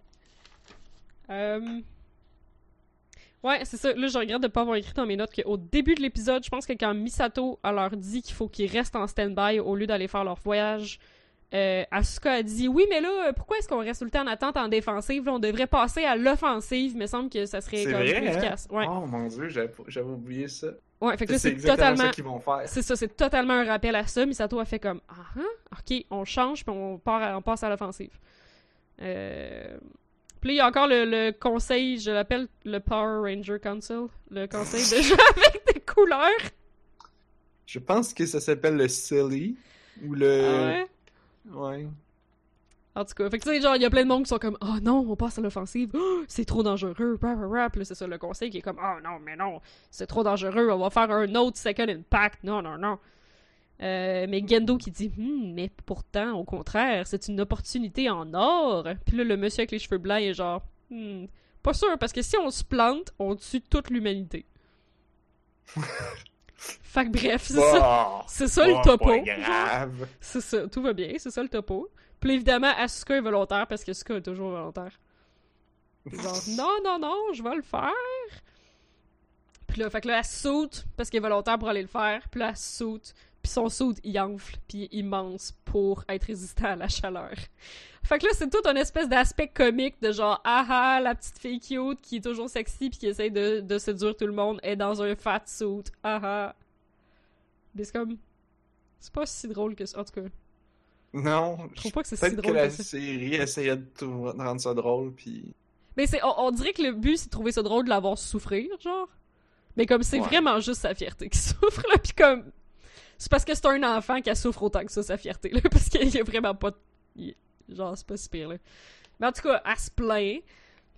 Euh... Ouais, c'est ça. Là, je regrette de pas avoir écrit dans mes notes qu'au début de l'épisode, je pense que quand Misato elle leur dit qu'il faut qu'ils restent en stand-by au lieu d'aller faire leur voyage, euh, Asuka a dit Oui, mais là, pourquoi est-ce qu'on reste tout le temps en attente en défensive? Là, On devrait passer à l'offensive. Il me semble que ça serait comme
vrai,
plus
hein?
efficace. Ouais,
Oh mon dieu, j'avais j'avais oublié ça.
ouais fait que là,
C'est
c'est
exactement
totalement.
ça qu'ils vont faire.
C'est ça, c'est totalement un rappel à ça. Misato a fait comme Ah, hein? ok, on change puis on, part à- on passe à l'offensive. Euh... Puis là, il y a encore le, le conseil, je l'appelle le Power Ranger Council, le conseil de jeu avec des couleurs.
Je pense que ça s'appelle le Silly. Ou le.
Ah ouais?
Ouais.
En tout cas, fait que tu sais, genre, il y a plein de monde qui sont comme Oh non, on passe à l'offensive, Oh, c'est trop dangereux, rap, rap, là, c'est ça le conseil qui est comme Oh non, mais non, c'est trop dangereux, on va faire un autre Second Impact, non, non, non. Euh, mais Gendo qui dit Hmm, mais pourtant, au contraire, c'est une opportunité en or. Puis là, le monsieur avec les cheveux blancs est genre Hmm, pas sûr, parce que si on se plante, on tue toute l'humanité. fait que bref, c'est ça. C'est ça le topo. C'est ça, tout va bien, c'est ça le topo. Puis évidemment, Asuka est volontaire parce que Asuka est toujours volontaire. Genre, non, non, non, je vais le faire. Puis là, fait que là, elle saute parce qu'elle est volontaire pour aller le faire. Puis là, elle saute. Puis son saute, il enfle, puis il est immense pour être résistant à la chaleur. Fait que là, c'est tout un espèce d'aspect comique de genre, ah ah, la petite fille cute qui est toujours sexy puis qui essaye de, de séduire tout le monde est dans un fat suit, ah ah. Mais c'est comme. C'est pas si drôle que ça, en tout cas.
Non.
Je trouve pas que c'est si
Peut-être que
drôle
la
que ça.
série essayait de, tout- de rendre ça drôle, puis.
Mais c'est, on, on dirait que le but, c'est de trouver ça drôle de l'avoir souffrir, genre. Mais comme c'est
Ouais.
vraiment juste sa fierté qui souffre, là, pis comme... C'est parce que c'est un enfant qui souffre autant que ça, sa fierté, là, parce qu'il a vraiment pas... il- Genre, c'est pas si pire, là. Mais en tout cas, elle se plaint.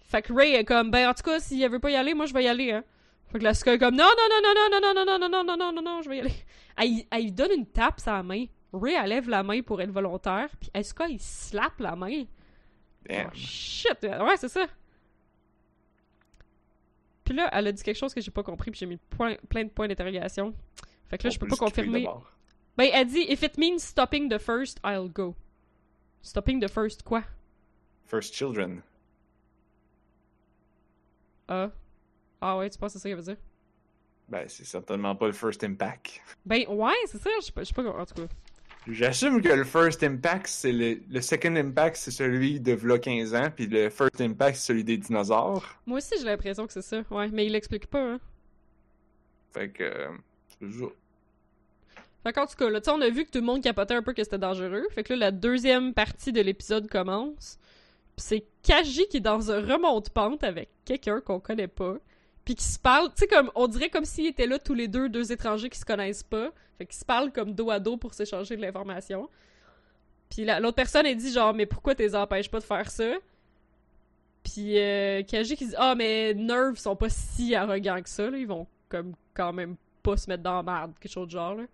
Fait que Ray est comme, ben, en tout cas, si elle veut pas y aller, moi, je vais y aller, hein. Fait que la Asuka est comme, non, non, non, non, non, non, non, non, non, non, non, non, non, non, je vais y aller. Elle, elle lui donne une tape sa main. Ray, elle lève la main pour être volontaire, puis Asuka, il slappe la main.
Damn.
Oh, shit! Ouais, c'est ça. Puis là, elle a dit quelque chose que j'ai pas compris, puis j'ai mis plein de points d'interrogation. Fait que là,
On
je peux pas confirmer. Ben, elle dit If it means stopping the first, I'll go. Stopping the first, quoi?
First Children.
Ah. Ah ouais, tu penses que c'est ça qu'elle veut dire?
Ben, c'est certainement pas le First Impact.
Ben, ouais, c'est ça, je sais pas, je sais pas, en tout cas.
J'assume que le First Impact, c'est le... le Second Impact, c'est celui de v'là 15 ans, puis le First Impact, c'est celui des dinosaures.
Moi aussi, j'ai l'impression que c'est ça, ouais, mais il l'explique pas, hein.
Fait que...
Fait qu'en tout cas, là, on a vu que tout le monde capotait un peu que c'était dangereux. Fait que là, la deuxième partie de l'épisode commence. Pis c'est Kaji qui est dans un remonte-pente avec quelqu'un qu'on connaît pas. Puis qui se parle, tu sais, comme, on dirait comme s'ils étaient là tous les deux, deux étrangers qui se connaissent pas. Fait qu'ils se parlent comme dos à dos pour s'échanger de l'information. Puis la- l'autre personne, elle dit genre, mais pourquoi t'es empêches pas de faire ça? Puis euh, Kaji qui dit Ah, mais Nerve sont pas si arrogants que ça, là. Ils vont comme quand même pas se mettre dans la merde, quelque chose de genre, là.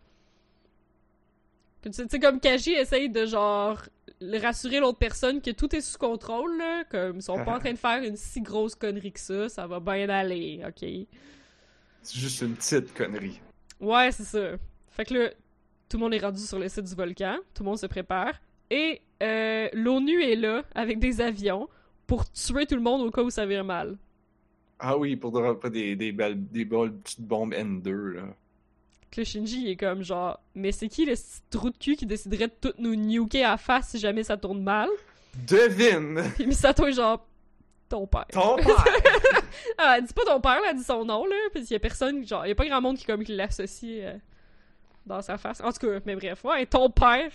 Tu sais, comme Kaji essaye de genre rassurer l'autre personne que tout est sous contrôle, là. Comme ils sont pas en train de faire une si grosse connerie que ça, ça va bien aller, ok?
C'est juste une petite connerie.
Ouais, c'est ça. Fait que là, tout le monde est rendu sur le site du volcan, tout le monde se prépare, et euh, l'ONU est là avec des avions pour tuer tout le monde au cas où ça vire mal.
Ah oui, pour pas des, des, belles, des belles petites bombes N2, là.
Le Shinji il est comme genre, mais c'est qui le petit trou de cul qui déciderait de tout nous nuker à face si jamais ça tourne mal?
Devine!
Puis Misato est genre, ton père.
Ton père!
Ah, elle dit pas ton père, là, elle dit son nom, là, parce qu'il y a personne, genre, il y a pas grand monde qui, comme, qui l'associe euh, dans sa face. En tout cas, mais bref, ouais, ton père.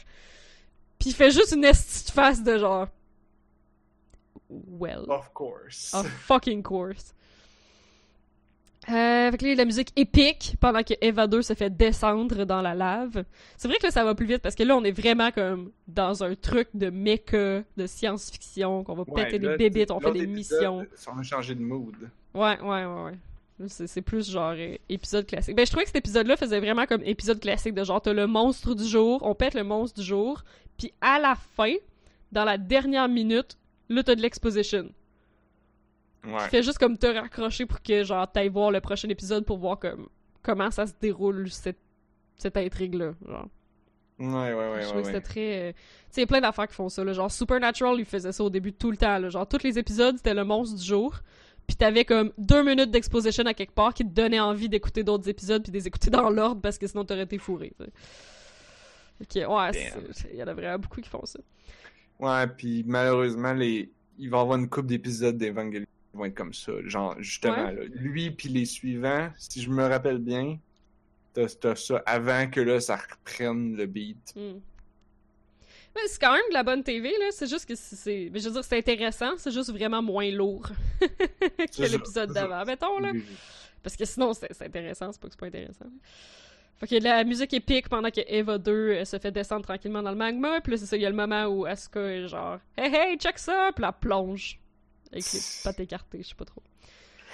Puis il fait juste une petite face de genre. Well.
of course.
Of fucking course. Euh, fait que là, il y a de la musique épique pendant que Eva 2 se fait descendre dans la lave. C'est vrai que là, ça va plus vite parce que là, on est vraiment comme dans un truc de mecha, de science-fiction, qu'on va
Ouais,
péter
là,
des bébites, on fait des missions.
On a changé de mood.
Ouais, ouais, ouais, ouais. C'est plus genre euh, épisode classique. Ben, je trouvais que cet épisode-là faisait vraiment comme épisode classique de genre, t'as le monstre du jour, on pète le monstre du jour, puis à la fin, dans la dernière minute, là, t'as de l'exposition.
Ouais.
Tu fais juste comme te raccrocher pour que genre t'ailles voir le prochain épisode pour voir comme comment ça se déroule cette, cette intrigue-là. Genre.
Ouais, ouais, ouais,
je
ouais.
c'était très. euh, Tu sais, il y a plein d'affaires qui font ça. Là. Genre, Supernatural, il faisait ça au début tout le temps. Là. Genre, tous les épisodes, c'était le monstre du jour. Puis t'avais comme deux minutes d'exposition à quelque part qui te donnait envie d'écouter d'autres épisodes puis de les écouter dans l'ordre parce que sinon t'aurais été fourré. Ok, ouais, il y en a vraiment beaucoup qui font ça.
Ouais, puis malheureusement, les... il va y avoir une couple d'épisodes d'Evangelion qui vont être comme ça. Genre, justement,
Ouais.
là, lui puis les suivants, si je me rappelle bien, t'as ça avant que là, ça reprenne le beat.
Mais c'est quand même de la bonne TV, là. C'est juste que c'est- Je veux dire, c'est intéressant, c'est juste vraiment moins lourd que l'épisode d'avant, mettons, là. Parce que sinon, c'est c'est intéressant, c'est pas que c'est pas intéressant. Fait que la musique épique pendant que Eva 2 euh, se fait descendre tranquillement dans le magma, puis là, c'est ça, il y a le moment où Asuka est genre « Hey, hey, check ça! » Puis la plonge. Avec les pattes écartées, je sais pas trop.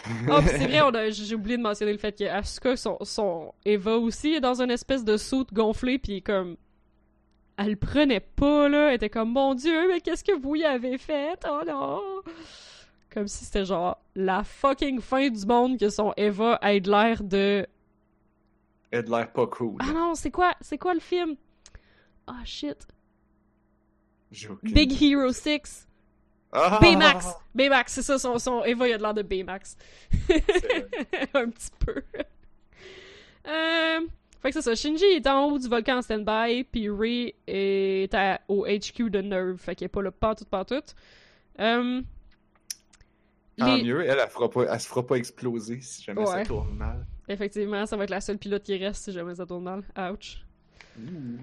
Ah, puis c'est vrai, on a- j'ai oublié de mentionner le fait que Asuka, son, son Eva aussi, est dans une espèce de soute gonflée, puis comme... Elle le prenait pas, là. Elle était comme « Mon Dieu, mais qu'est-ce que vous y avez fait? Oh non! » Comme si c'était genre la fucking fin du monde que son Eva ait de l'air de...
Elle a de l'air pas cool.
Ah non, c'est quoi? C'est quoi le film? Ah shit.
J'ai aucune-
Big Hero 6.
Ah!
Baymax! Baymax, c'est ça, son, son Eva, il a de l'air de Baymax. Un petit peu. euh, fait que c'est ça, Shinji est en haut du volcan en stand-by, puis Rei est à- au HQ de Nerve, fait qu'il est pas là partout, partout. Euh,
Tant
les-
mieux, elle, elle, fera pas, elle se fera pas exploser si jamais ça tourne mal.
Effectivement, ça va être la seule pilote qui reste si jamais ça tourne mal. Ouch.
Ouh.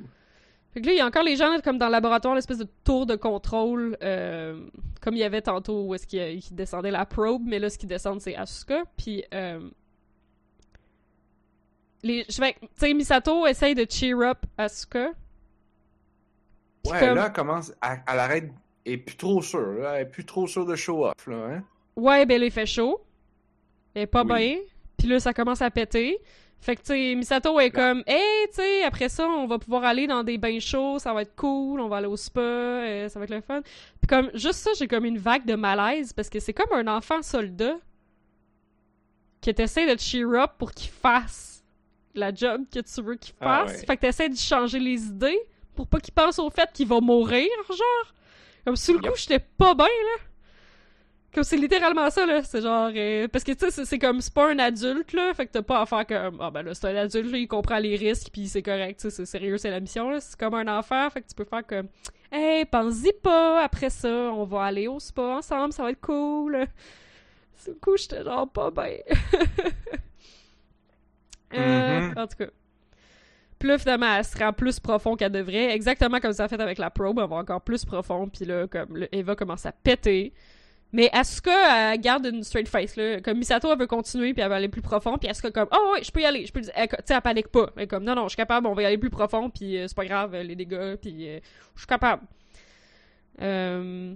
Fait que là, il y a encore les gens comme dans le laboratoire, l'espèce de tour de contrôle, euh, comme il y avait tantôt où est-ce qu'il qu'il descendait la probe, mais là, ce qui descend, c'est Asuka. Puis, euh, les, je vais, tu sais, Misato essaye de cheer up Asuka. Puis
Ouais,
comme-
là, elle commence, elle, elle arrête, elle est plus trop sûre, là. Elle est plus trop sûre de show-off, là, hein.
Ouais, ben là, il fait chaud. Elle est pas
Oui.
bien. Puis là, ça commence à péter. Fait que, tu sais, Misato est comme, hey, tu sais, après ça, on va pouvoir aller dans des bains chauds, ça va être cool, on va aller au spa, euh, ça va être le fun. Puis comme, juste ça, j'ai comme une vague de malaise parce que c'est comme un enfant soldat que t'essaies de te cheer up pour qu'il fasse la job que tu veux qu'il
Ah
fasse.
ouais.
Fait que t'essaies de changer les idées pour pas qu'il pense au fait qu'il va mourir, genre. Comme, sur le coup,
Yup.
j'étais pas bien, là. Comme c'est littéralement ça, là. C'est genre. euh, parce que tu sais, c'est- comme. C'est pas un adulte, là. Fait que t'as pas à faire comme. Ah ben là, c'est un adulte, là, il comprend les risques, puis c'est correct, tu sais, c'est sérieux, c'est la mission, là. C'est comme un enfant, fait que tu peux faire comme. Hey, pense-y pas, après ça, on va aller au spa ensemble, ça va être cool. Le coup, j'étais genre pas bien. euh,
Mhm.
En tout cas. Puis là, finalement, elle se rend plus profond qu'elle devrait. Exactement comme ça a fait avec la probe. Elle va encore plus profond. Puis là, comme le Eva commence à péter. Mais Asuka, elle garde une straight face, là? Comme Misato, elle veut continuer, puis elle va aller plus profond. Puis Asuka, comme, oh ouais, je peux y aller. Je peux Tu sais, elle panique pas. Elle comme, non, non, je suis capable, on va y aller plus profond, puis euh, c'est pas grave, euh, les dégâts, puis euh, je suis capable. Euh...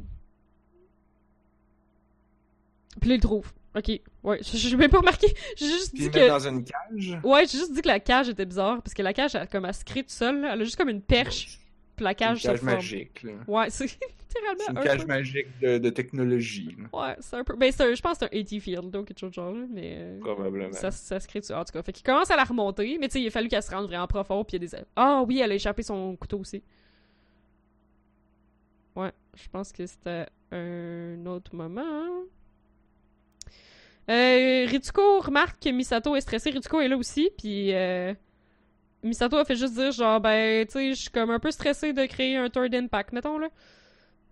Puis là, il le trouve. Ok, ouais, je même pas remarqué. J'ai juste
Puis
dit que.
dans une cage?
Ouais, j'ai juste dit que la cage était bizarre, parce que la cage, elle, comme elle se crée toute seule, là. elle a juste comme une perche, la
Une
cage forme.
magique, là.
Ouais, c'est littéralement
une
un
cage
peu-
magique de, de technologie, là,
Ouais, c'est un peu. Ben, un- je pense que c'est un 80 field, ou quelque chose de genre, mais. euh,
probablement.
Ça, ça se crée dessus. En tout cas, fait qu'il commence à la remonter, mais tu sais, il a fallu qu'elle se rende vraiment profond, puis il y a des. Ah oui, elle a échappé son couteau aussi. Ouais, je pense que c'était un autre moment. Euh, Ritsuko remarque que Misato est stressée. Ritsuko est là aussi, puis euh, Misato a fait juste dire genre, ben, tu sais, je suis comme un peu stressée de créer un third impact, mettons, là.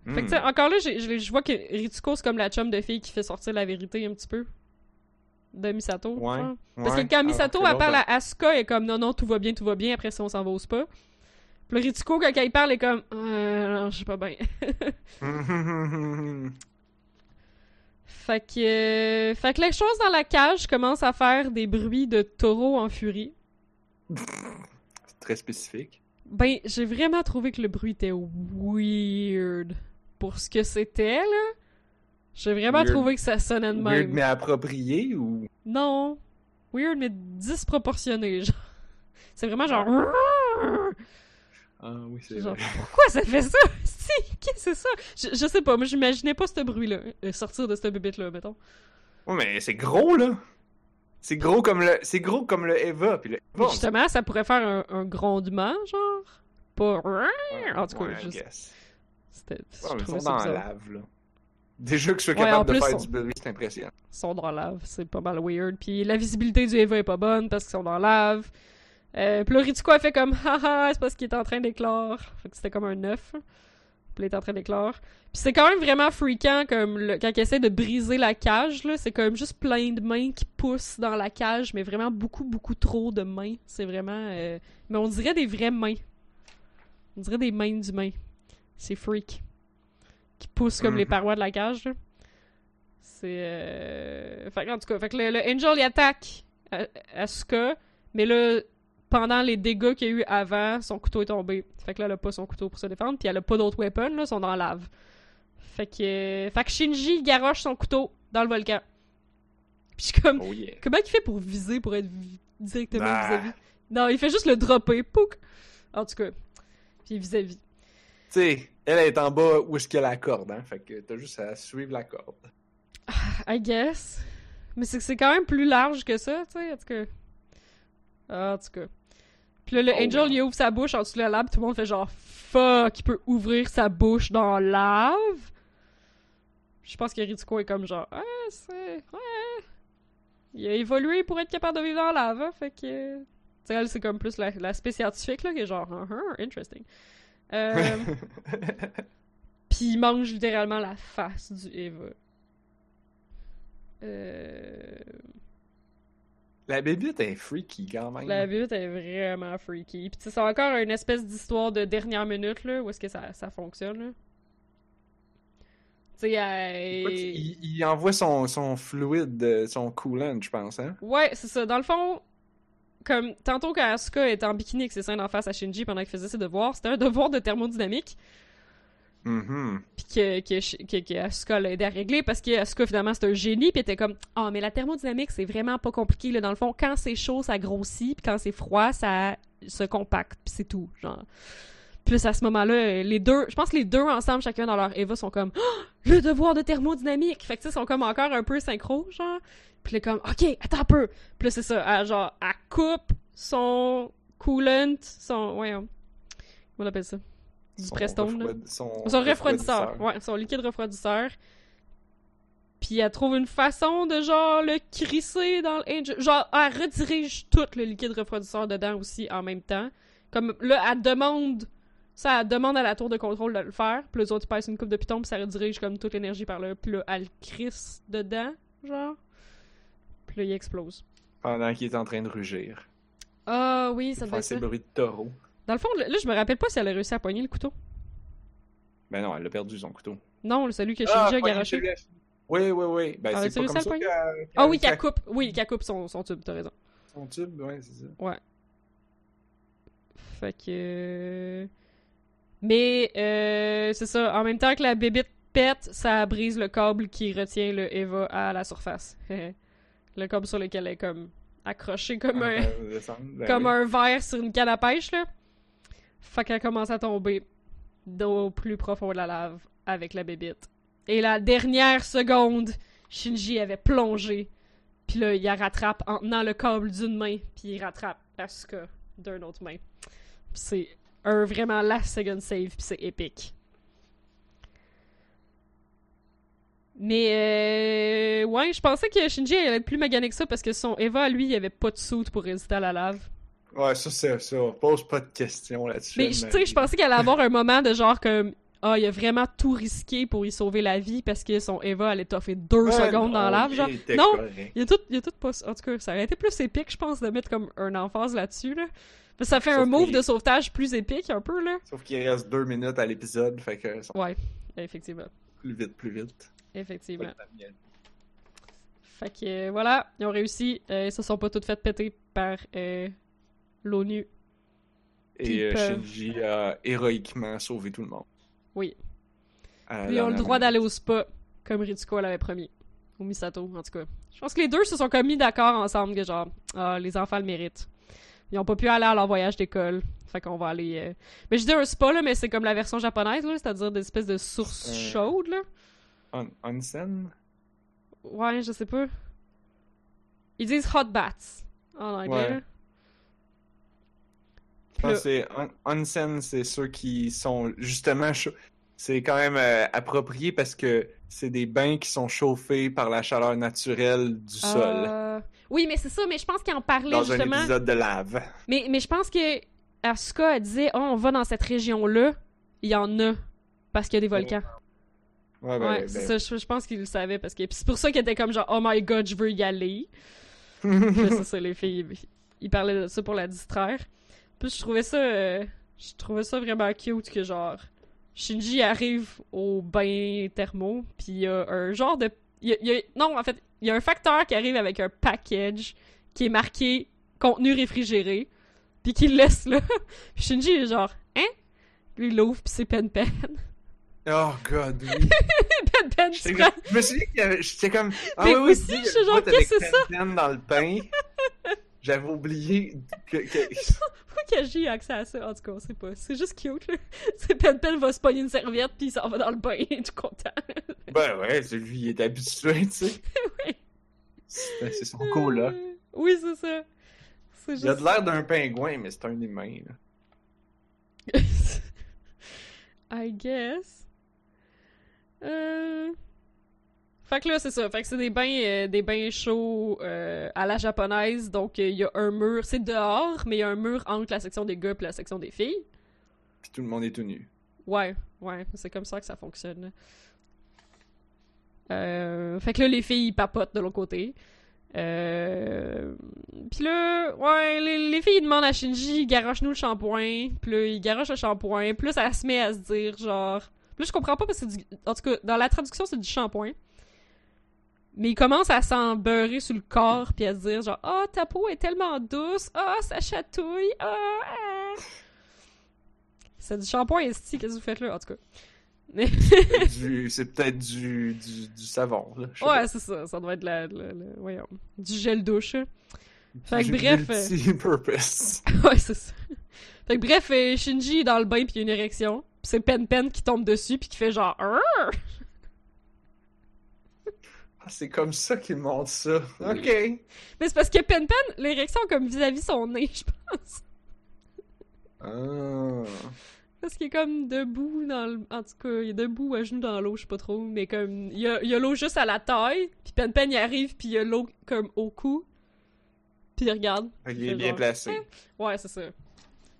Fait que, tu sais,
Hmm.
encore là, je vois que Ritsuko, c'est comme la chum de fille qui fait sortir la vérité un petit peu. De Misato.
Ouais.
Parce
Ouais.
que quand
Alors
Misato, elle parle à Asuka, elle est comme non, non, tout va bien, tout va bien, après ça, on s'en va au spa. Puis le Ritsuko, quand il parle, est comme euh, non, je sais pas bien. fait que. euh, Fait que les choses dans la cage commencent à faire des bruits de taureau en furie.
C'est très spécifique.
Ben, j'ai vraiment trouvé que le bruit était weird. Pour ce que c'était, là. J'ai vraiment
Weird.
trouvé que ça sonnait de
Weird
même.
mais approprié ou?
Non. Weird, mais disproportionné, genre. C'est vraiment genre.
Ah oui, c'est
Genre,
vrai.
pourquoi ça fait ça? Si, qu'est-ce que c'est ça? Je, je sais pas, moi j'imaginais pas ce bruit-là, euh, sortir de cette bébête-là, mettons.
Ouais, mais c'est gros, là. C'est gros comme le, c'est gros comme le Eva. Puis le Eva,
Justement, ça pourrait faire un, un grondement, genre? Pas. En tout cas,
Ouais,
juste. C'était.
Ouais, ils sont dans la lave, là. Déjà que je sois
Ouais,
capable de
plus,
faire du bruit, c'est impressionnant.
Ils sont dans la lave, c'est pas mal weird. Puis la visibilité du Eva est pas bonne parce qu'ils sont dans la lave. Euh, puis Ritsuko a fait comme haha, c'est parce qu'il est en train d'éclore. Fait que c'était comme un œuf. Puis est en train d'éclore. Puis c'est quand même vraiment freakant comme le- quand il essaie de briser la cage là, c'est comme juste plein de mains qui poussent dans la cage, mais vraiment beaucoup beaucoup trop de mains. C'est vraiment euh, mais on dirait des vraies mains. On dirait des mains d'humains. C'est freak. Qui poussent comme
Mhm.
les parois de la cage. là. C'est. Euh... En tout cas, fait que le, le Angel il attaque A- Asuka, mais là, pendant les dégâts qu'il y a eu avant, son couteau est tombé. Fait que là, elle a pas son couteau pour se défendre, puis elle a pas d'autres weapons, là, ils sont dans la lave. Fait que. euh, Fait que Shinji garoche son couteau dans le volcan. Puis je suis comme.
Oh yeah.
Comment il fait pour viser, pour être directement
Bah.
vis-à-vis? Non, il fait juste le dropper. Pouk En tout cas. Puis vis-à-vis.
Tu sais, elle est en bas où est-ce qu'il y a la corde, hein? Fait que t'as juste à suivre la corde.
I guess. Mais c'est que c'est quand même plus large que ça, tu sais, en tout cas. Ah, en tout cas. Puis là, le
Oh,
Angel,
ouais.
il ouvre sa bouche en dessous de la lave, tout le monde fait genre fuck, il peut ouvrir sa bouche dans la lave? Je pense que Ritsuko est comme genre, ah, c'est. Ouais. Il a évolué pour être capable de vivre dans la lave, hein, fait que. Tu sais, elle, c'est comme plus la- l'aspect scientifique, là, qui est genre, uh interesting. Euh, Puis il mange littéralement la face du Eva. Euh...
la bébite est freaky quand même.
La butte est vraiment freaky. Puis tu sais, c'est encore une espèce d'histoire de dernière minute, là, où est-ce que ça, ça fonctionne, là. Tu sais,
Écoute,
elle-
il, il envoie son, son fluide, euh, son coolant, je pense, hein.
Ouais, c'est ça. Dans le fond, comme tantôt quand Asuka est en bikini avec ses seins d'en face à Shinji pendant qu'il faisait ses devoirs, c'était un devoir de thermodynamique.
Mhm.
puis que, que, que, que l'a aidé à régler parce que Asuka finalement c'est un génie puis était comme ah mais la thermodynamique c'est vraiment pas compliqué là. Dans le fond quand c'est chaud ça grossit puis quand c'est froid ça se compacte puis c'est tout genre. Plus à ce moment-là les deux je pense que les deux ensemble chacun dans leur Eva sont comme Ah, le devoir de thermodynamique! Fait que ils sont comme encore un peu synchro genre. Puis est comme ok attends un peu! Puis là c'est ça genre elle coupe son coolant son comment on appelle ça? Du
Son
Prestone
refroid- Son,
Son refroidisseur. Ouais, son liquide refroidisseur. Puis elle trouve une façon de genre le crisser dans le. Genre, elle redirige tout le liquide refroidisseur dedans aussi en même temps. Comme là, elle demande. Ça, elle demande à la tour de contrôle de le faire. Puis les autres, ils passent une coupe de piton, puis ça redirige comme toute l'énergie par là. Puis là, elle le crisse dedans, genre. Puis là, il explose.
Pendant qu'il est en train de rugir.
Ah oui, ça doit
fait
être
ses
ça.
bruits de taureau.
Dans le fond, là, je me rappelle pas si elle a réussi à poigner le couteau.
Ben non, elle a perdu son couteau.
Non, celui que
Ah,
Shinji a
poigné
garoché.
Oui, oui, oui. Ben,
Ah,
c'est pas comme ça.
Ah oui,
qu'elle-
coupe. Oui, qu'elle coupe son, son tube, t'as raison.
Son tube, ouais, c'est ça.
Fait que. Mais, euh, c'est ça. En même temps que la bébite pète, ça brise le câble qui retient le Eva à la surface. le câble sur lequel elle est comme accroché comme un,
Ben
comme
oui.
un verre sur une canne à pêche, là. Fait qu'elle commence à tomber au plus profond de la lave avec la bébite. Et la dernière seconde, Shinji avait plongé. Puis là, il la rattrape en tenant le câble d'une main, puis il rattrape Asuka d'une autre main. C'est un vraiment last second save, puis c'est épique. Mais euh, ouais, je pensais que Shinji allait être plus magané que ça parce que son Eva, lui, il avait pas de soute pour résister à la lave.
Ouais, ça, c'est ça. Pose pas de questions là-dessus.
Mais tu sais, je pensais qu'elle allait avoir un moment de genre comme ah, il a vraiment tout risqué pour y sauver la vie parce que son Eva allait toffer deux
Ouais,
secondes dans
non,
la lave, genre.
il était
Non,
correct.
Il y a tout, il y a tout pas. En tout cas, ça aurait été plus épique, je pense, de mettre comme un emphase là-dessus, là. Parce que ça fait
Sauf
un move de sauvetage plus épique, un peu, là.
Sauf qu'il reste deux minutes à l'épisode, fait que
Ouais, effectivement.
plus vite, plus vite.
Effectivement. Fait que euh, voilà, ils ont réussi. Euh, ils se sont pas toutes faites péter par euh, l'ONU.
Et euh,
peuvent-
Shinji a héroïquement sauvé tout le monde.
Oui.
À
Puis
la
ils ont le droit d'aller au spa, comme Ritsuko l'avait promis. Ou Misato, en tout cas. Je pense que les deux se sont comme mis d'accord ensemble que genre, ah, les enfants le méritent. Ils ont pas pu aller à leur voyage d'école. Fait qu'on va aller. euh, Mais je dis un spa, là, mais c'est comme la version japonaise, là, c'est-à-dire des espèces de sources
Euh.
chaudes, là.
On- onsen?
Ouais, je sais pas. Ils disent hot baths en anglais.
Ouais.
Là.
Je pense
Le-
que c'est on- onsen, c'est ceux qui sont justement. C'est quand même euh, approprié parce que c'est des bains qui sont chauffés par la chaleur naturelle du sol.
Euh, Oui, mais c'est ça, mais je pense qu'il en parlait
Dans un
justement.
épisode de lave.
Mais, mais je pense que Asuka disait Oh, on va dans cette région-là, il y en a. Parce qu'il y a des volcans.
Ouais, ben,
Ouais,
ben-
ça, je, je pense qu'il le savait. Parce que c'est pour ça qu'il était comme genre Oh my god, je veux y aller. Là, c'est ça, les filles, ils parlaient de ça pour la distraire. Puis je trouvais ça. euh, je trouvais ça vraiment cute que genre. Shinji arrive au bain thermo, puis il y a un genre de. y a- il y a- non, en fait, il y a un facteur qui arrive avec un package qui est marqué contenu réfrigéré, puis qu'il le laisse là. Shinji est genre, hein? Lui, il l'ouvre, puis c'est Pen Pen.
Oh god, oui.
Pen Pen, tu prends-
Je me suis dit qu'il y avait- J'étais comme. Ah
Mais
oui, oui,
aussi, je suis genre, qu'est-ce que c'est ça?
Pen-Pen dans le pain. J'avais oublié que. que-
Que j'ai accès à ça? En tout cas, c'est pas. C'est juste cute, là. C'est Pen Pen va se pogner une serviette, puis il s'en va dans le bain, tout content.
Ben ouais, c'est lui, il est habitué, tu sais.
Oui.
C'est son coloc.
Euh, Oui, c'est ça. C'est
Il a
juste.
de l'air d'un pingouin, mais c'est un humain. Là.
I guess. Euh... Fait que là, c'est ça. Fait que c'est des bains, euh, des bains chauds euh, à la japonaise. Donc, euh, il y a un mur. C'est dehors, mais il y a un mur entre la section des gars et la section des filles.
Puis tout le monde est tout nu.
Ouais, ouais. C'est comme ça que ça fonctionne. Euh... Fait que là, les filles, ils papotent de l'autre côté. Euh... Puis là, ouais, les, les filles demandent à Shinji, garoche-nous le shampoing. Puis là, il garoche le shampoing. Puis là, ça se met à se dire, genre... Puis là, je comprends pas parce que c'est du... En tout cas, dans la traduction, c'est du shampoing. Mais il commence à s'en beurrer sur le corps, puis à se dire, genre, « Oh, ta peau est tellement douce. Oh, ça chatouille. Oh, ah. C'est du shampoing esti, qu'est-ce que vous faites là, en tout cas. Mais...
C'est peut-être du, du, du savon. Là.
Ouais, c'est ça. Ça doit être la, la- la- voyons, du gel douche. hein. Fait que
Du
bref, euh,
multi-purpose.
ouais, c'est ça. Fait que bref, euh, Shinji est dans le bain puis il y a une érection. Puis c'est Pen Pen qui tombe dessus puis qui fait genre!
Ah, c'est comme ça qu'il montre ça. Ok.
Mais c'est parce que Pen Pen, l'érection comme vis-à-vis son nez, je pense.
Ah.
Parce qu'il est comme debout dans le... En tout cas, il est debout à genoux dans l'eau, je sais pas trop. Mais comme, il y a, il l'eau juste à la taille. Puis Pen Pen, il arrive puis il y a l'eau comme au cou. Puis il regarde.
Qu'il
Fait
est bien
genre,
placé.
Ouais, c'est ça.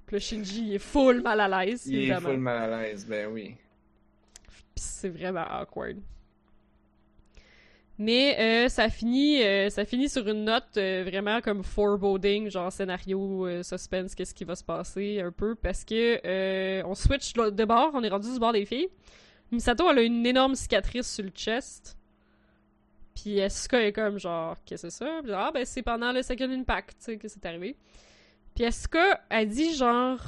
Puis le Shinji, il est full mal à l'aise,
Il est full mal à l'aise, ben oui.
Pis c'est vraiment awkward. Mais euh, ça finit euh, ça finit sur une note euh, vraiment comme foreboding, genre scénario suspense, qu'est-ce qui va se passer un peu parce que on switch de bord, on est rendu du bord des filles. Misato elle a une énorme cicatrice sur le chest. Puis Asuka est comme genre qu'est-ce que c'est ça? Puis, ah ben c'est pendant le second impact, tu sais que c'est arrivé. Puis Asuka a dit genre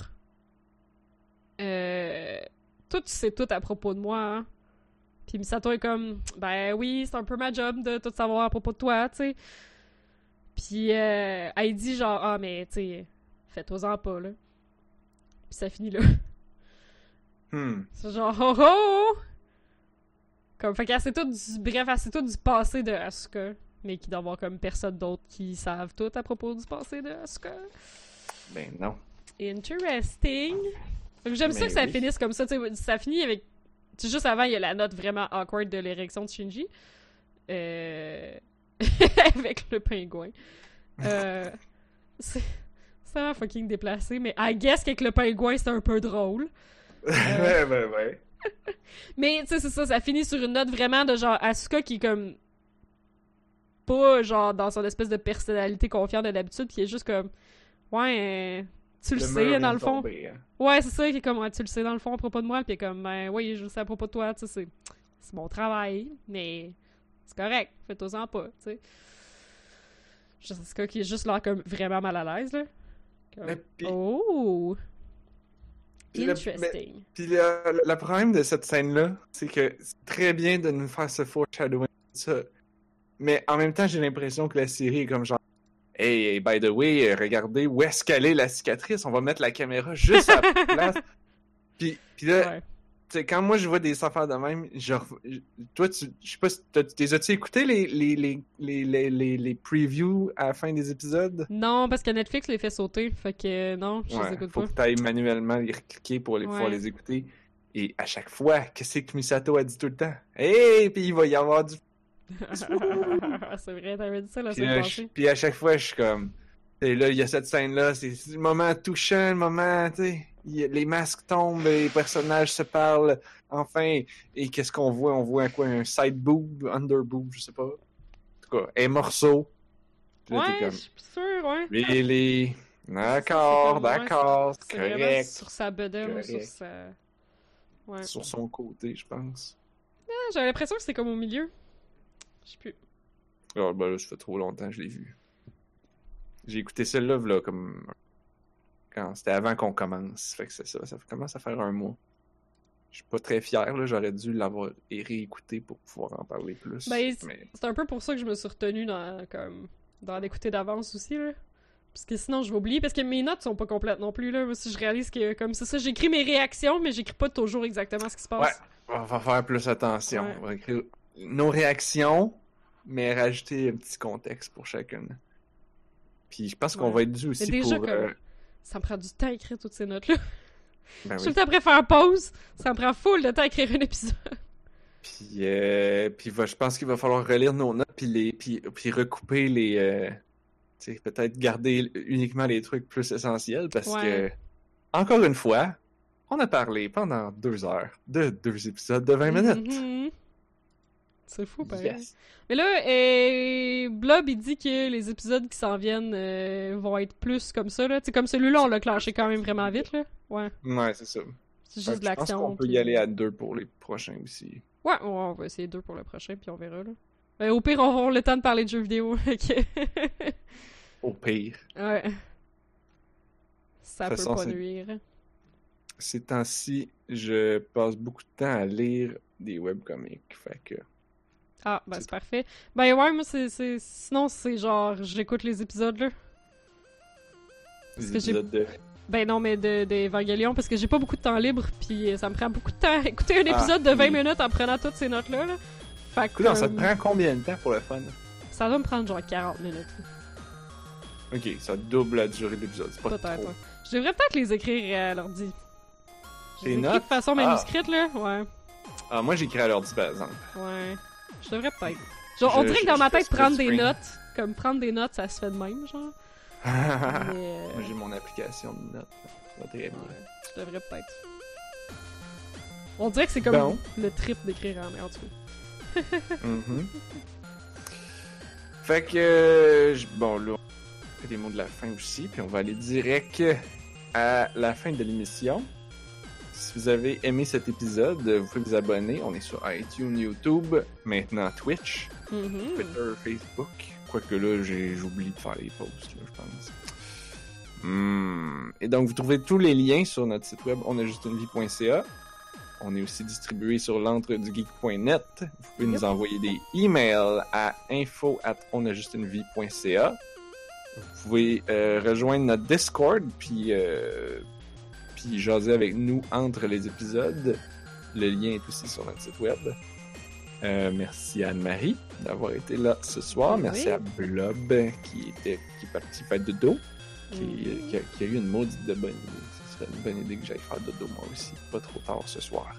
euh, tu sais tout à propos de moi. Hein? Puis Misato est comme, ben oui, c'est un peu ma job de tout savoir à propos de toi, tu sais. Puis euh, elle dit genre, ah, mais tu sais, fais-toi-en pas, là. Puis ça finit là.
Hmm.
C'est genre, oh oh! Comme, fait qu'elle sait tout du, bref, elle sait tout du passé de Asuka, mais qui doit avoir comme personne d'autre qui savent tout à propos du passé de Asuka.
Ben non.
Interesting. J'aime ça
Mais
que ça
oui.
finisse comme ça, tu sais, ça finit avec... tu sais, juste avant, il y a la note vraiment awkward de l'érection de Shinji. Euh... avec le pingouin. Euh... C'est vraiment fucking déplacé, mais I guess qu'avec le pingouin, c'est un peu drôle.
ouais, ouais, ouais.
Mais tu sais, c'est ça, ça finit sur une note vraiment de genre Asuka qui est comme pas genre dans son espèce de personnalité confiante de d'habitude, qui est juste comme ouais, euh, tu le, sais dans le fond.
tomber, hein.
Ouais, c'est ça qui est comme ouais, tu le sais dans le fond à propos de moi, puis comme ben oui, je le sais à propos de toi, tu sais, c'est mon travail, mais c'est correct, fais-toi-en pas, tu sais. Jessica qui est juste là comme vraiment mal à l'aise là. Comme,
Mais puis-
oh,
Puis
interesting.
Puis le, le- le problème de cette scène-là, c'est que c'est très bien de nous faire ce foreshadowing, ça. Mais en même temps, j'ai l'impression que la série est comme genre, hey, hey, by the way, euh, regardez où est-ce qu'elle est la cicatrice, on va mettre la caméra juste à la place. Puis, puis là,
Ouais.
quand moi je vois des affaires de même, genre, toi, tu, je sais pas, t'es as-tu écouté les, les, les, les, les, les, les previews à la fin des épisodes?
Non, parce que Netflix les fait sauter. Fait que euh, non, je les
Ouais,
écoute
faut
pas.
que tu ailles manuellement les cliquer pour les, pouvoir
Ouais.
les écouter. Et à chaque fois, qu'est-ce que Misato a dit tout le temps? Hey, puis il va y avoir du.
c'est vrai, t'avais dit ça la semaine
je-
passée.
puis à chaque fois, je suis comme. Et là, il y a cette scène-là, c'est le moment touchant, le moment, tu sais. Les masques tombent, les personnages se parlent, enfin. Et qu'est-ce qu'on voit? On voit quoi? Un side boob, under boob, je sais pas. En tout cas, un morceau. Puis là,
Ouais,
t'es
je
comme.
suis sûre, ouais.
Really? D'accord,
comme,
d'accord,
c'est-
correct.
Sur sa bedaine ou sur sa. Ouais.
Sur son côté, je pense.
Ah, J'avais l'impression que c'était comme au milieu. Je sais plus.
Ah, ben là, ça fait trop longtemps que je l'ai vu. J'ai écouté celle-là, là, comme. Quand c'était avant qu'on commence. Fait que c'est ça, ça commence à faire un mois. Je suis pas très fier, là. J'aurais dû l'avoir réécouté pour pouvoir en parler plus.
Ben, c'est-
Mais
C'est un peu pour ça que je me suis retenue dans, comme, dans l'écouter d'avance aussi, là. Parce que sinon, je vais oublier. Parce que mes notes sont pas complètes non plus, là. Moi, si je réalise que, comme c'est ça, j'écris mes réactions, mais j'écris pas toujours exactement ce qui se passe.
on va faire plus attention.
Ouais.
On va écrire nos réactions, mais rajouter un petit contexte pour chacune. Puis je pense qu'on va être dû aussi
Mais déjà,
pour. euh,
Ça me prend du temps à écrire toutes ces notes-là.
ben
Je
oui.
après faire pause. Ça me prend full de temps à écrire un épisode.
Puis, euh, puis va- je pense qu'il va falloir relire nos notes puis les puis, puis recouper les euh, tu sais, peut-être garder uniquement les trucs plus essentiels parce
Ouais.
que encore une fois, on a parlé pendant deux heures de deux épisodes de 20 minutes.
Mhm. C'est fou, pareil.
Yes.
Mais là, euh, Blob, il dit que les épisodes qui s'en viennent euh, vont être plus comme ça, là. Comme celui-là, on l'a clenché quand même vraiment vite, là. Ouais.
Ouais, c'est ça.
C'est juste de
je pense
l'action.
qu'on peut y aller à deux pour les prochains aussi.
Ouais, on va essayer deux pour le prochain, puis on verra, là. Euh, au pire, on va avoir le temps de parler de jeux vidéo.
Au pire.
ouais. Ça peut
façon,
pas
c'est-
nuire.
Ces temps-ci, je passe beaucoup de temps à lire des webcomics. Fait que.
Ah, ben
C'est
parfait. Ben ouais, moi, c'est... c'est- Sinon, c'est genre, j'écoute les épisodes, là. Parce
Des
que j'ai-
épisodes de.
Ben non, mais de, parce que j'ai pas beaucoup de temps libre, puis euh, ça me prend beaucoup de temps à écouter un
Ah,
épisode de 20
oui.
minutes en prenant toutes ces notes-là. Là. Fait que,
Écoute, ça te
euh,
prend combien de temps pour le fun?
ça va me prendre genre 40 minutes.
Ok, ça double la durée de l'épisode. C'est pas
Peut-être,
trop.
ouais. Je devrais peut-être les écrire à l'ordi. Les écris
notes?
de façon
Ah.
manuscrite, là. Ouais,
Ah, moi, j'écris à l'ordi, par exemple.
ouais. Je devrais peut-être. Genre, on dirait que dans ma tête, prendre des notes, comme prendre des notes, ça se fait de même, genre. Mais, euh,
Moi, j'ai mon application de notes. Ça très bien.
je devrais peut-être. On dirait que c'est comme
Bon.
le trip d'écrire en, en tout cas.
Mhm. Fait que, euh, bon, là, on fait les mots de la fin aussi, puis on va aller direct à la fin de l'émission. Si vous avez aimé cet épisode, vous pouvez vous abonner. On est sur iTunes, YouTube, maintenant Twitch,
Mhm.
Twitter, Facebook. Quoique là, j'ai j'oublie de faire les posts, là, je pense. Hmm. Et donc, vous trouvez tous les liens sur notre site web onajustunevie.ca. On est aussi distribué sur l'entredugeek.net. Vous pouvez
Yep.
nous envoyer des emails à info at onajustunevie.ca. Vous pouvez euh, rejoindre notre Discord puis euh, puis jaser avec nous entre les épisodes. Le lien est aussi sur notre site web. Euh, merci à Anne-Marie d'avoir été là ce soir.
Oui.
Merci à Blob qui était qui est parti faire dodo, qui, qui a, qui a eu une maudite de bonne idée. Ce serait une bonne idée que j'aille faire dodo moi aussi, pas trop tard ce soir.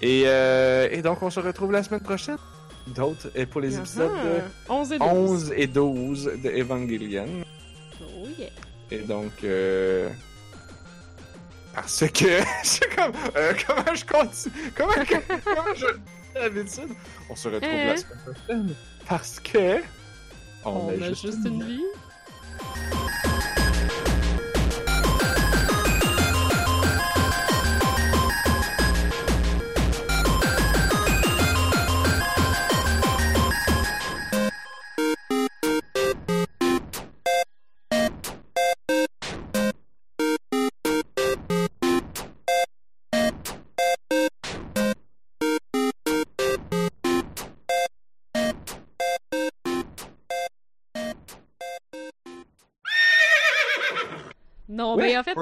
Et, euh, et donc on se retrouve la semaine prochaine. D'autres et pour les épisodes
Uh-huh. 11 et 12.
11 et 12 de Evangelion.
Oh yeah.
Et donc, euh, parce que, c'est comme, euh, comment je continue, comment, comment je, d'habitude, on se retrouve la semaine prochaine, parce que,
On, a, juste, une vie.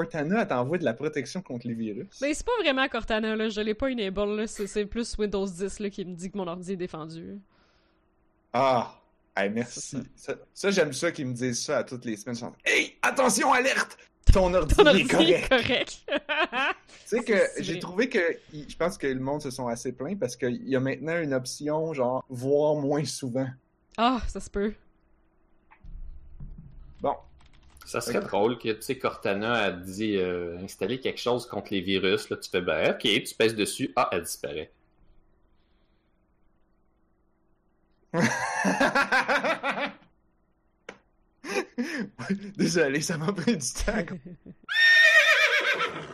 Cortana, t'envoie de la protection contre les virus.
mais c'est pas vraiment Cortana, là. Je l'ai pas enable, là. C'est plus Windows 10, là, qui me dit que mon ordi est défendu.
Ah, hey, merci. Ça, ça, j'aime ça qu'ils me disent ça à toutes les semaines. Genre, hey, attention, alerte! Ton ordi,
Ton ordi
est correct.
correct.
Tu sais que j'ai trouvé que je pense que le monde se sont assez plaints parce qu'il y a maintenant une option genre voir moins souvent.
Ah, ça se peut.
Bon,
Ça serait drôle que, tu sais, Cortana a dit euh, installer quelque chose contre les virus. Là, tu fais, ben, ok, tu pèses dessus. Ah, elle disparaît.
Désolé, ça m'a pris du temps.